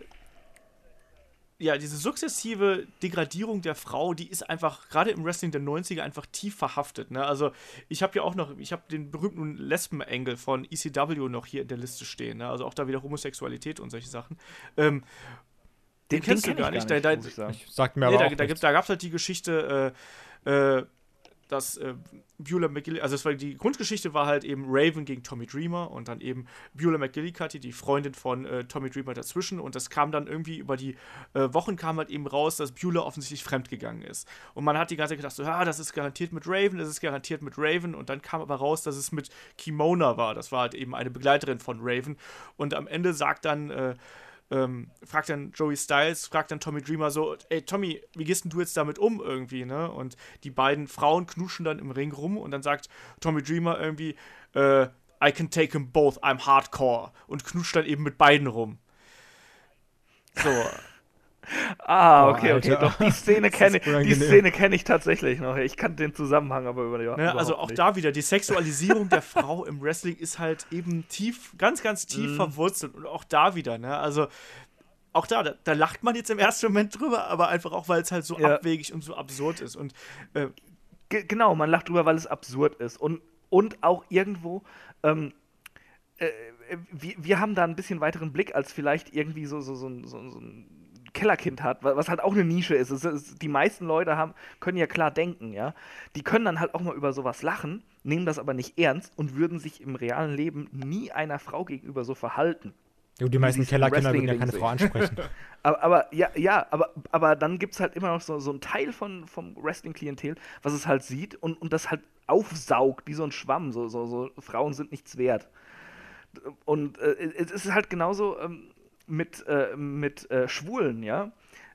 ja, diese sukzessive Degradierung der Frau, die ist einfach gerade im Wrestling der 90er einfach tief verhaftet. Ne? Also ich habe ja auch noch, ich habe den berühmten Lesben-Engel von ECW noch hier in der Liste stehen. Ne? Also auch da wieder Homosexualität und solche Sachen. Ähm, den, kennst du kenn ich gar nicht. Da, da, muss ich sagen. Ich sagt mir Nee, aber da, da, da gab es halt die Geschichte, äh, äh, dass äh, Beulah McGillicuddy, also es war, die Grundgeschichte war halt eben Raven gegen Tommy Dreamer und dann eben Beulah McGillicuddy, die Freundin von äh, Tommy Dreamer dazwischen und das kam dann irgendwie über die äh, Wochen kam halt eben raus, dass Beulah offensichtlich fremdgegangen ist. Und man hat die ganze Zeit gedacht, so, ja, das ist garantiert mit Raven, das ist garantiert mit Raven und dann kam aber raus, dass es mit Kimona war, das war halt eben eine Begleiterin von Raven und am Ende sagt dann äh, ähm, fragt dann Joey Styles, fragt dann Tommy Dreamer so, ey Tommy, wie gehst denn du jetzt damit um irgendwie, ne? Und die beiden Frauen knuschen dann im Ring rum und dann sagt Tommy Dreamer irgendwie, äh, I can take them both, I'm hardcore und knuscht dann eben mit beiden rum. So, Ah, okay, okay. Alter. Doch, die Szene kenne die. Szene kenne ich tatsächlich noch. Ich kannte den Zusammenhang aber über ne? überhaupt Also auch nicht. da wieder, die Sexualisierung der Frau im Wrestling ist halt eben tief, ganz, ganz tief Mhm. verwurzelt und auch da wieder, ne? Also auch da, da, da lacht man jetzt im ersten Moment drüber, aber einfach auch, weil es halt so Ja. abwegig und so absurd ist und äh, Ge genau, man lacht drüber, weil es absurd ist. Und, und auch irgendwo, ähm, äh, äh, wir, wir haben da ein bisschen weiteren Blick, als vielleicht irgendwie so, so, so, so, so ein Kellerkind hat, wa- was halt auch eine Nische ist. Es ist. Die meisten Leute haben, können ja klar denken, ja. Die können dann halt auch mal über sowas lachen, nehmen das aber nicht ernst und würden sich im realen Leben nie einer Frau gegenüber so verhalten. Jo, die meisten Kellerkinder würden ja keine. Frau ansprechen. Aber, aber ja, ja, aber, aber dann gibt es halt immer noch so, so einen Teil von, vom Wrestling-Klientel, was es halt sieht und, und das halt aufsaugt, wie so ein Schwamm. So, so, so Frauen sind nichts wert. Und äh, es ist halt genauso ähm, mit, äh, mit äh, Schwulen, ja.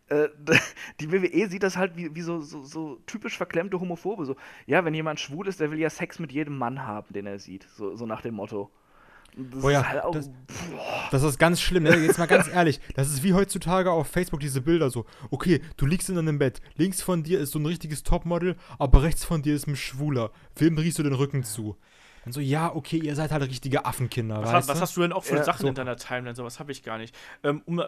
Äh, die WWE sieht das halt wie, wie so, so, so typisch verklemmte Homophobe. So, ja, wenn jemand schwul ist, der will ja Sex mit jedem Mann haben, den er sieht. So, so nach dem Motto. Das Boah, ja, ist halt auch, das- Das ist ganz schlimm, ne? Jetzt mal ganz ehrlich. Das ist wie heutzutage auf Facebook diese Bilder so. Okay, du liegst in einem Bett. Links von dir ist so ein richtiges Topmodel, aber rechts von dir ist ein Schwuler. Wem drehst du den Rücken zu? Und so, ja, okay, ihr seid halt richtige Affenkinder, Was, weißt was hast du denn auch für Ja, Sachen so. in deiner Timeline? Sowas habe ich gar nicht. Ähm, um,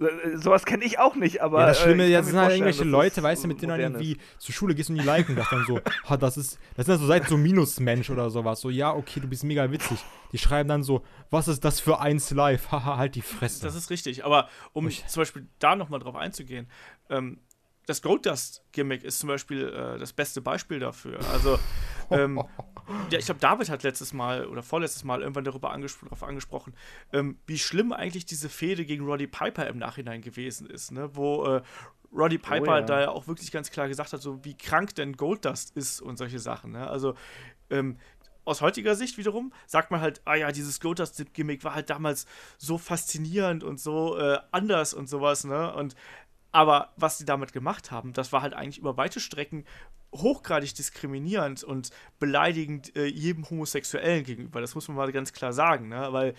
Äh, Sowas kenne ich auch nicht, aber. ja, das Schlimme, äh, ja, das sind halt irgendwelche Leute, weißt du, mit denen du dann irgendwie zur Schule gehst und die liken das dann so. Ha, das ist, das sind dann so seit so Minusmensch oder sowas. So, ja, okay, du bist mega witzig. Die schreiben dann so, was ist das für eins live? Haha, halt die Fresse. das ist richtig. Aber um Ich- zum Beispiel da nochmal drauf einzugehen, ähm, das Gold Dust Gimmick ist zum Beispiel äh, das beste Beispiel dafür. Also, ähm, ja, ich glaube, David hat letztes Mal oder vorletztes Mal irgendwann darüber angespro darauf angesprochen, ähm, wie schlimm eigentlich diese Fehde gegen Roddy Piper im Nachhinein gewesen ist, ne? Wo äh, Roddy Piper ja. da ja auch wirklich ganz klar gesagt hat, so wie krank denn Goldust ist und solche Sachen. Ne? Also ähm, aus heutiger Sicht wiederum sagt man halt, ah ja, dieses Goldust-Gimmick war halt damals so faszinierend und so äh, anders und sowas, ne? Und aber was die damit gemacht haben, das war halt eigentlich über weite Strecken hochgradig diskriminierend und beleidigend äh, jedem Homosexuellen gegenüber. Das muss man mal ganz klar sagen, ne? Weil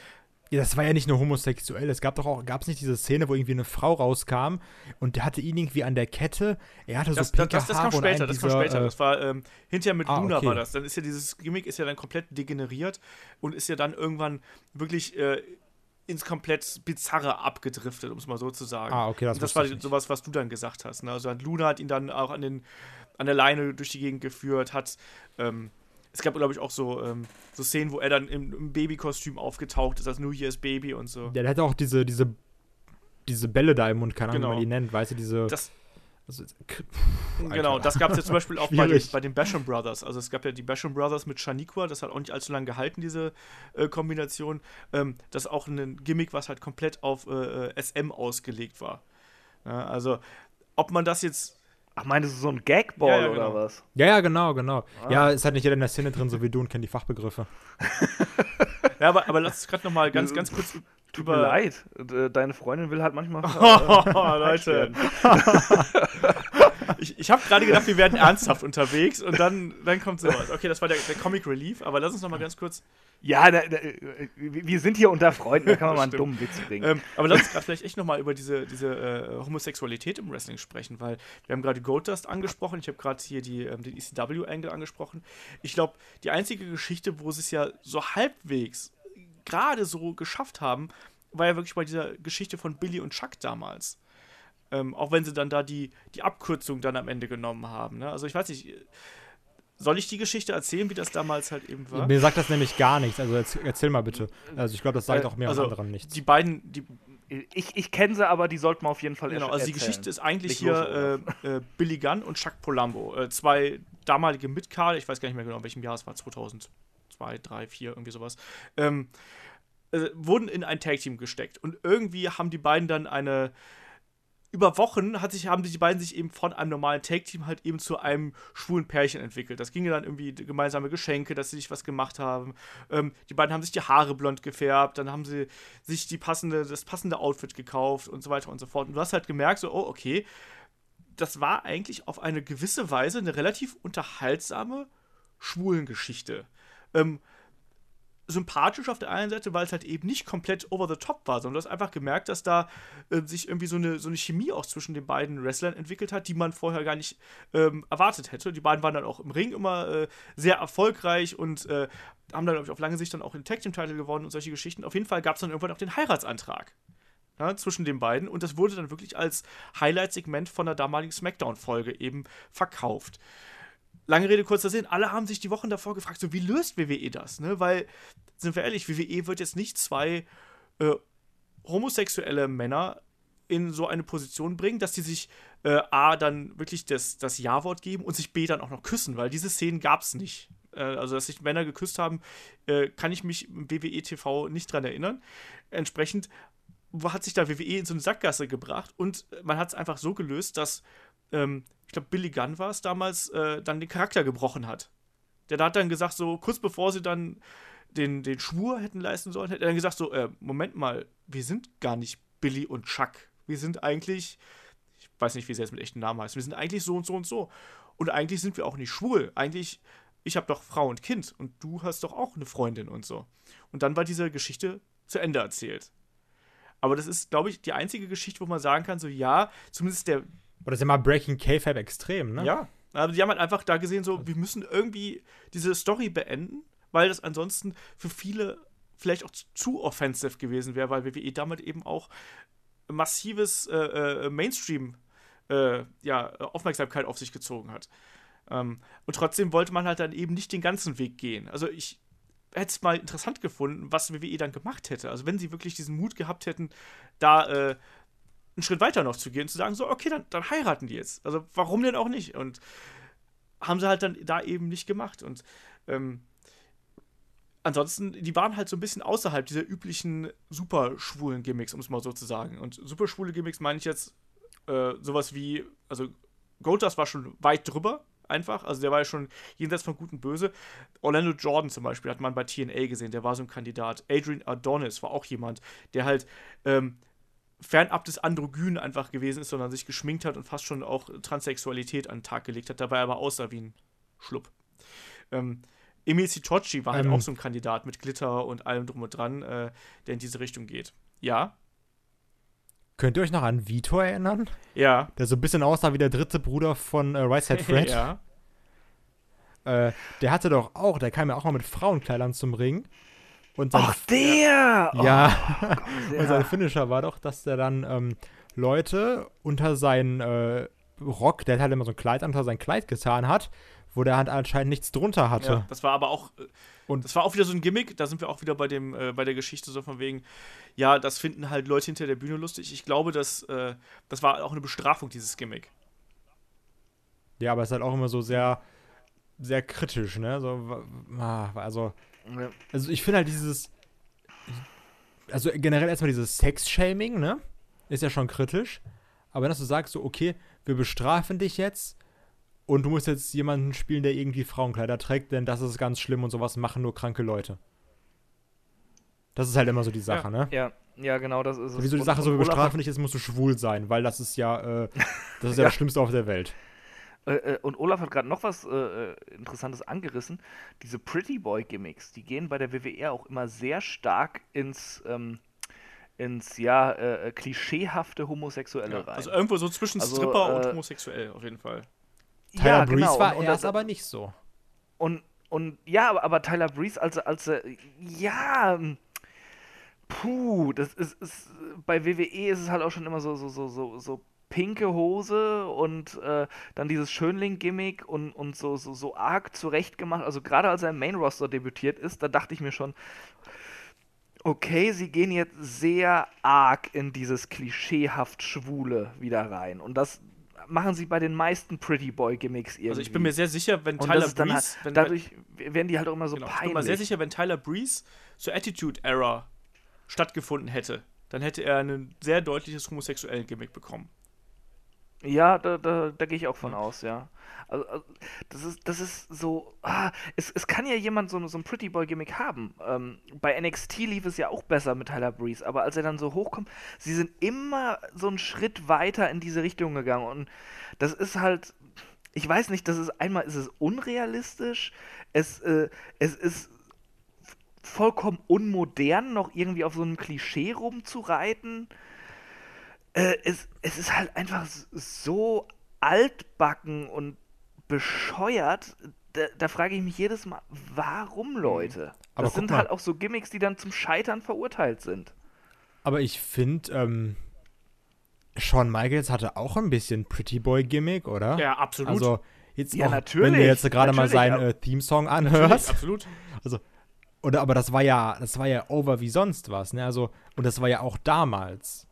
Ja, das war ja nicht nur homosexuell. Es gab doch auch, gab es nicht diese Szene, wo irgendwie eine Frau rauskam und der hatte ihn irgendwie an der Kette. Er hatte das, so das, pinke das, das Haare kam später, das kam dieser, später. äh, Das war ähm, hinterher mit ah, Luna okay. war das. Dann ist ja dieses Gimmick ist ja dann komplett degeneriert und ist ja dann irgendwann wirklich äh, ins komplett Bizarre abgedriftet, um es mal so zu sagen. Ah, okay, das Und das war sowas, was du dann gesagt hast. Ne? Also Luna hat ihn dann auch an, den, an der Leine durch die Gegend geführt, hat ähm, es gab, glaube ich, auch so, ähm, so Szenen, wo er dann im, im Babykostüm aufgetaucht ist, als New Year's Baby und so. Ja, der hatte auch diese, diese, diese Bälle da im Mund, keine Ahnung, Genau. wie man die nennt, weißt du, diese. Das, also, genau, das gab es ja zum Beispiel auch bei den, bei den Basham Brothers. Also es gab ja die Basham Brothers mit Shaniqua, das hat auch nicht allzu lange gehalten, diese äh, Kombination. Ähm, das ist auch ein Gimmick, was halt komplett auf äh, äh, SM ausgelegt war. Ja, also, ob man das jetzt Ach, meinst du so ein Gagball Ja, ja, oder genau. was? Ja, ja, genau, genau. Ah. Ja, ist halt nicht jeder in der Szene drin, so wie du und kennt die Fachbegriffe. Ja, aber, aber lass uns gerade noch mal ganz, ganz kurz Tut mir leid. äh, Deine Freundin will halt manchmal. Oh, Leute. Ich, ich habe gerade gedacht, wir werden ernsthaft unterwegs und dann, dann kommt sowas. Okay, das war der, der Comic Relief, aber lass uns noch mal ganz kurz. Ja, da, da, äh, wir sind hier unter Freunden, da kann man mal einen dummen Witz bringen. Ähm, aber lass uns gerade vielleicht echt noch mal über diese, diese äh, Homosexualität im Wrestling sprechen, weil wir haben gerade Goldust angesprochen, ich habe gerade hier die, ähm, den ECW-Angle angesprochen. Ich glaube, die einzige Geschichte, wo sie es ja so halbwegs gerade so geschafft haben, war ja wirklich bei dieser Geschichte von Billy und Chuck damals. Ähm, auch wenn sie dann da die, die Abkürzung dann am Ende genommen haben. Ne? Also ich weiß nicht, soll ich die Geschichte erzählen, wie das damals halt eben war? Mir sagt das nämlich gar nichts, also erzähl, erzähl mal bitte. Also ich glaube, das sagt Äh, auch mir also, anderen nichts. Die beiden, die, ich ich kenne sie, aber die sollten wir auf jeden Fall Genau, also die erzählen. Geschichte ist eigentlich los, hier äh, äh, Billy Gunn und Chuck Polambo. Äh, zwei damalige Mitkader, ich weiß gar nicht mehr genau, in welchem Jahr es war, 2002, 3, 2004, irgendwie sowas, ähm, äh, wurden in ein Tag-Team gesteckt. Und irgendwie haben die beiden dann eine. Über Wochen hat sich, haben die beiden sich eben von einem normalen Tag-Team halt eben zu einem schwulen Pärchen entwickelt. Das ging dann irgendwie gemeinsame Geschenke, dass sie sich was gemacht haben. Ähm, die beiden haben sich die Haare blond gefärbt, dann haben sie sich die passende, das passende Outfit gekauft und so weiter und so fort. Und du hast halt gemerkt, so, oh, okay, das war eigentlich auf eine gewisse Weise eine relativ unterhaltsame Schwulengeschichte. Ähm, sympathisch auf der einen Seite, weil es halt eben nicht komplett over the top war, sondern du hast einfach gemerkt, dass da äh, sich irgendwie so eine, so eine Chemie auch zwischen den beiden Wrestlern entwickelt hat, die man vorher gar nicht ähm, erwartet hätte. Die beiden waren dann auch im Ring immer äh, sehr erfolgreich und äh, haben dann, glaube ich, auf lange Sicht dann auch den Tag Team Title gewonnen und solche Geschichten. Auf jeden Fall gab es dann irgendwann auch den Heiratsantrag ja, zwischen den beiden und das wurde dann wirklich als Highlight-Segment von der damaligen SmackDown-Folge eben verkauft. Lange Rede, kurzer Sinn, alle haben sich die Wochen davor gefragt, so wie löst WWE das, ne? Weil, sind wir ehrlich, WWE wird jetzt nicht zwei äh, homosexuelle Männer in so eine Position bringen, dass die sich äh, A, dann wirklich das, das Ja-Wort geben und sich B, dann auch noch küssen, weil diese Szenen gab es nicht. Äh, also, dass sich Männer geküsst haben, äh, kann ich mich im WWE TV nicht dran erinnern. Entsprechend hat sich da WWE in so eine Sackgasse gebracht und man hat es einfach so gelöst, dass, ähm, ich glaube, Billy Gunn war es damals, äh, dann den Charakter gebrochen hat. Der hat dann gesagt, so kurz bevor sie dann den, den Schwur hätten leisten sollen, hätte er dann gesagt, so, äh, Moment mal, wir sind gar nicht Billy und Chuck. Wir sind eigentlich, ich weiß nicht, wie sie jetzt mit echten Namen heißt, wir sind eigentlich so und so und so. Und eigentlich sind wir auch nicht schwul. Eigentlich ich habe doch Frau und Kind und du hast doch auch eine Freundin und so. Und dann war diese Geschichte zu Ende erzählt. Aber das ist, glaube ich, die einzige Geschichte, wo man sagen kann, so ja, zumindest der. Das ist ja mal Breaking K-Fab extrem, ne? Ja. Also die haben halt einfach da gesehen, so, wir müssen irgendwie diese Story beenden, weil das ansonsten für viele vielleicht auch zu offensive gewesen wäre, weil WWE damit eben auch massives äh, äh, Mainstream äh, ja, Aufmerksamkeit auf sich gezogen hat. Ähm, und trotzdem wollte man halt dann eben nicht den ganzen Weg gehen. Also ich hätte es mal interessant gefunden, was WWE dann gemacht hätte. Also wenn sie wirklich diesen Mut gehabt hätten, da äh, einen Schritt weiter noch zu gehen, zu sagen, so, okay, dann, dann heiraten die jetzt. Also warum denn auch nicht? Und haben sie halt dann da eben nicht gemacht. Und ähm, ansonsten, die waren halt so ein bisschen außerhalb dieser üblichen super schwulen Gimmicks, um es mal so zu sagen. Und super schwule Gimmicks meine ich jetzt äh, sowas wie, also Goldust war schon weit drüber, einfach. Also der war ja schon jenseits von Gut und Böse. Orlando Jordan zum Beispiel hat man bei TNA gesehen, der war so ein Kandidat. Adrian Adonis war auch jemand, der halt ähm, fernab des Androgyn einfach gewesen ist, sondern sich geschminkt hat und fast schon auch Transsexualität an den Tag gelegt hat, dabei aber aussah wie ein Schlupp. Ähm, Emil Sitochi war halt ähm. auch so ein Kandidat mit Glitter und allem drum und dran, äh, der in diese Richtung geht. Ja. Könnt ihr euch noch an Vitor erinnern? Ja. Der so ein bisschen aussah wie der dritte Bruder von äh, Ricehead Fred. ja. Äh, der hatte doch auch, der kam ja auch mal mit Frauenkleidern zum Ring. Und sein, Ach, der! Ja. Oh, Gott, und sein Finisher war doch, dass der dann ähm, Leute unter seinen äh, Rock, der hat halt immer so ein Kleid unter sein Kleid getan hat, wo der Hand anscheinend nichts drunter hatte. Ja, das war aber auch. Äh, und das war auch wieder so ein Gimmick, da sind wir auch wieder bei dem, äh, bei der Geschichte so von wegen, ja, das finden halt Leute hinter der Bühne lustig. Ich glaube, dass, äh, das war auch eine Bestrafung, dieses Gimmick. Ja, aber es ist halt auch immer so sehr, sehr kritisch, ne? So, also, also ich finde halt dieses, also generell erstmal dieses Sex-Shaming, ne? Ist ja schon kritisch. Aber dass du sagst so, okay, wir bestrafen dich jetzt, und du musst jetzt jemanden spielen, der irgendwie Frauenkleider trägt, denn das ist ganz schlimm und sowas machen nur kranke Leute. Das ist halt immer so die Sache, ja, ne? Ja, ja, genau, das ist es. Wieso die Sache so, wir bestrafen dich, jetzt musst du schwul sein, weil das ist ja, äh, das ist ja, ja, das Schlimmste auf der Welt. Äh, äh, und Olaf hat gerade noch was äh, äh, Interessantes angerissen. Diese Pretty Boy Gimmicks, die gehen bei der WWE auch immer sehr stark ins, ähm, ins ja, äh, klischeehafte Homosexuelle ja, rein. Also irgendwo so zwischen also, Stripper und homosexuell auf jeden Fall. Tyler ja, Breeze genau. war und, und erst aber nicht so. Und, und ja, aber, aber Tyler Breeze, als, als ja, puh, das ist, ist, bei WWE ist es halt auch schon immer so, so, so, so, so pinke Hose und äh, dann dieses Schönling-Gimmick und, und so, so, so arg zurechtgemacht. Also gerade als er im Main-Roster debütiert ist, da dachte ich mir schon, okay, sie gehen jetzt sehr arg in dieses klischeehaft Schwule wieder rein. Und das, machen sie bei den meisten Pretty Boy Gimmicks irgendwie. Also ich bin mir sehr sicher, wenn Tyler Breeze, halt, wenn, dadurch werden die halt auch immer so genau, peinlich. Ich bin mir sehr sicher, wenn Tyler Breeze zur Attitude Era stattgefunden hätte, dann hätte er ein sehr deutliches homosexuellen Gimmick bekommen. Ja, da, da, da gehe ich auch von aus, ja. Also, also, das, ist, das ist so. Ah, es, es kann ja jemand so, so ein Pretty Boy-Gimmick haben. Ähm, bei NXT lief es ja auch besser mit Tyler Breeze, aber als er dann so hochkommt, sie sind immer so einen Schritt weiter in diese Richtung gegangen. Und das ist halt. Ich weiß nicht, das ist einmal ist es unrealistisch, es, äh, es ist vollkommen unmodern, noch irgendwie auf so einem Klischee rumzureiten äh, es, es ist halt einfach so altbacken und bescheuert. Da, da frage ich mich jedes Mal, warum mhm. Leute? Aber das sind halt auch so Gimmicks, die dann zum Scheitern verurteilt sind. Aber ich finde, ähm, Shawn Michaels hatte auch ein bisschen Pretty Boy Gimmick, oder? Ja, absolut. Also jetzt ja, auch, natürlich, wenn du jetzt gerade mal seinen äh, Theme-Song anhörst. Absolut. Also oder aber das war ja, das war ja over wie sonst was, ne? Also und das war ja auch damals.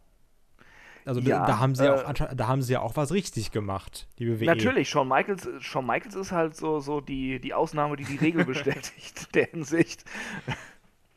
Also ja, da, haben sie äh, auch da haben sie ja auch was richtig gemacht, die WWE. Natürlich, Shawn Michaels, Shawn Michaels ist halt so, so die, die Ausnahme, die die Regel bestätigt, der Hinsicht.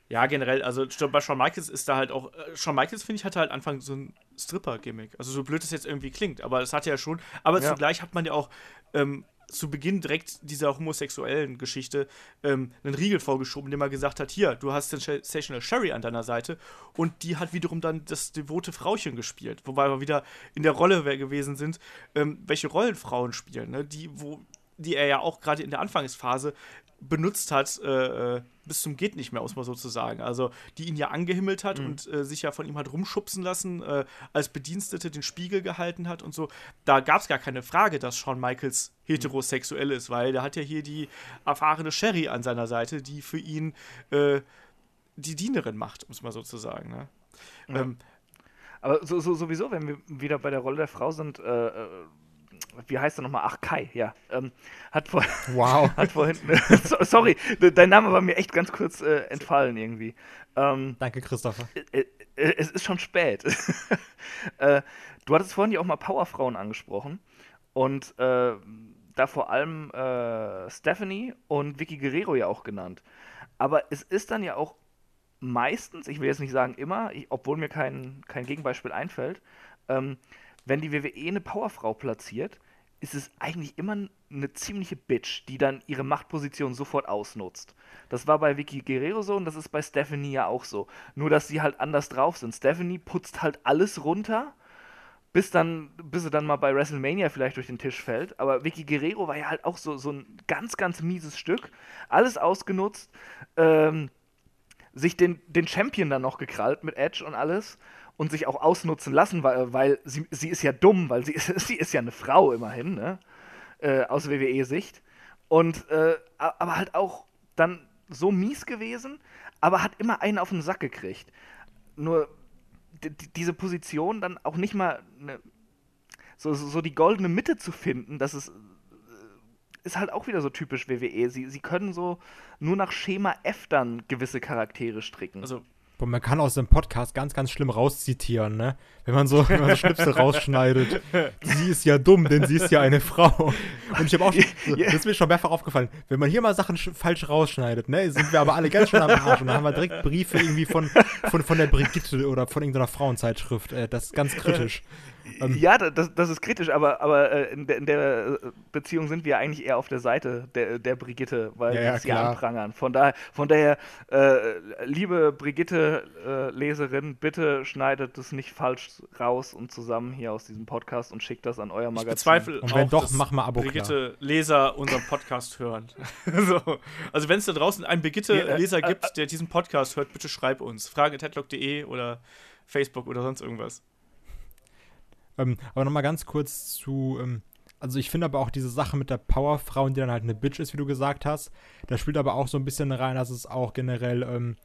Ja, generell, also bei Shawn Michaels ist da halt auch, äh, Shawn Michaels, finde ich, hatte halt Anfang so ein Stripper-Gimmick. Also so blöd es jetzt irgendwie klingt, aber es hat ja schon, aber ja. zugleich hat man ja auch ähm, zu Beginn direkt dieser homosexuellen Geschichte ähm, einen Riegel vorgeschoben, indem er gesagt hat, hier, du hast Sensational Sherry an deiner Seite und die hat wiederum dann das devote Frauchen gespielt, wobei wir wieder in der Rolle gewesen sind, ähm, welche Rollen Frauen spielen, ne? die, wo die er ja auch gerade in der Anfangsphase benutzt hat, äh, äh bis zum geht nicht mehr, muss man sozusagen. Also die ihn ja angehimmelt hat mhm. und äh, sich ja von ihm hat rumschubsen lassen, äh, als Bedienstete den Spiegel gehalten hat und so. Da gab es gar keine Frage, dass Shawn Michaels heterosexuell ist, weil der hat ja hier die erfahrene Sherry an seiner Seite, die für ihn äh, die Dienerin macht, muss man sozusagen. Ne? Ja. Ähm, aber so, so, sowieso, wenn wir wieder bei der Rolle der Frau sind, äh, äh wie heißt er nochmal? Ach, Kai, ja. Ähm, hat, vor, wow. hat vorhin, sorry, dein Name war mir echt ganz kurz äh, entfallen irgendwie. Ähm, Danke, Christopher. Äh, äh, es ist schon spät. äh, du hattest vorhin ja auch mal Powerfrauen angesprochen und äh, da vor allem äh, Stephanie und Vicky Guerrero ja auch genannt. Aber es ist dann ja auch meistens, ich will jetzt nicht sagen immer, ich, obwohl mir kein, kein Gegenbeispiel einfällt, ähm, wenn die WWE eine Powerfrau platziert, ist es eigentlich immer eine ziemliche Bitch, die dann ihre Machtposition sofort ausnutzt. Das war bei Vicky Guerrero so und das ist bei Stephanie ja auch so. Nur, dass sie halt anders drauf sind. Stephanie putzt halt alles runter, bis, dann, bis sie dann mal bei WrestleMania vielleicht durch den Tisch fällt. Aber Vicky Guerrero war ja halt auch so, so ein ganz, ganz mieses Stück. Alles ausgenutzt. Ähm, sich den, den Champion dann noch gekrallt mit Edge und alles und sich auch ausnutzen lassen, weil, weil sie, sie ist ja dumm, weil sie ist, sie ist ja eine Frau immerhin, ne? Äh, aus WWE-Sicht. Und äh, aber halt auch dann so mies gewesen, aber hat immer einen auf den Sack gekriegt. Nur diese Position dann auch nicht mal ne, so, so die goldene Mitte zu finden, das ist, äh, ist halt auch wieder so typisch WWE. Sie, sie können so nur nach Schema F dann gewisse Charaktere stricken. Also Boah, man kann aus dem Podcast ganz, ganz schlimm rauszitieren, ne? Wenn man so, wenn man so Schnipsel rausschneidet. Sie ist ja dumm, denn sie ist ja eine Frau. Und ich habe auch, schon, das ist mir schon mehrfach aufgefallen, wenn man hier mal Sachen falsch rausschneidet, ne, sind wir aber alle ganz schön am Arsch. Und dann haben wir direkt Briefe irgendwie von, von, von der Brigitte oder von irgendeiner Frauenzeitschrift. Äh, das ist ganz kritisch. Ähm, ja, das, das ist kritisch, aber, aber äh, in, der, in, der, äh, Beziehung sind wir eigentlich eher auf der Seite der, der Brigitte, weil ja, ja, sie klar. anprangern. Von daher, von daher äh, liebe Brigitte-Leserin, äh, bitte schneidet es nicht falsch raus und zusammen hier aus diesem Podcast und schickt das an euer Magazin. Ich bezweifle und wenn auch, doch, mach mal Abo Brigitte-Leser unseren Podcast hören. so. Also wenn es da draußen einen Brigitte-Leser ja, äh, gibt, der diesen Podcast hört, bitte schreib uns. Fragen.headlock.de oder Facebook oder sonst irgendwas. Ähm, aber nochmal ganz kurz zu, ähm, also ich finde aber auch diese Sache mit der Powerfrau, die dann halt eine Bitch ist, wie du gesagt hast, da spielt aber auch so ein bisschen rein, dass es auch generell, ähm,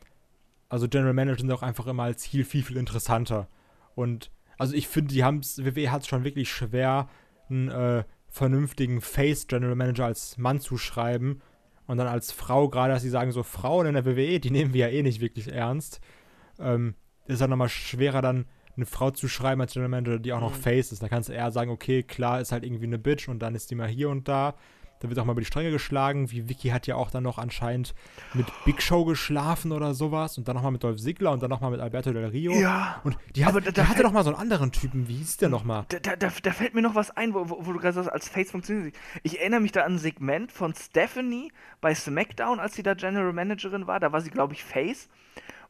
also General Manager sind auch einfach immer als Heal viel, viel interessanter. Und also ich finde, die haben es, WWE hat es schon wirklich schwer, einen äh, vernünftigen Face General Manager als Mann zu schreiben. Und dann als Frau, gerade dass sie sagen, so Frauen in der WWE, die nehmen wir ja eh nicht wirklich ernst. Ähm, ist dann nochmal schwerer dann eine Frau zu schreiben als General Manager, die auch noch mhm. Face ist. Da kannst du eher sagen, okay, klar, ist halt irgendwie eine Bitch und dann ist die mal hier und da. Da wird auch mal über die Stränge geschlagen. Wie Vicky hat ja auch dann noch anscheinend mit Big Show geschlafen oder sowas. Und dann nochmal mit Dolph Ziggler und dann nochmal mit Alberto Del Rio. Ja. Und die, hat, da, die hatte doch mal so einen anderen Typen. Wie hieß der nochmal? Da, da, da, fällt mir noch was ein, wo, wo, wo du gerade sagst, als Face funktioniert. Ich erinnere mich da an ein Segment von Stephanie bei SmackDown, als sie da General Managerin war. Da war sie, glaube ich, Face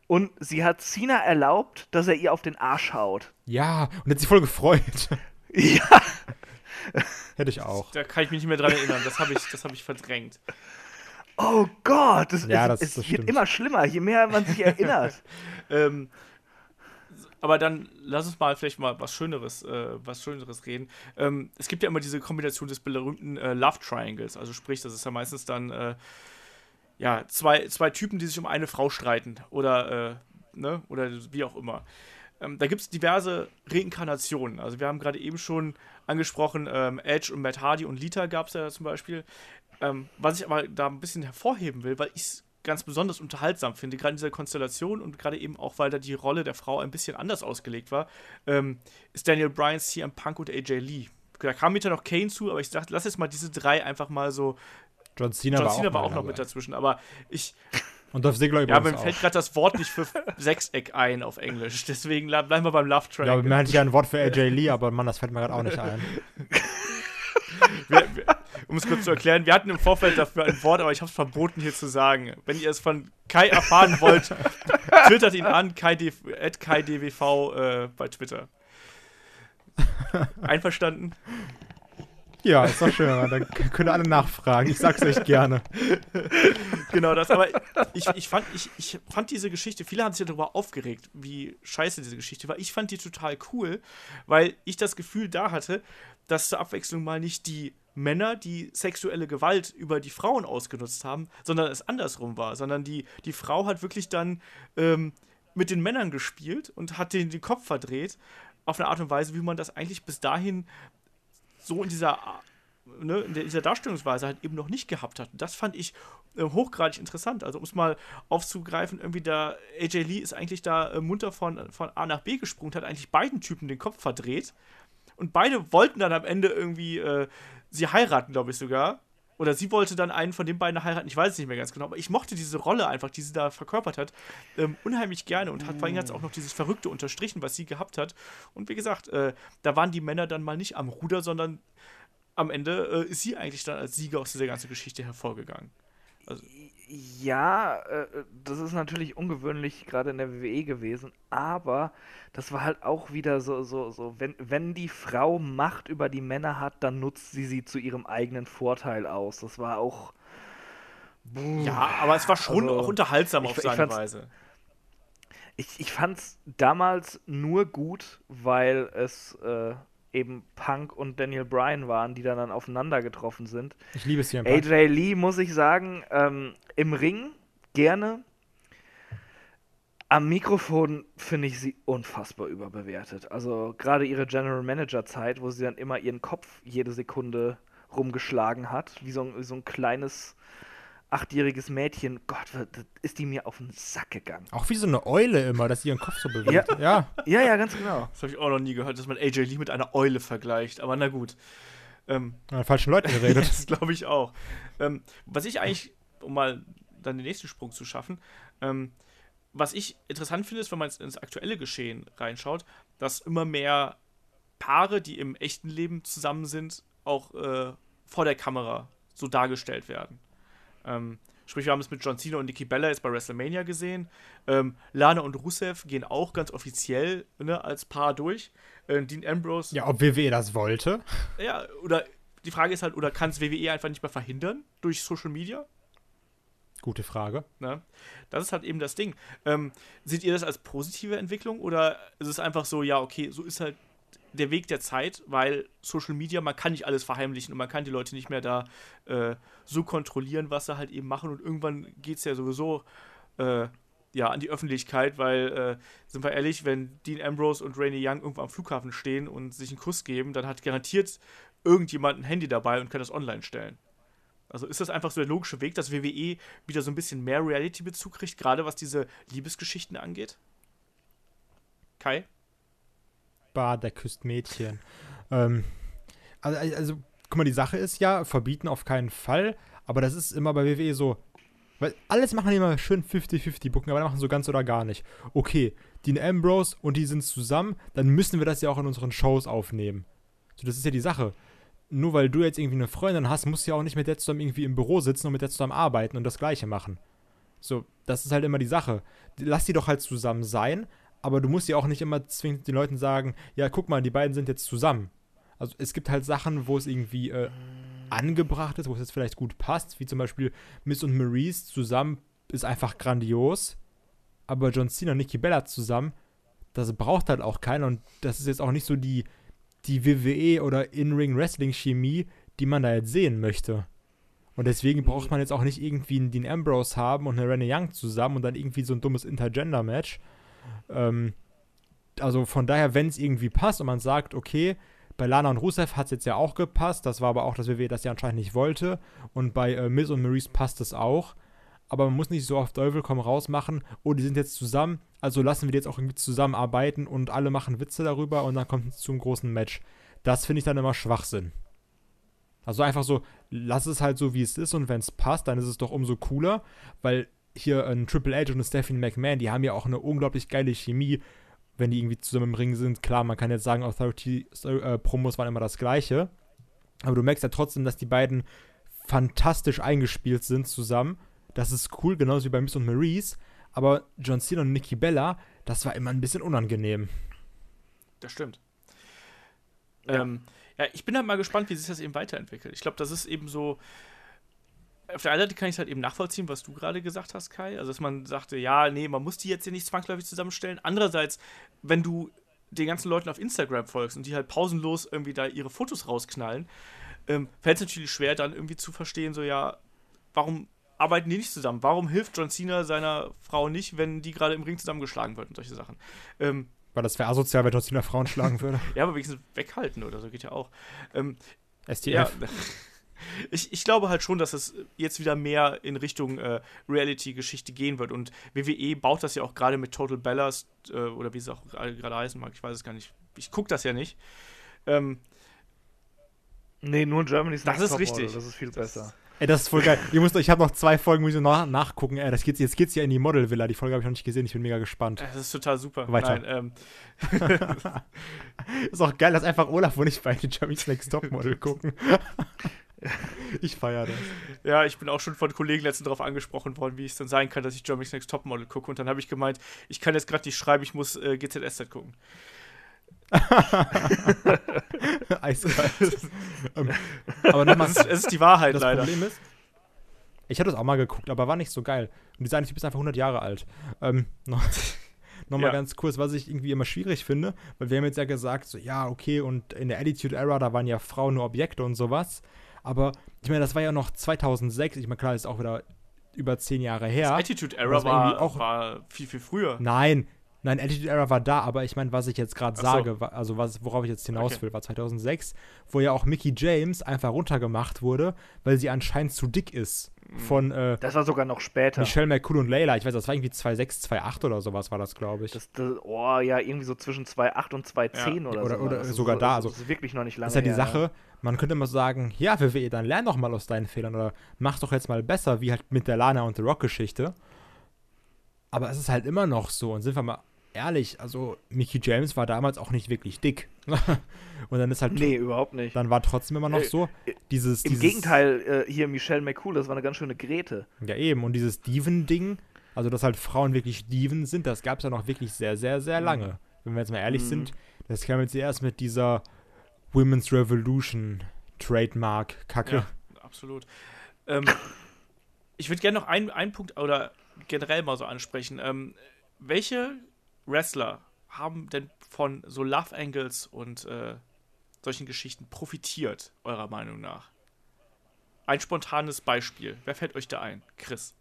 und sie hat Cena erlaubt, dass er ihr auf den Arsch haut. Ja, und hat sich voll gefreut. Ja. Hätte ich auch. Da kann ich mich nicht mehr dran erinnern. Das habe ich, hab ich verdrängt. Oh Gott, das, ja, es, das, es das wird immer schlimmer, je mehr man sich erinnert. ähm, aber dann lass uns mal vielleicht mal was Schöneres, äh, was Schöneres reden. Ähm, es gibt ja immer diese Kombination des berühmten äh, Love Triangles. Also sprich, das ist ja meistens dann äh, ja, zwei, zwei Typen, die sich um eine Frau streiten oder, äh, ne, oder wie auch immer. Ähm, da gibt es diverse Reinkarnationen. Also wir haben gerade eben schon angesprochen, ähm, Edge und Matt Hardy und Lita gab es ja zum Beispiel. Ähm, was ich aber da ein bisschen hervorheben will, weil ich es ganz besonders unterhaltsam finde, gerade in dieser Konstellation und gerade eben auch, weil da die Rolle der Frau ein bisschen anders ausgelegt war, ähm, ist Daniel Bryan, CM Punk und AJ Lee. Da kam mir noch Kane zu, aber ich dachte, lass jetzt mal diese drei einfach mal so John Cena, John war, Cena auch war auch noch mit dazwischen, aber ich. Und Dolph Ziggler Ja, mir fällt gerade das Wort nicht für Sechseck ein auf Englisch. Deswegen bleiben wir beim Love Track. Ja, mir hatte ja ein Wort für AJ Lee, aber Mann, das fällt mir gerade auch nicht ein. um es kurz zu erklären, wir hatten im Vorfeld dafür ein Wort, aber ich habe es verboten hier zu sagen. Wenn ihr es von Kai erfahren wollt, twittert ihn an, KaiDWV äh, bei Twitter. Einverstanden? Ja, ist doch schön. Dann können alle nachfragen. Ich sag's euch gerne. genau das. Aber ich, ich, fand, ich, ich fand diese Geschichte, viele haben sich darüber aufgeregt, wie scheiße diese Geschichte war. Ich fand die total cool, weil ich das Gefühl da hatte, dass zur Abwechslung mal nicht die Männer, die sexuelle Gewalt über die Frauen ausgenutzt haben, sondern es andersrum war, sondern die, die Frau hat wirklich dann ähm, mit den Männern gespielt und hat den, den Kopf verdreht, auf eine Art und Weise, wie man das eigentlich bis dahin so in dieser, ne, in dieser Darstellungsweise halt eben noch nicht gehabt hat. Das fand ich äh, hochgradig interessant. Also um es mal aufzugreifen, irgendwie da, AJ Lee ist eigentlich da äh, munter von, von A nach B gesprungen, hat eigentlich beiden Typen den Kopf verdreht. Und beide wollten dann am Ende irgendwie äh, sie heiraten, glaube ich sogar. Oder sie wollte dann einen von den beiden heiraten, ich weiß es nicht mehr ganz genau, aber ich mochte diese Rolle einfach, die sie da verkörpert hat, ähm, unheimlich gerne und hat vor allem jetzt auch noch dieses Verrückte unterstrichen, was sie gehabt hat. Und wie gesagt, äh, da waren die Männer dann mal nicht am Ruder, sondern am Ende äh, ist sie eigentlich dann als Sieger aus dieser ganzen Geschichte hervorgegangen. Also. Ja, äh, das ist natürlich ungewöhnlich gerade in der WWE gewesen, aber das war halt auch wieder so, so, so, wenn, wenn die Frau Macht über die Männer hat, dann nutzt sie sie zu ihrem eigenen Vorteil aus. Das war auch. Ja, aber es war schon also, auch unterhaltsam auf ich, seine ich Weise. Ich, ich fand's damals nur gut, weil es äh, eben Punk und Daniel Bryan waren, die dann, dann aufeinander getroffen sind. Ich liebe es hier. AJ Lee, muss ich sagen, ähm, im Ring gerne. Am Mikrofon finde ich sie unfassbar überbewertet. Also gerade ihre General Manager Zeit, wo sie dann immer ihren Kopf jede Sekunde rumgeschlagen hat, wie so ein, wie so ein kleines achtjähriges Mädchen, Gott, ist die mir auf den Sack gegangen. Auch wie so eine Eule immer, dass sie ihren Kopf so bewegt. Ja, ja, ja, ja ganz genau. Das habe ich auch noch nie gehört, dass man AJ Lee mit einer Eule vergleicht, aber na gut. Ähm, An falschen Leuten geredet. das glaube ich auch. Ähm, was ich eigentlich, um mal dann den nächsten Sprung zu schaffen, ähm, was ich interessant finde, ist, wenn man ins aktuelle Geschehen reinschaut, dass immer mehr Paare, die im echten Leben zusammen sind, auch äh, vor der Kamera so dargestellt werden. Ähm, sprich, wir haben es mit John Cena und Nikki Bella jetzt bei WrestleMania gesehen. Ähm, Lana und Rusev gehen auch ganz offiziell ne, als Paar durch. Äh, Dean Ambrose. Ja, ob WWE das wollte. Ja, oder die Frage ist halt, oder kann es WWE einfach nicht mehr verhindern durch Social Media? Gute Frage. Ne? Das ist halt eben das Ding. Ähm, seht ihr das als positive Entwicklung oder ist es einfach so, ja, okay, so ist halt der Weg der Zeit, weil Social Media, man kann nicht alles verheimlichen und man kann die Leute nicht mehr da äh, so kontrollieren, was sie halt eben machen und irgendwann geht es ja sowieso äh, ja, an die Öffentlichkeit, weil, äh, sind wir ehrlich, wenn Dean Ambrose und Rainy Young irgendwo am Flughafen stehen und sich einen Kuss geben, dann hat garantiert irgendjemand ein Handy dabei und kann das online stellen. Also ist das einfach so der logische Weg, dass WWE wieder so ein bisschen mehr Reality-Bezug kriegt, gerade was diese Liebesgeschichten angeht? Kai? Bar, der küsst Mädchen. Ähm, also, also, guck mal, die Sache ist ja, verbieten auf keinen Fall, aber das ist immer bei WWE so, weil alles machen die immer schön 50-50 bucken, aber machen so ganz oder gar nicht. Okay, Dean Ambrose und die sind zusammen, dann müssen wir das ja auch in unseren Shows aufnehmen. So, das ist ja die Sache. Nur weil du jetzt irgendwie eine Freundin hast, musst du ja auch nicht mit der zusammen irgendwie im Büro sitzen und mit der zusammen arbeiten und das Gleiche machen. So, das ist halt immer die Sache. Lass die doch halt zusammen sein, aber du musst ja auch nicht immer zwingend den Leuten sagen, ja, guck mal, die beiden sind jetzt zusammen. Also es gibt halt Sachen, wo es irgendwie äh, angebracht ist, wo es jetzt vielleicht gut passt, wie zum Beispiel Miss und Maurice zusammen ist einfach grandios, aber John Cena und Nikki Bella zusammen, das braucht halt auch keiner und das ist jetzt auch nicht so die, die WWE oder In-Ring-Wrestling-Chemie, die man da jetzt sehen möchte. Und deswegen braucht man jetzt auch nicht irgendwie einen Dean Ambrose haben und eine Renee Young zusammen und dann irgendwie so ein dummes Intergender-Match, ähm, also von daher, wenn es irgendwie passt und man sagt, okay, bei Lana und Rusev hat es jetzt ja auch gepasst, das war aber auch, dass WWE das ja anscheinend nicht wollte. Und bei äh, Miz und Maurice passt es auch. Aber man muss nicht so auf Teufel komm raus machen, oh, die sind jetzt zusammen, also lassen wir die jetzt auch irgendwie zusammenarbeiten und alle machen Witze darüber und dann kommt es zum großen Match. Das finde ich dann immer Schwachsinn. Also einfach so, lass es halt so, wie es ist und wenn es passt, dann ist es doch umso cooler, weil hier ein Triple H und eine Stephanie McMahon, die haben ja auch eine unglaublich geile Chemie, wenn die irgendwie zusammen im Ring sind. Klar, man kann jetzt sagen, Authority-Promos äh, waren immer das Gleiche. Aber du merkst ja trotzdem, dass die beiden fantastisch eingespielt sind zusammen. Das ist cool, genauso wie bei Miss und Maurice. Aber John Cena und Nikki Bella, das war immer ein bisschen unangenehm. Das stimmt. Ja. Ähm, Ja, ich bin halt mal gespannt, wie sich das eben weiterentwickelt. Ich glaube, das ist eben so. Auf der einen Seite kann ich es halt eben nachvollziehen, was du gerade gesagt hast, Kai. Also, dass man sagte, ja, nee, man muss die jetzt hier nicht zwangsläufig zusammenstellen. Andererseits, wenn du den ganzen Leuten auf Instagram folgst und die halt pausenlos irgendwie da ihre Fotos rausknallen, ähm, fällt es natürlich schwer, dann irgendwie zu verstehen, so, ja, warum arbeiten die nicht zusammen? Warum hilft John Cena seiner Frau nicht, wenn die gerade im Ring zusammengeschlagen wird und solche Sachen? Ähm, Weil das wäre asozial, wenn John Cena Frauen schlagen würde. ja, aber wenigstens weghalten oder so geht ja auch. Ähm, STF. ja, ich, ich glaube halt schon, dass es jetzt wieder mehr in Richtung äh, Reality-Geschichte gehen wird. Und WWE baut das ja auch gerade mit Total Bellas äh, oder wie es auch gerade heißen mag. Ich weiß es gar nicht. Ich gucke das ja nicht. Ähm, Nee, nur Germany's Das Next ist richtig. Das ist viel besser. Ey, das ist voll geil. Ihr müsst, ich habe noch zwei Folgen, muss ich noch nachgucken. Ey, das geht's, jetzt geht's ja in die Model-Villa. Die Folge habe ich noch nicht gesehen. Ich bin mega gespannt. das ist total super. Weiter. Nein, ähm, Ist auch geil, dass einfach Olaf und ich bei Jeremy's Next Topmodel gucken. ich feiere das. ja, ich bin auch schon von Kollegen letztens darauf angesprochen worden, wie es dann sein kann, dass ich Germany's Next Topmodel gucke. Und dann habe ich gemeint, ich kann jetzt gerade nicht schreiben, ich muss äh, GZSZ gucken. Eiskalt. ähm, aber nochmal, Es ist, es ist die Wahrheit das leider. Problem ist, ich hatte das auch mal geguckt, aber war nicht so geil. Und dieser eine Typ ist einfach 100 Jahre alt. Ähm, noch, noch mal Ja. ganz kurz, was ich irgendwie immer schwierig finde, weil wir haben jetzt ja gesagt, so, ja, okay, und in der Attitude Era, da waren ja Frauen nur Objekte und sowas. Aber ich meine, das war ja noch 2006. Ich meine, klar, ist auch wieder über 10 Jahre her. Attitude Aber Era das war irgendwie war, auch- war viel, viel früher. Nein, nein, Attitude Era war da, aber ich meine, was ich jetzt gerade so. sage, also was, worauf ich jetzt hinaus Okay. will, war 2006, wo ja auch Mickey James einfach runtergemacht wurde, weil sie anscheinend zu dick ist. Mhm. Von äh, Das war sogar noch später. Michelle McCool und Layla. Ich weiß, das war irgendwie 2,6, 2,8 oder sowas war das, glaube ich. Das, das, oh ja, irgendwie so zwischen 2,8 und 2,10 Ja. oder, Oder- so. oder Das ist sogar so, da, Das also- ist wirklich noch nicht lange Das ist ja die her, Sache, man könnte immer sagen, ja, WWE, dann lern doch mal aus deinen Fehlern oder mach doch jetzt mal besser, wie halt mit der Lana und The Rock-Geschichte. Aber es ist halt immer noch so, und sind wir mal ehrlich, also Mickey James war damals auch nicht wirklich dick. und dann ist halt, Nee, überhaupt nicht. dann war trotzdem immer noch Äh, so, dieses, Im dieses Gegenteil, äh, hier Michelle McCool, das war eine ganz schöne Grete. Ja, eben, und dieses Diven-Ding, also dass halt Frauen wirklich Diven sind, das gab es ja noch wirklich sehr, sehr, sehr Mhm. lange. Wenn wir jetzt mal ehrlich Mhm. sind, das kam jetzt erst mit dieser Women's Revolution Trademark-Kacke. Ja, absolut. Ähm, ich würde gerne noch einen, einen Punkt oder generell mal so ansprechen. Ähm, welche Wrestler haben denn von so Love Angles und äh, solchen Geschichten profitiert, eurer Meinung nach? Ein spontanes Beispiel. Wer fällt euch da ein? Chris.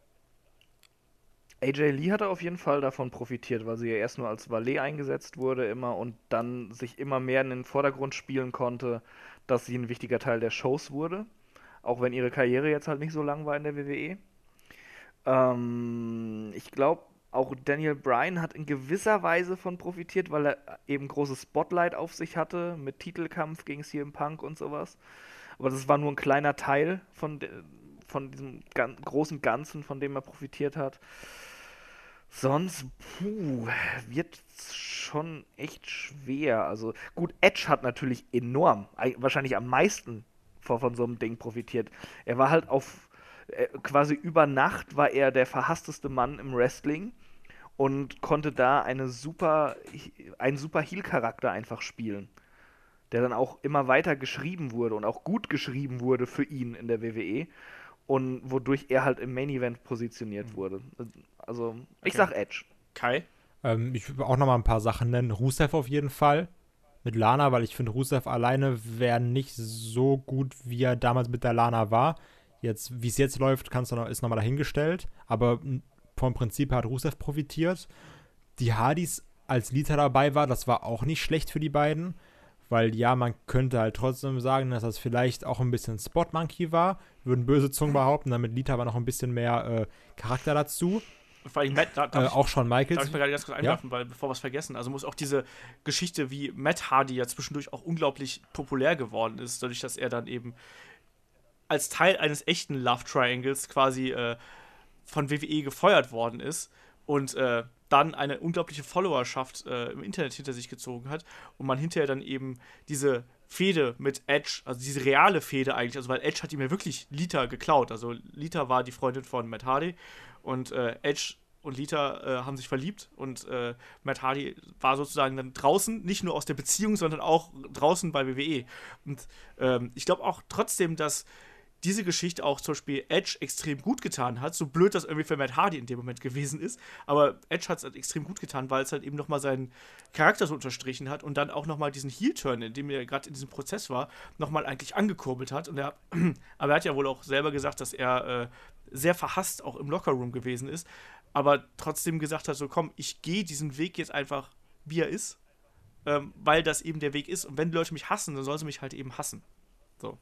AJ Lee hatte auf jeden Fall davon profitiert, weil sie ja erst nur als Valet eingesetzt wurde immer und dann sich immer mehr in den Vordergrund spielen konnte, dass sie ein wichtiger Teil der Shows wurde. Auch wenn ihre Karriere jetzt halt nicht so lang war in der WWE. Ähm, ich glaube, auch Daniel Bryan hat in gewisser Weise von profitiert, weil er eben großes Spotlight auf sich hatte mit Titelkampf gegen CM Punk und sowas. Aber das war nur ein kleiner Teil von, von diesem gan großen Ganzen, von dem er profitiert hat. Sonst, puh, wird schon echt schwer. Also gut, Edge hat natürlich enorm, ei- wahrscheinlich am meisten von, von so einem Ding profitiert. Er war halt auf äh, quasi über Nacht war er der verhassteste Mann im Wrestling und konnte da eine super, einen super Heel-Charakter einfach spielen, der dann auch immer weiter geschrieben wurde und auch gut geschrieben wurde für ihn in der WWE und wodurch er halt im Main Event positioniert wurde. Also, ich Okay. sag Edge. Kai? Ähm, ich will auch noch mal ein paar Sachen nennen. Rusev auf jeden Fall. Mit Lana, weil ich finde, Rusev alleine wäre nicht so gut, wie er damals mit der Lana war. Jetzt, wie es jetzt läuft, kannst du noch, ist nochmal dahingestellt. Aber vom Prinzip hat Rusev profitiert. Die Hardys als Leader dabei war, das war auch nicht schlecht für die beiden. Weil ja, man könnte halt trotzdem sagen, dass das vielleicht auch ein bisschen Spot Monkey war. Würden böse Zungen behaupten. Damit Lita war noch ein bisschen mehr äh, Charakter dazu. Vor allem Matt, da, Äh, darf ich- auch Shawn Darf Michaels. ich mal gerade ganz kurz einwerfen, weil bevor wir es vergessen, also muss auch diese Geschichte, wie Matt Hardy ja zwischendurch auch unglaublich populär geworden ist, dadurch, dass er dann eben als Teil eines echten Love Triangles quasi äh, von WWE gefeuert worden ist und äh, dann eine unglaubliche Followerschaft äh, im Internet hinter sich gezogen hat und man hinterher dann eben diese Fehde mit Edge, also diese reale Fehde eigentlich, also weil Edge hat ihm ja wirklich Lita geklaut, also Lita war die Freundin von Matt Hardy und äh, Edge und Lita äh, haben sich verliebt und äh, Matt Hardy war sozusagen dann draußen, nicht nur aus der Beziehung, sondern auch draußen bei WWE. Und ähm, ich glaube auch trotzdem, dass diese Geschichte auch zum Beispiel Edge extrem gut getan hat, so blöd das irgendwie für Matt Hardy in dem Moment gewesen ist, aber Edge hat es halt extrem gut getan, weil es halt eben nochmal seinen Charakter so unterstrichen hat und dann auch nochmal diesen Heel-Turn, in dem er gerade in diesem Prozess war, nochmal eigentlich angekurbelt hat. Und er, aber er hat ja wohl auch selber gesagt, dass er äh, sehr verhasst auch im Lockerroom gewesen ist, aber trotzdem gesagt hat, so komm, ich gehe diesen Weg jetzt einfach, wie er ist, ähm, weil das eben der Weg ist. Und wenn Leute mich hassen, dann sollen sie mich halt eben hassen. So.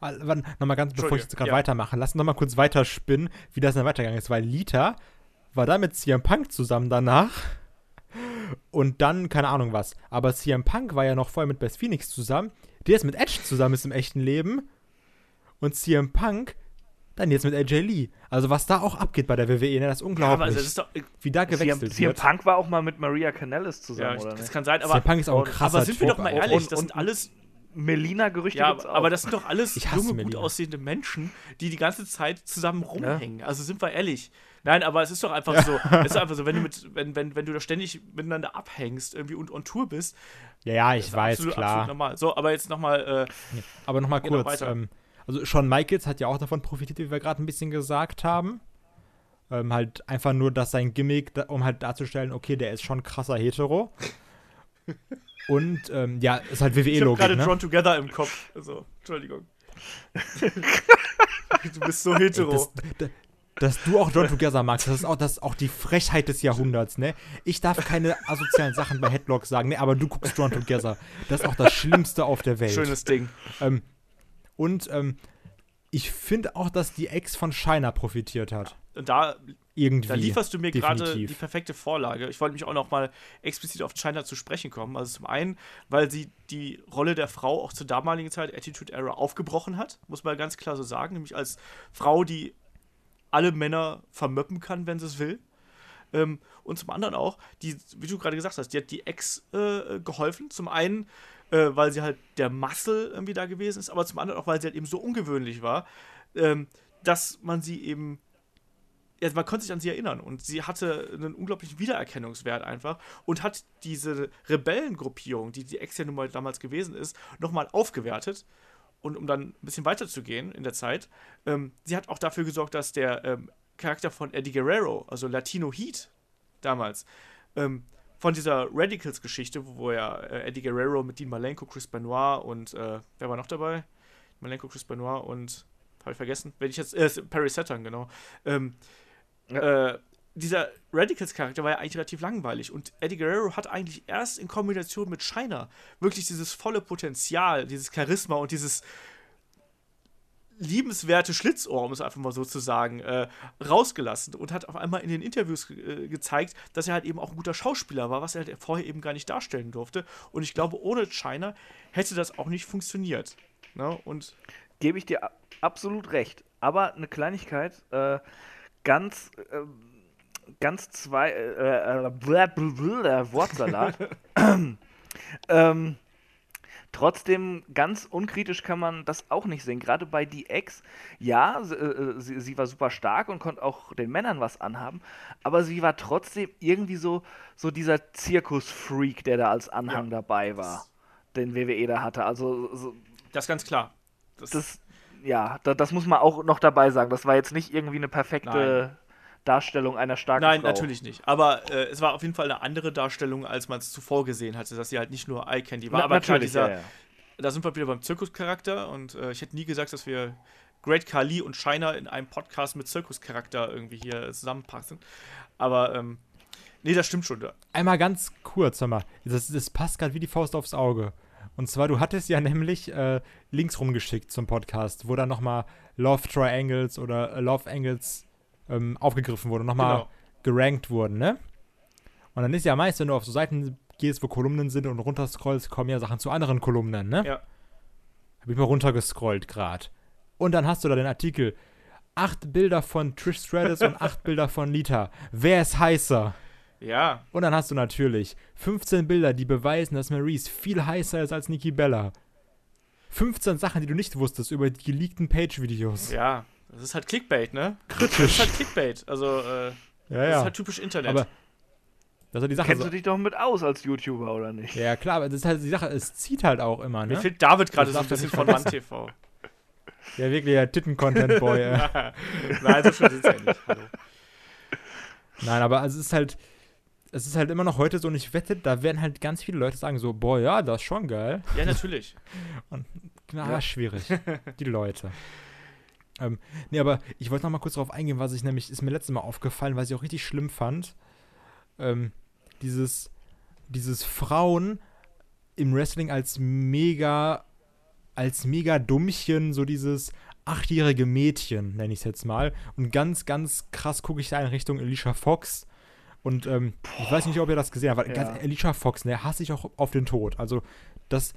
Ah, Nochmal ganz, bevor ich jetzt gerade ja. weitermache, lass uns nochmal kurz weiterspinnen, wie das dann weitergegangen ist, weil Lita war da mit CM Punk zusammen danach und dann, keine Ahnung was. Aber CM Punk war ja noch vorher mit Beth Phoenix zusammen, der ist mit Edge zusammen ist im echten Leben und CM Punk dann jetzt mit AJ Lee. Also was da auch abgeht bei der WWE, ne, das ist unglaublich. Ja, also ist doch, wie da gewechselt CM, wird. CM Punk war auch mal mit Maria Canellis zusammen, ja, oder? Das kann sein, aber CM Punk ist auch ein krasser Aber sind wir doch mal ehrlich, und, das sind alles Melina-Gerüchte ja, aber das sind doch alles junge, Melina. gut aussehende Menschen, die die ganze Zeit zusammen rumhängen. Ja. Also sind wir ehrlich. Nein, aber es ist doch einfach ja. so. Es ist einfach so, wenn du mit, wenn, wenn, wenn du da ständig miteinander abhängst irgendwie und on Tour bist. Ja, ja, ich weiß, absolut, klar. Absolut normal. So, aber jetzt nochmal. Äh, aber nochmal kurz. Ähm, also Shawn Michaels hat ja auch davon profitiert, wie wir gerade ein bisschen gesagt haben. Ähm, halt einfach nur, dass sein Gimmick, um halt darzustellen, okay, der ist schon krasser Hetero. Und ähm, ja, ist halt WWE-Logik. Ich habe gerade ne? Drawn Together im Kopf. Also, Entschuldigung. du bist so hetero. Ey, das, das, dass du auch Drawn Together magst, das ist, auch, das ist auch die Frechheit des Jahrhunderts, ne? Ich darf keine asozialen Sachen bei Headlock sagen, ne? Aber du guckst Drawn Together. Das ist auch das Schlimmste auf der Welt. Schönes Ding. Ähm, und ähm, ich finde auch, dass die Ex von Shiner profitiert hat. Und da irgendwie. Da lieferst du mir gerade die perfekte Vorlage. Ich wollte mich auch noch mal explizit auf China zu sprechen kommen. Also zum einen, weil sie die Rolle der Frau auch zur damaligen Zeit Attitude Era aufgebrochen hat, muss man ganz klar so sagen, nämlich als Frau, die alle Männer vermöppen kann, wenn sie es will. Ähm, und zum anderen auch, die, wie du gerade gesagt hast, die hat die Ex äh, geholfen. Zum einen, äh, weil sie halt der Muscle irgendwie da gewesen ist, aber zum anderen auch, weil sie halt eben so ungewöhnlich war, ähm, dass man sie eben ja, man konnte sich an sie erinnern und sie hatte einen unglaublichen Wiedererkennungswert einfach und hat diese Rebellengruppierung, die die Ex ja nun mal damals gewesen ist, nochmal aufgewertet. Und um dann ein bisschen weiterzugehen in der Zeit, ähm, sie hat auch dafür gesorgt, dass der ähm, Charakter von Eddie Guerrero, also Latino Heat damals, ähm, von dieser Radicals-Geschichte, wo ja äh, Eddie Guerrero mit Dean Malenko, Chris Benoit und äh, wer war noch dabei? Malenko, Chris Benoit und habe ich vergessen? Wenn ich jetzt äh, Perry Saturn, genau. Ähm, ja. Äh, dieser Radicals-Charakter war ja eigentlich relativ langweilig und Eddie Guerrero hat eigentlich erst in Kombination mit Shiner wirklich dieses volle Potenzial, dieses Charisma und dieses liebenswerte Schlitzohr, um es einfach mal so zu sagen, äh, rausgelassen und hat auf einmal in den Interviews äh, gezeigt, dass er halt eben auch ein guter Schauspieler war, was er halt vorher eben gar nicht darstellen durfte. Und ich glaube, ohne China hätte das auch nicht funktioniert. Ne? Und gebe ich dir absolut recht. Aber eine Kleinigkeit, äh, ganz, äh, ganz zwei, äh, äh, Wortsalat. ähm, Trotzdem, ganz unkritisch kann man das auch nicht sehen. Gerade bei DX, ja, sie, äh, sie, sie, war super stark und konnte auch den Männern was anhaben, aber sie war trotzdem irgendwie so, so dieser Zirkusfreak, der da als Anhang ja. dabei war, den WWE da hatte. Also, so, das ist ganz klar. Das, das ja, da, das muss man auch noch dabei sagen. Das war jetzt nicht irgendwie eine perfekte Nein. Darstellung einer starken Nein, Frau. natürlich nicht. Aber äh, es war auf jeden Fall eine andere Darstellung, als man es zuvor gesehen hatte, dass sie halt nicht nur Eye Candy war. Na, aber klar, dieser, ja, ja. da sind wir wieder beim Zirkuscharakter und äh, ich hätte nie gesagt, dass wir Great Kali und Shiner in einem Podcast mit Zirkuscharakter irgendwie hier zusammenpassen. Aber ähm, nee, das stimmt schon. Einmal ganz kurz, sag mal, das, das passt gerade wie die Faust aufs Auge. Und zwar, du hattest ja nämlich äh, Links rumgeschickt zum Podcast, wo dann nochmal Love Triangles oder äh, Love Angles ähm, aufgegriffen wurden, nochmal genau. gerankt wurden, ne? Und dann ist ja meist, wenn du auf so Seiten gehst, wo Kolumnen sind und runterscrollst, kommen ja Sachen zu anderen Kolumnen, ne? Ja. Hab ich mal runtergescrollt gerade. Und dann hast du da den Artikel. Acht Bilder von Trish Stratus und acht Bilder von Lita. Wer ist heißer? Ja. Und dann hast du natürlich 15 Bilder, die beweisen, dass Maurice viel heißer ist als Nikki Bella. 15 Sachen, die du nicht wusstest über die geleakten Page-Videos. Ja, das ist halt Clickbait, ne? Kritisch. Das ist halt Clickbait. Also, äh, Ja, Das ja. ist halt typisch Internet. aber das ist die Sache. Kennst du dich doch mit aus als YouTuber, oder nicht? ja, klar, aber das ist halt die Sache, es zieht halt auch immer, Mir ne? fehlt David gerade Das so ein bisschen von Mann TV. Ja, wirklich der Titten-Content-Boy. Nein, so schön sind ja nicht. Hallo. Nein, aber es ist halt, es ist halt immer noch heute so und ich wette, da werden halt ganz viele Leute sagen so, boah, ja, das ist schon geil. Ja, natürlich. Na, Ja. schwierig. Die Leute. Ähm, nee, aber ich wollte noch mal kurz darauf eingehen, was ich nämlich, ist mir letztes Mal aufgefallen, was ich auch richtig schlimm fand. Ähm, dieses, dieses Frauen im Wrestling als mega, als mega Dummchen, so dieses achtjährige Mädchen, nenne ich es jetzt mal. Und ganz, ganz krass gucke ich da in Richtung Alicia Fox. Und ähm, ich weiß nicht, ob ihr das gesehen habt, aber Ja. Alicia Fox, ne, hasse ich auch auf den Tod. Also, das,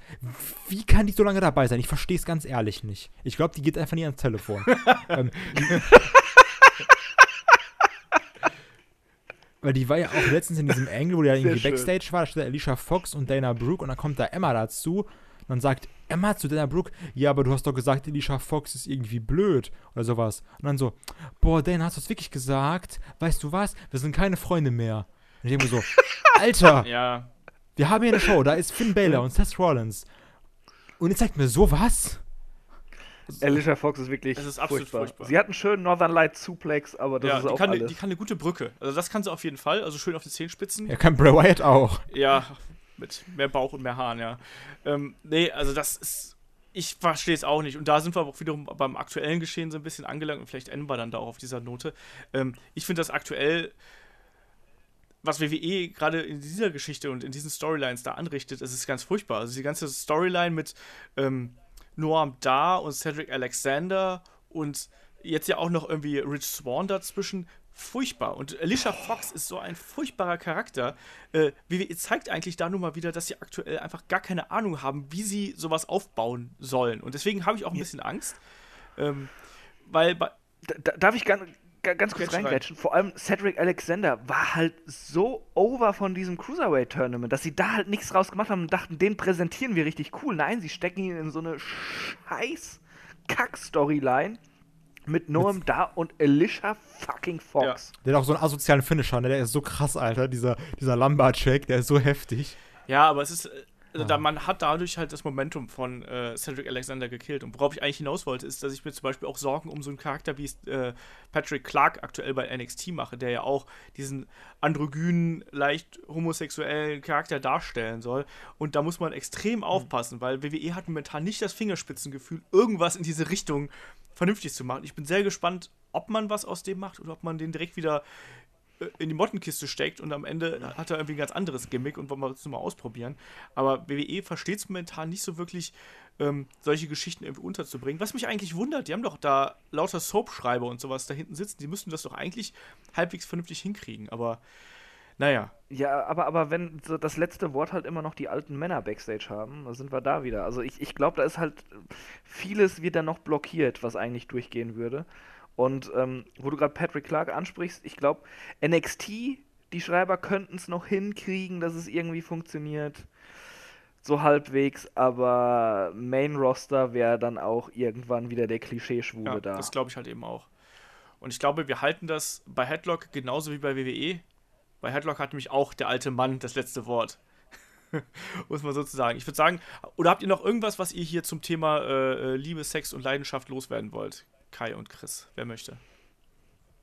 wie kann die so lange dabei sein? Ich verstehe es ganz ehrlich nicht. Ich glaube, die geht einfach nie ans Telefon. ähm, weil die war ja auch letztens in diesem Angle, wo die ja irgendwie. Backstage war, da steht Alicia Fox und Dana Brooke und dann kommt da Emma dazu. Und dann sagt Emma zu Dana Brooke, ja, aber du hast doch gesagt, Alicia Fox ist irgendwie blöd oder sowas. Und dann so, boah, Dana, hast du das wirklich gesagt? Weißt du was? Wir sind keine Freunde mehr. Und ich denke mir so, Alter, Ja. wir haben hier eine Show, da ist Finn Balor und Seth Rollins. Und ihr zeigt mir sowas? Alicia Fox ist wirklich Es ist absolut furchtbar. furchtbar. Sie hat einen schönen Northern Light Suplex, aber das ja, ist die auch kann, alles. die kann eine gute Brücke. Also das kann sie auf jeden Fall. Also schön auf die Zehenspitzen. Ja, kann Bray Wyatt auch. Ja, mit mehr Bauch und mehr Haaren, ja. Ähm, nee, also das ist. Ich verstehe es auch nicht. Und da sind wir auch wiederum beim aktuellen Geschehen so ein bisschen angelangt und vielleicht enden wir dann da auch auf dieser Note. Ähm, ich finde das aktuell, was WWE gerade in dieser Geschichte und in diesen Storylines da anrichtet, ist ganz furchtbar. Also die ganze Storyline mit ähm, Noam Dar und Cedric Alexander und jetzt ja auch noch irgendwie Rich Swan dazwischen. Furchtbar. Und Alicia Fox ist so ein furchtbarer Charakter. Äh, WWE zeigt eigentlich da nun mal wieder, dass sie aktuell einfach gar keine Ahnung haben, wie sie sowas aufbauen sollen. Und deswegen habe ich auch ein bisschen Angst. Ähm, weil Da- da- Darf ich ganz, ganz kurz Grätsch rein. reingrätschen? Vor allem Cedric Alexander war halt so over von diesem Cruiserweight-Tournament, dass sie da halt nichts draus gemacht haben und dachten, den präsentieren wir richtig cool. Nein, sie stecken ihn in so eine scheiß Kack-Storyline mit Noam Da und Alicia fucking Fox. Der hat auch so einen asozialen Finisher, ne? Der ist so krass, Alter. Dieser, dieser Lumberjack, der ist so heftig. Ja, aber es ist. Also Ah. da, man hat dadurch halt das Momentum von äh, Cedric Alexander gekillt. Und worauf ich eigentlich hinaus wollte, ist, dass ich mir zum Beispiel auch Sorgen um so einen Charakter wie äh, Patrick Clark aktuell bei NXT mache, der ja auch diesen androgynen, leicht homosexuellen Charakter darstellen soll. Und da muss man extrem aufpassen, weil WWE hat momentan nicht das Fingerspitzengefühl, irgendwas in diese Richtung vernünftig zu machen. Ich bin sehr gespannt, ob man was aus dem macht oder ob man den direkt wieder in die Mottenkiste steckt und am Ende hat er irgendwie ein ganz anderes Gimmick und wollen wir es mal ausprobieren. Aber WWE versteht es momentan nicht so wirklich, ähm, solche Geschichten irgendwie unterzubringen. Was mich eigentlich wundert, die haben doch da lauter Soap-Schreiber und sowas da hinten sitzen, die müssten das doch eigentlich halbwegs vernünftig hinkriegen. Aber naja, Ja, aber, aber wenn so das letzte Wort halt immer noch die alten Männer Backstage haben, dann sind wir da wieder. Also ich, ich glaube, da ist halt vieles wird dann noch blockiert, was eigentlich durchgehen würde. Und ähm, wo du gerade Patrick Clark ansprichst, ich glaube, NXT, die Schreiber könnten es noch hinkriegen, dass es irgendwie funktioniert. So halbwegs, aber Main Roster wäre dann auch irgendwann wieder der Klischee-Schwule ja da. das glaube ich halt eben auch. Und ich glaube, wir halten das bei Headlock genauso wie bei WWE. Bei Headlock hat nämlich auch der alte Mann das letzte Wort. Muss man sozusagen. Ich würde sagen, oder habt ihr noch irgendwas, was ihr hier zum Thema äh, äh, Liebe, Sex und Leidenschaft loswerden wollt? Kai und Chris, wer möchte?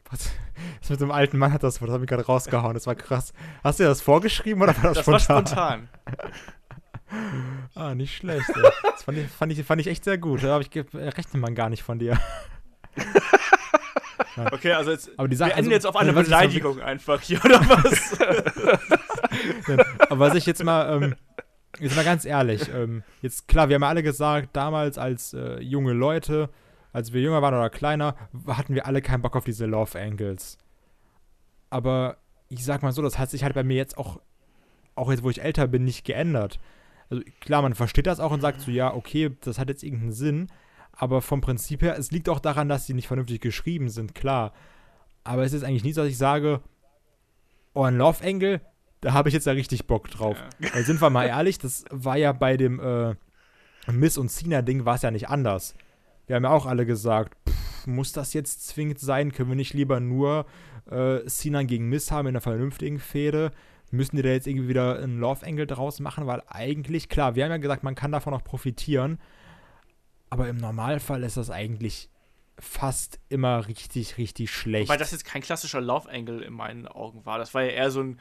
Was? Das mit dem alten Mann hat das, das hat mich gerade rausgehauen. Das war krass. Hast du dir das vorgeschrieben oder war das, Das war spontan? spontan. Ah, nicht schlecht. Ey. Das fand ich, fand, ich, fand ich echt sehr gut. Da ich ge- rechnet man gar nicht von dir. Okay, also jetzt. Aber die wir Sache- enden also- jetzt auf eine also Beleidigung einfach hier, oder was? Aber was ich jetzt mal, ähm, jetzt mal ganz ehrlich, ähm, jetzt klar, wir haben ja alle gesagt, damals als äh, junge Leute, als wir jünger waren oder kleiner, hatten wir alle keinen Bock auf diese Love Angles. Aber ich sag mal so, das hat sich halt bei mir jetzt auch, auch jetzt, wo ich älter bin, nicht geändert. Also klar, man versteht das auch und sagt so, ja, okay, das hat jetzt irgendeinen Sinn. Aber vom Prinzip her, es liegt auch daran, dass sie nicht vernünftig geschrieben sind, klar. Aber es ist eigentlich nicht so, dass ich sage, oh, ein Love Angle, da habe ich jetzt ja richtig Bock drauf. Weil sind wir mal ehrlich, das war ja bei dem äh, Miss und Cena-Ding war es ja nicht anders. Wir haben ja auch alle gesagt, pff, muss das jetzt zwingend sein? Können wir nicht lieber nur äh, Cena gegen Miss haben in einer vernünftigen Fehde. Müssen die da jetzt irgendwie wieder einen Love Angle draus machen? Weil eigentlich, klar, wir haben ja gesagt, man kann davon auch profitieren. Aber im Normalfall ist das eigentlich fast immer richtig, richtig schlecht. Weil das jetzt kein klassischer Love Angle in meinen Augen war. Das war ja eher so ein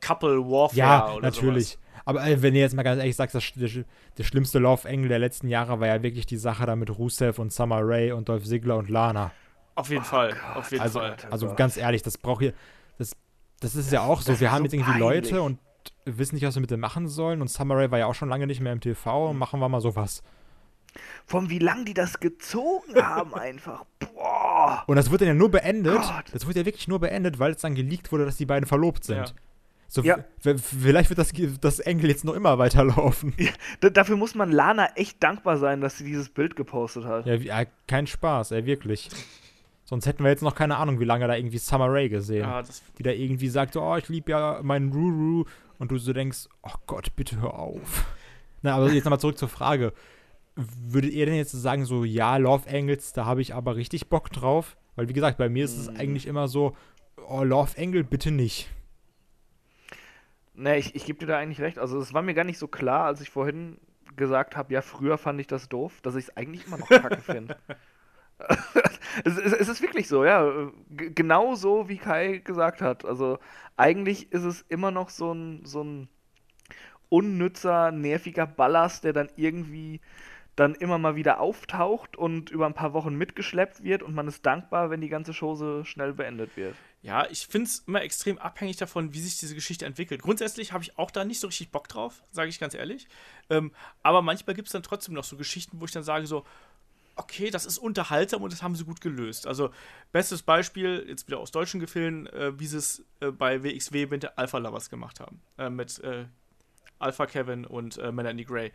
Couple Warfare ja, oder natürlich. Sowas. Aber wenn du jetzt mal ganz ehrlich sagst, das, der, der schlimmste Love Angle der letzten Jahre war ja wirklich die Sache da mit Rusev und Summer Rae und Dolph Ziggler und Lana. Auf jeden Oh Fall, Gott. auf jeden Also, Fall. also ganz ehrlich, das braucht hier. Das, das ist ja auch so. das Wir haben so jetzt irgendwie peinlich. Leute und wissen nicht, was wir mit denen machen sollen. Und Summer Rae war ja auch schon lange nicht mehr im TV. Machen wir mal sowas. Von wie lang die das gezogen haben einfach. Boah. Und das wird dann ja nur beendet. Gott. Das wird ja wirklich nur beendet, weil es dann geleakt wurde, dass die beiden verlobt sind. Ja. So, Ja. vielleicht wird das, das Engel jetzt noch immer weiterlaufen. D dafür muss man Lana echt dankbar sein, dass sie dieses Bild gepostet hat. Ja, ja, kein Spaß, ey, wirklich. Sonst hätten wir jetzt noch keine Ahnung, wie lange da irgendwie Summer Rae gesehen. Ja, das, Die da irgendwie sagt, oh, ich liebe ja meinen Ruru. Und du so denkst, oh Gott, bitte hör auf. Na, aber jetzt nochmal zurück zur Frage. Würdet ihr denn jetzt sagen, so, ja, Love Angles, da habe ich aber richtig Bock drauf? Weil, wie gesagt, bei mir ist es Mm. eigentlich immer so, oh, Love Angle, bitte nicht. Ne, ich, ich gebe dir da eigentlich recht. Also es war mir gar nicht so klar, als ich vorhin gesagt habe, ja, früher fand ich das doof, dass ich es eigentlich immer noch kacke finde. es, es, es ist wirklich so, ja. G genau so, wie Kai gesagt hat. Also eigentlich ist es immer noch so ein, so ein unnützer, nerviger Ballast, der dann irgendwie dann immer mal wieder auftaucht und über ein paar Wochen mitgeschleppt wird und man ist dankbar, wenn die ganze Chose schnell beendet wird. ja, ich finde es immer extrem abhängig davon, wie sich diese Geschichte entwickelt. Grundsätzlich habe ich auch da nicht so richtig Bock drauf, sage ich ganz ehrlich. Ähm, aber manchmal gibt es dann trotzdem noch so Geschichten, wo ich dann sage so, okay, das ist unterhaltsam und das haben sie gut gelöst. Also, bestes Beispiel, jetzt wieder aus deutschen Gefilden, äh, wie sie es äh, bei WXW mit der Alpha Lovers gemacht haben. Äh, mit äh, Alpha Kevin und äh, Melanie Gray.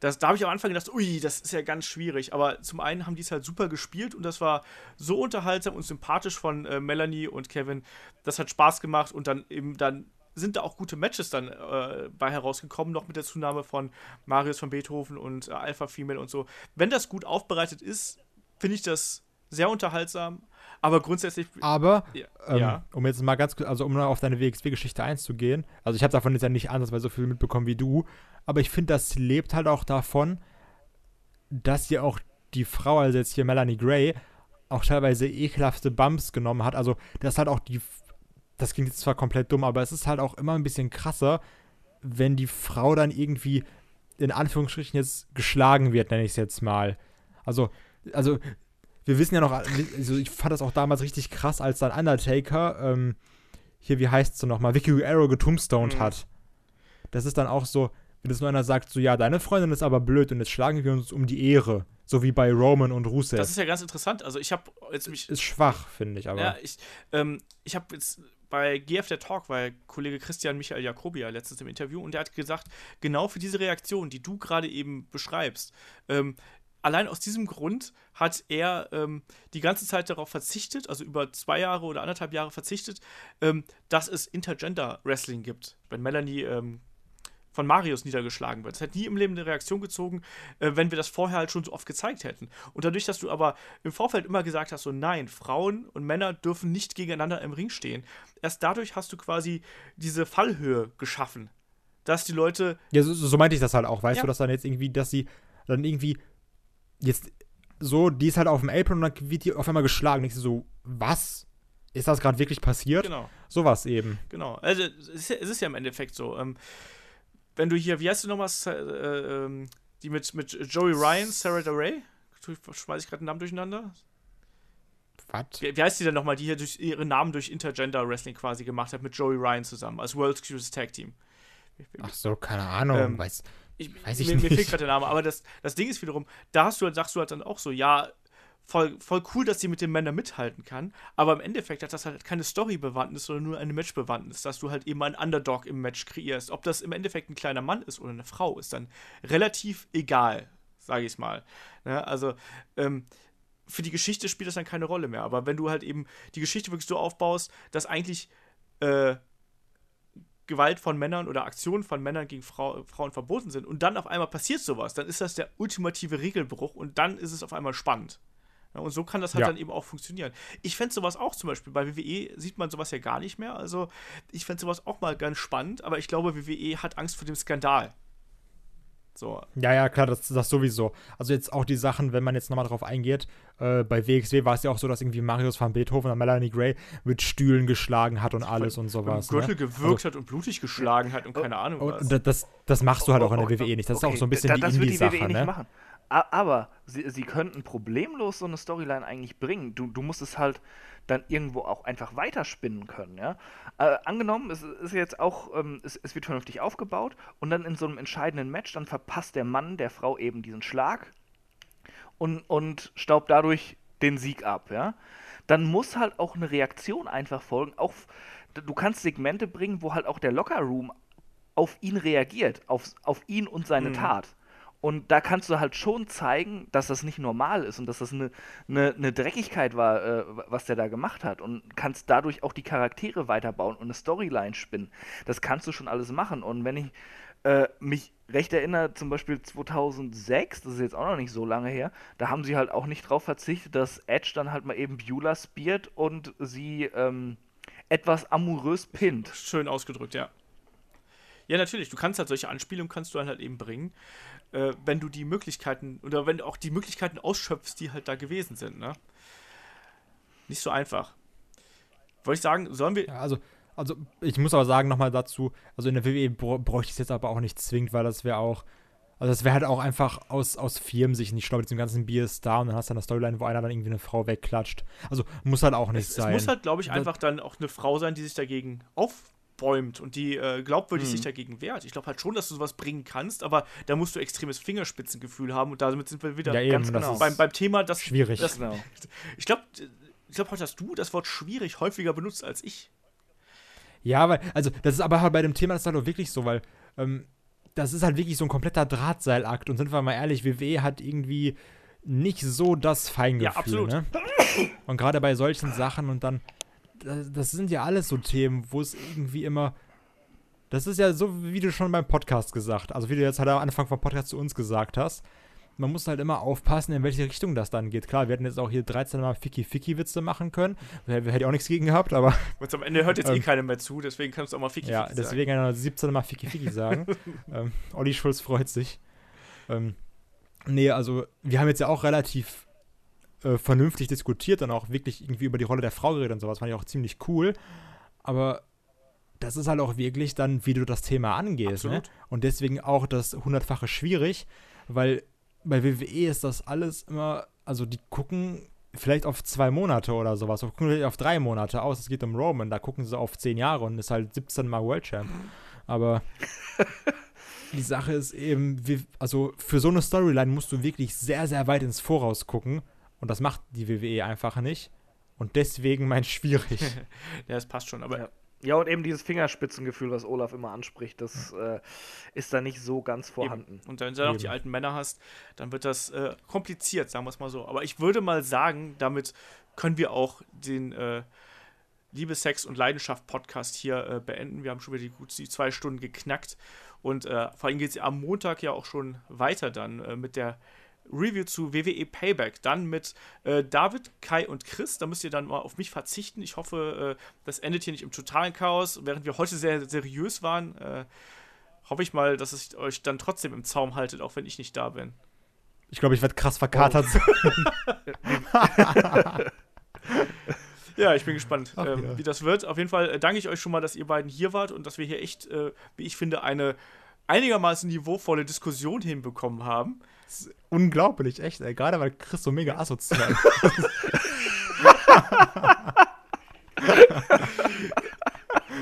Das, da habe ich am Anfang gedacht, ui, das ist ja ganz schwierig. Aber zum einen haben die es halt super gespielt und das war so unterhaltsam und sympathisch von äh, Melanie und Kevin. Das hat Spaß gemacht und dann eben dann sind da auch gute Matches dann äh, bei herausgekommen, noch mit der Zunahme von Marius von Beethoven und äh, Alpha Female und so. Wenn das gut aufbereitet ist, finde ich das sehr unterhaltsam. Aber grundsätzlich. Aber, Ja, ähm, ja. um jetzt mal ganz kurz, also um mal auf deine WXW-Geschichte einzugehen, also ich habe davon jetzt ja nicht anders, weil so viel mitbekommen wie du, aber ich finde, das lebt halt auch davon, dass ja auch die Frau, also jetzt hier Melanie Gray, auch teilweise ekelhafte Bumps genommen hat. Also, das ist halt auch die, das klingt jetzt zwar komplett dumm, aber es ist halt auch immer ein bisschen krasser, wenn die Frau dann irgendwie in Anführungsstrichen jetzt geschlagen wird, nenne ich es jetzt mal. Also, also, wir wissen ja noch, also ich fand das auch damals richtig krass, als dann Undertaker, ähm, hier, wie heißt sie nochmal, Vicky Arrow getombstoned Mhm. hat. Das ist dann auch so, wenn das nur einer sagt, so, ja, deine Freundin ist aber blöd und jetzt schlagen wir uns um die Ehre. So wie bei Roman und Rusev. Das ist ja ganz interessant. Also, ich habe jetzt mich. ist schwach, finde ich, aber. Ja, ich, ähm, ich habe jetzt bei GF der Talk, weil Kollege Christian Michael Jakobia letztens im Interview und der hat gesagt, genau für diese Reaktion, die du gerade eben beschreibst, ähm, allein aus diesem Grund hat er ähm, die ganze Zeit darauf verzichtet, also über zwei Jahre oder anderthalb Jahre verzichtet, ähm, dass es Intergender Wrestling gibt. Wenn Melanie ähm, von Marius niedergeschlagen wird. Es hat nie im Leben eine Reaktion gezogen, äh, wenn wir das vorher halt schon so oft gezeigt hätten. Und dadurch, dass du aber im Vorfeld immer gesagt hast, so nein, Frauen und Männer dürfen nicht gegeneinander im Ring stehen, erst dadurch hast du quasi diese Fallhöhe geschaffen. Dass die Leute, Ja, so, so meinte ich das halt auch, weißt Ja. du, dass dann jetzt irgendwie, dass sie dann irgendwie jetzt so, die ist halt auf dem Apron und dann wird die auf einmal geschlagen. Ich so, was? Ist das gerade wirklich passiert? genau, Sowas eben. genau. Also es ist ja, es ist ja im Endeffekt so. Ähm, wenn du hier, wie heißt du nochmal, äh, ähm, die mit, mit Joey Ryan, Sarah DeRay? Schmeiß ich gerade den Namen durcheinander? Was? Wie, wie heißt die denn nochmal, die hier durch ihren Namen durch Intergender Wrestling quasi gemacht hat mit Joey Ryan zusammen als World's Cutest Tag Team? Ach so, keine Ahnung. Ähm, weiß, Ich, Weiß ich mir, mir nicht. fehlt gerade der Name, aber das, das Ding ist wiederum, da hast du, halt- sagst du halt dann auch so, ja, voll, voll cool, dass sie mit den Männern mithalten kann, aber im Endeffekt hat das halt keine Story-Bewandtnis, sondern nur eine Match-Bewandtnis, dass du halt eben einen Underdog im Match kreierst. Ob das im Endeffekt ein kleiner Mann ist oder eine Frau, ist dann relativ egal, sage ich mal. Ne? Also, ähm, für die Geschichte spielt das dann keine Rolle mehr, aber wenn du halt eben die Geschichte wirklich so aufbaust, dass eigentlich äh, Gewalt von Männern oder Aktionen von Männern gegen Frau, Frauen verboten sind und dann auf einmal passiert sowas, dann ist das der ultimative Regelbruch und dann ist es auf einmal spannend. Ja, und so kann das halt Ja. dann eben auch funktionieren. Ich fände sowas auch zum Beispiel, bei WWE sieht man sowas ja gar nicht mehr. Also ich fände sowas auch mal ganz spannend, aber ich glaube, WWE hat Angst vor dem Skandal. So, Ja, ja, klar, das, das sowieso. Also jetzt auch die Sachen, wenn man jetzt nochmal drauf eingeht, äh, bei WXW war es ja auch so, dass irgendwie Marius van Beethoven und Melanie Gray mit Stühlen geschlagen hat und alles und sowas. im Gürtel ne? gewürgt hat und blutig geschlagen hat und keine Ahnung was. Und da- das, das machst du halt auch in der Oh, oh, WWE nicht. Das ist okay, auch so ein bisschen da- die die Indie-Sache, WWE nicht ne? machen. Aber sie, sie könnten problemlos so eine Storyline eigentlich bringen. Du, du musst es halt dann irgendwo auch einfach weiterspinnen können, ja. Äh, angenommen, es ist jetzt auch, ähm, es, es wird vernünftig aufgebaut und dann in so einem entscheidenden Match, dann verpasst der Mann der Frau eben diesen Schlag und, und staubt dadurch den Sieg ab, ja. Dann muss halt auch eine Reaktion einfach folgen. Auch, du kannst Segmente bringen, wo halt auch der Locker-Room auf ihn reagiert, auf, auf ihn und seine Mhm. Tat. Und da kannst du halt schon zeigen, dass das nicht normal ist und dass das eine, eine, eine Dreckigkeit war, äh, was der da gemacht hat. Und kannst dadurch auch die Charaktere weiterbauen und eine Storyline spinnen. Das kannst du schon alles machen. Und wenn ich äh, mich recht erinnere, zum Beispiel 2006, das ist jetzt auch noch nicht so lange her, da haben sie halt auch nicht drauf verzichtet, dass Edge dann halt mal eben Beulah spiert und sie ähm, etwas amourös pinnt. Schön ausgedrückt, ja. Ja, natürlich. Du kannst halt solche Anspielungen kannst du dann halt eben bringen, äh, wenn du die Möglichkeiten oder wenn du auch die Möglichkeiten ausschöpfst, die halt da gewesen sind, ne? Nicht so einfach. Wollte ich sagen, sollen wir. Ja, also, also ich muss aber sagen nochmal dazu, also in der WWE br bräuchte ich es jetzt aber auch nicht zwingend, weil das wäre auch, also das wäre halt auch einfach aus, aus Firmensicht nicht schlau mit diesem ganzen Bier ist da und dann hast du eine Storyline, wo einer dann irgendwie eine Frau wegklatscht. Also muss halt auch nicht Es, es sein. muss halt, glaube ich, einfach dann auch eine Frau sein, die sich dagegen aufbäumt und die äh, glaubwürdig Mhm. sich dagegen wehrt. Ich glaube halt schon, dass du sowas bringen kannst, aber da musst du extremes Fingerspitzengefühl haben und damit sind wir wieder ja, eben, ganz genau. beim, beim Thema, das schwierig. Das, Genau. ich glaube, ich glaube, heute hast du das Wort schwierig häufiger benutzt als ich. Ja, weil, also, das ist aber halt bei dem Thema, das ist halt auch wirklich so, weil, ähm, das ist halt wirklich so ein kompletter Drahtseilakt und sind wir mal ehrlich, WWE hat irgendwie nicht so das Feingefühl, Ja, absolut. ne? Und gerade bei solchen Sachen und dann, das, das sind ja alles so Themen, wo es irgendwie immer, das ist ja so, wie du schon beim Podcast gesagt, also wie du jetzt halt am Anfang vom Podcast zu uns gesagt hast, man muss halt immer aufpassen, in welche Richtung das dann geht. Klar, wir hätten jetzt auch hier 13 Mal Ficky-Ficky-Witze machen können, hätte hätte ich auch nichts gegen gehabt, aber Und am Ende hört jetzt eh Ähm, keiner mehr zu, deswegen kannst du auch mal Fiki ja, sagen. deswegen kann er 17 Mal Fiki sagen. ähm, Olli Schulz freut sich. Ähm, nee, also wir haben jetzt ja auch relativ äh, vernünftig diskutiert und auch wirklich irgendwie über die Rolle der Frau geredet und sowas. Fand ich auch ziemlich cool. Aber das ist halt auch wirklich dann, wie du das Thema angehst. Ne? Und deswegen auch das hundertfache schwierig, weil bei WWE ist das alles immer, also die gucken vielleicht auf zwei Monate oder sowas, oder gucken vielleicht auf drei Monate aus. Es geht um Roman, da gucken sie auf zehn Jahre und ist halt 17 Mal World Champ. Aber die Sache ist eben, wie, also für so eine Storyline musst du wirklich sehr, sehr weit ins Voraus gucken. Und das macht die WWE einfach nicht. Und deswegen mein schwierig. Ja, das passt schon, aber Ja. Ja, und eben dieses Fingerspitzengefühl, was Olaf immer anspricht, das äh, ist da nicht so ganz vorhanden. Eben. Und wenn du dann noch die Eben. alten Männer hast, dann wird das äh, kompliziert, sagen wir es mal so. Aber ich würde mal sagen, damit können wir auch den äh, Liebe, Sex und Leidenschaft Podcast hier äh, beenden. Wir haben schon wieder die gut die zwei Stunden geknackt. Und äh, vor allem geht es am Montag ja auch schon weiter dann äh, mit der Review zu WWE Payback. Dann mit äh, David, Kai und Chris. Da müsst ihr dann mal auf mich verzichten. Ich hoffe, äh, das endet hier nicht im totalen Chaos. Während wir heute sehr seriös waren, äh, hoffe ich mal, dass es euch dann trotzdem im Zaum haltet, auch wenn ich nicht da bin. Ich glaube, ich werde krass verkatert Ja, ich bin gespannt, Ach, ähm, ja. wie das wird. Auf jeden Fall äh, danke ich euch schon mal, dass ihr beiden hier wart und dass wir hier echt, äh, wie ich finde, eine einigermaßen niveauvolle Diskussion hinbekommen haben. Unglaublich, echt, ey. Gerade weil Chris so mega asozial ist.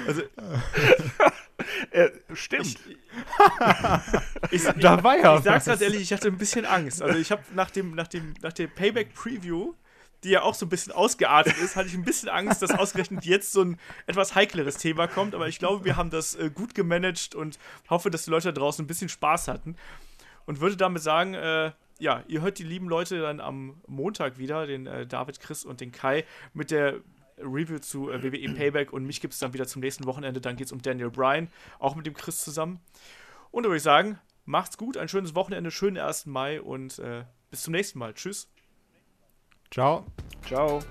Also, Äh, stimmt. ich, ich, Da war ja ich sag's ganz ehrlich, ich hatte ein bisschen Angst. Also ich habe nach dem, nach dem, nach der Payback-Preview, die ja auch so ein bisschen ausgeartet ist, hatte ich ein bisschen Angst, dass ausgerechnet jetzt so ein etwas heikleres Thema kommt. Aber ich glaube, wir haben das äh, gut gemanagt und hoffe, dass die Leute da draußen ein bisschen Spaß hatten. Und würde damit sagen, äh, ja, ihr hört die lieben Leute dann am Montag wieder, den äh, David, Chris und den Kai, mit der Review zu äh, WWE Payback und mich gibt es dann wieder zum nächsten Wochenende. Dann geht es um Daniel Bryan, auch mit dem Chris zusammen. Und da würde ich sagen, macht's gut, ein schönes Wochenende, schönen 1. Mai und äh, bis zum nächsten Mal. Tschüss. Ciao. Ciao.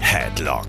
Headlock,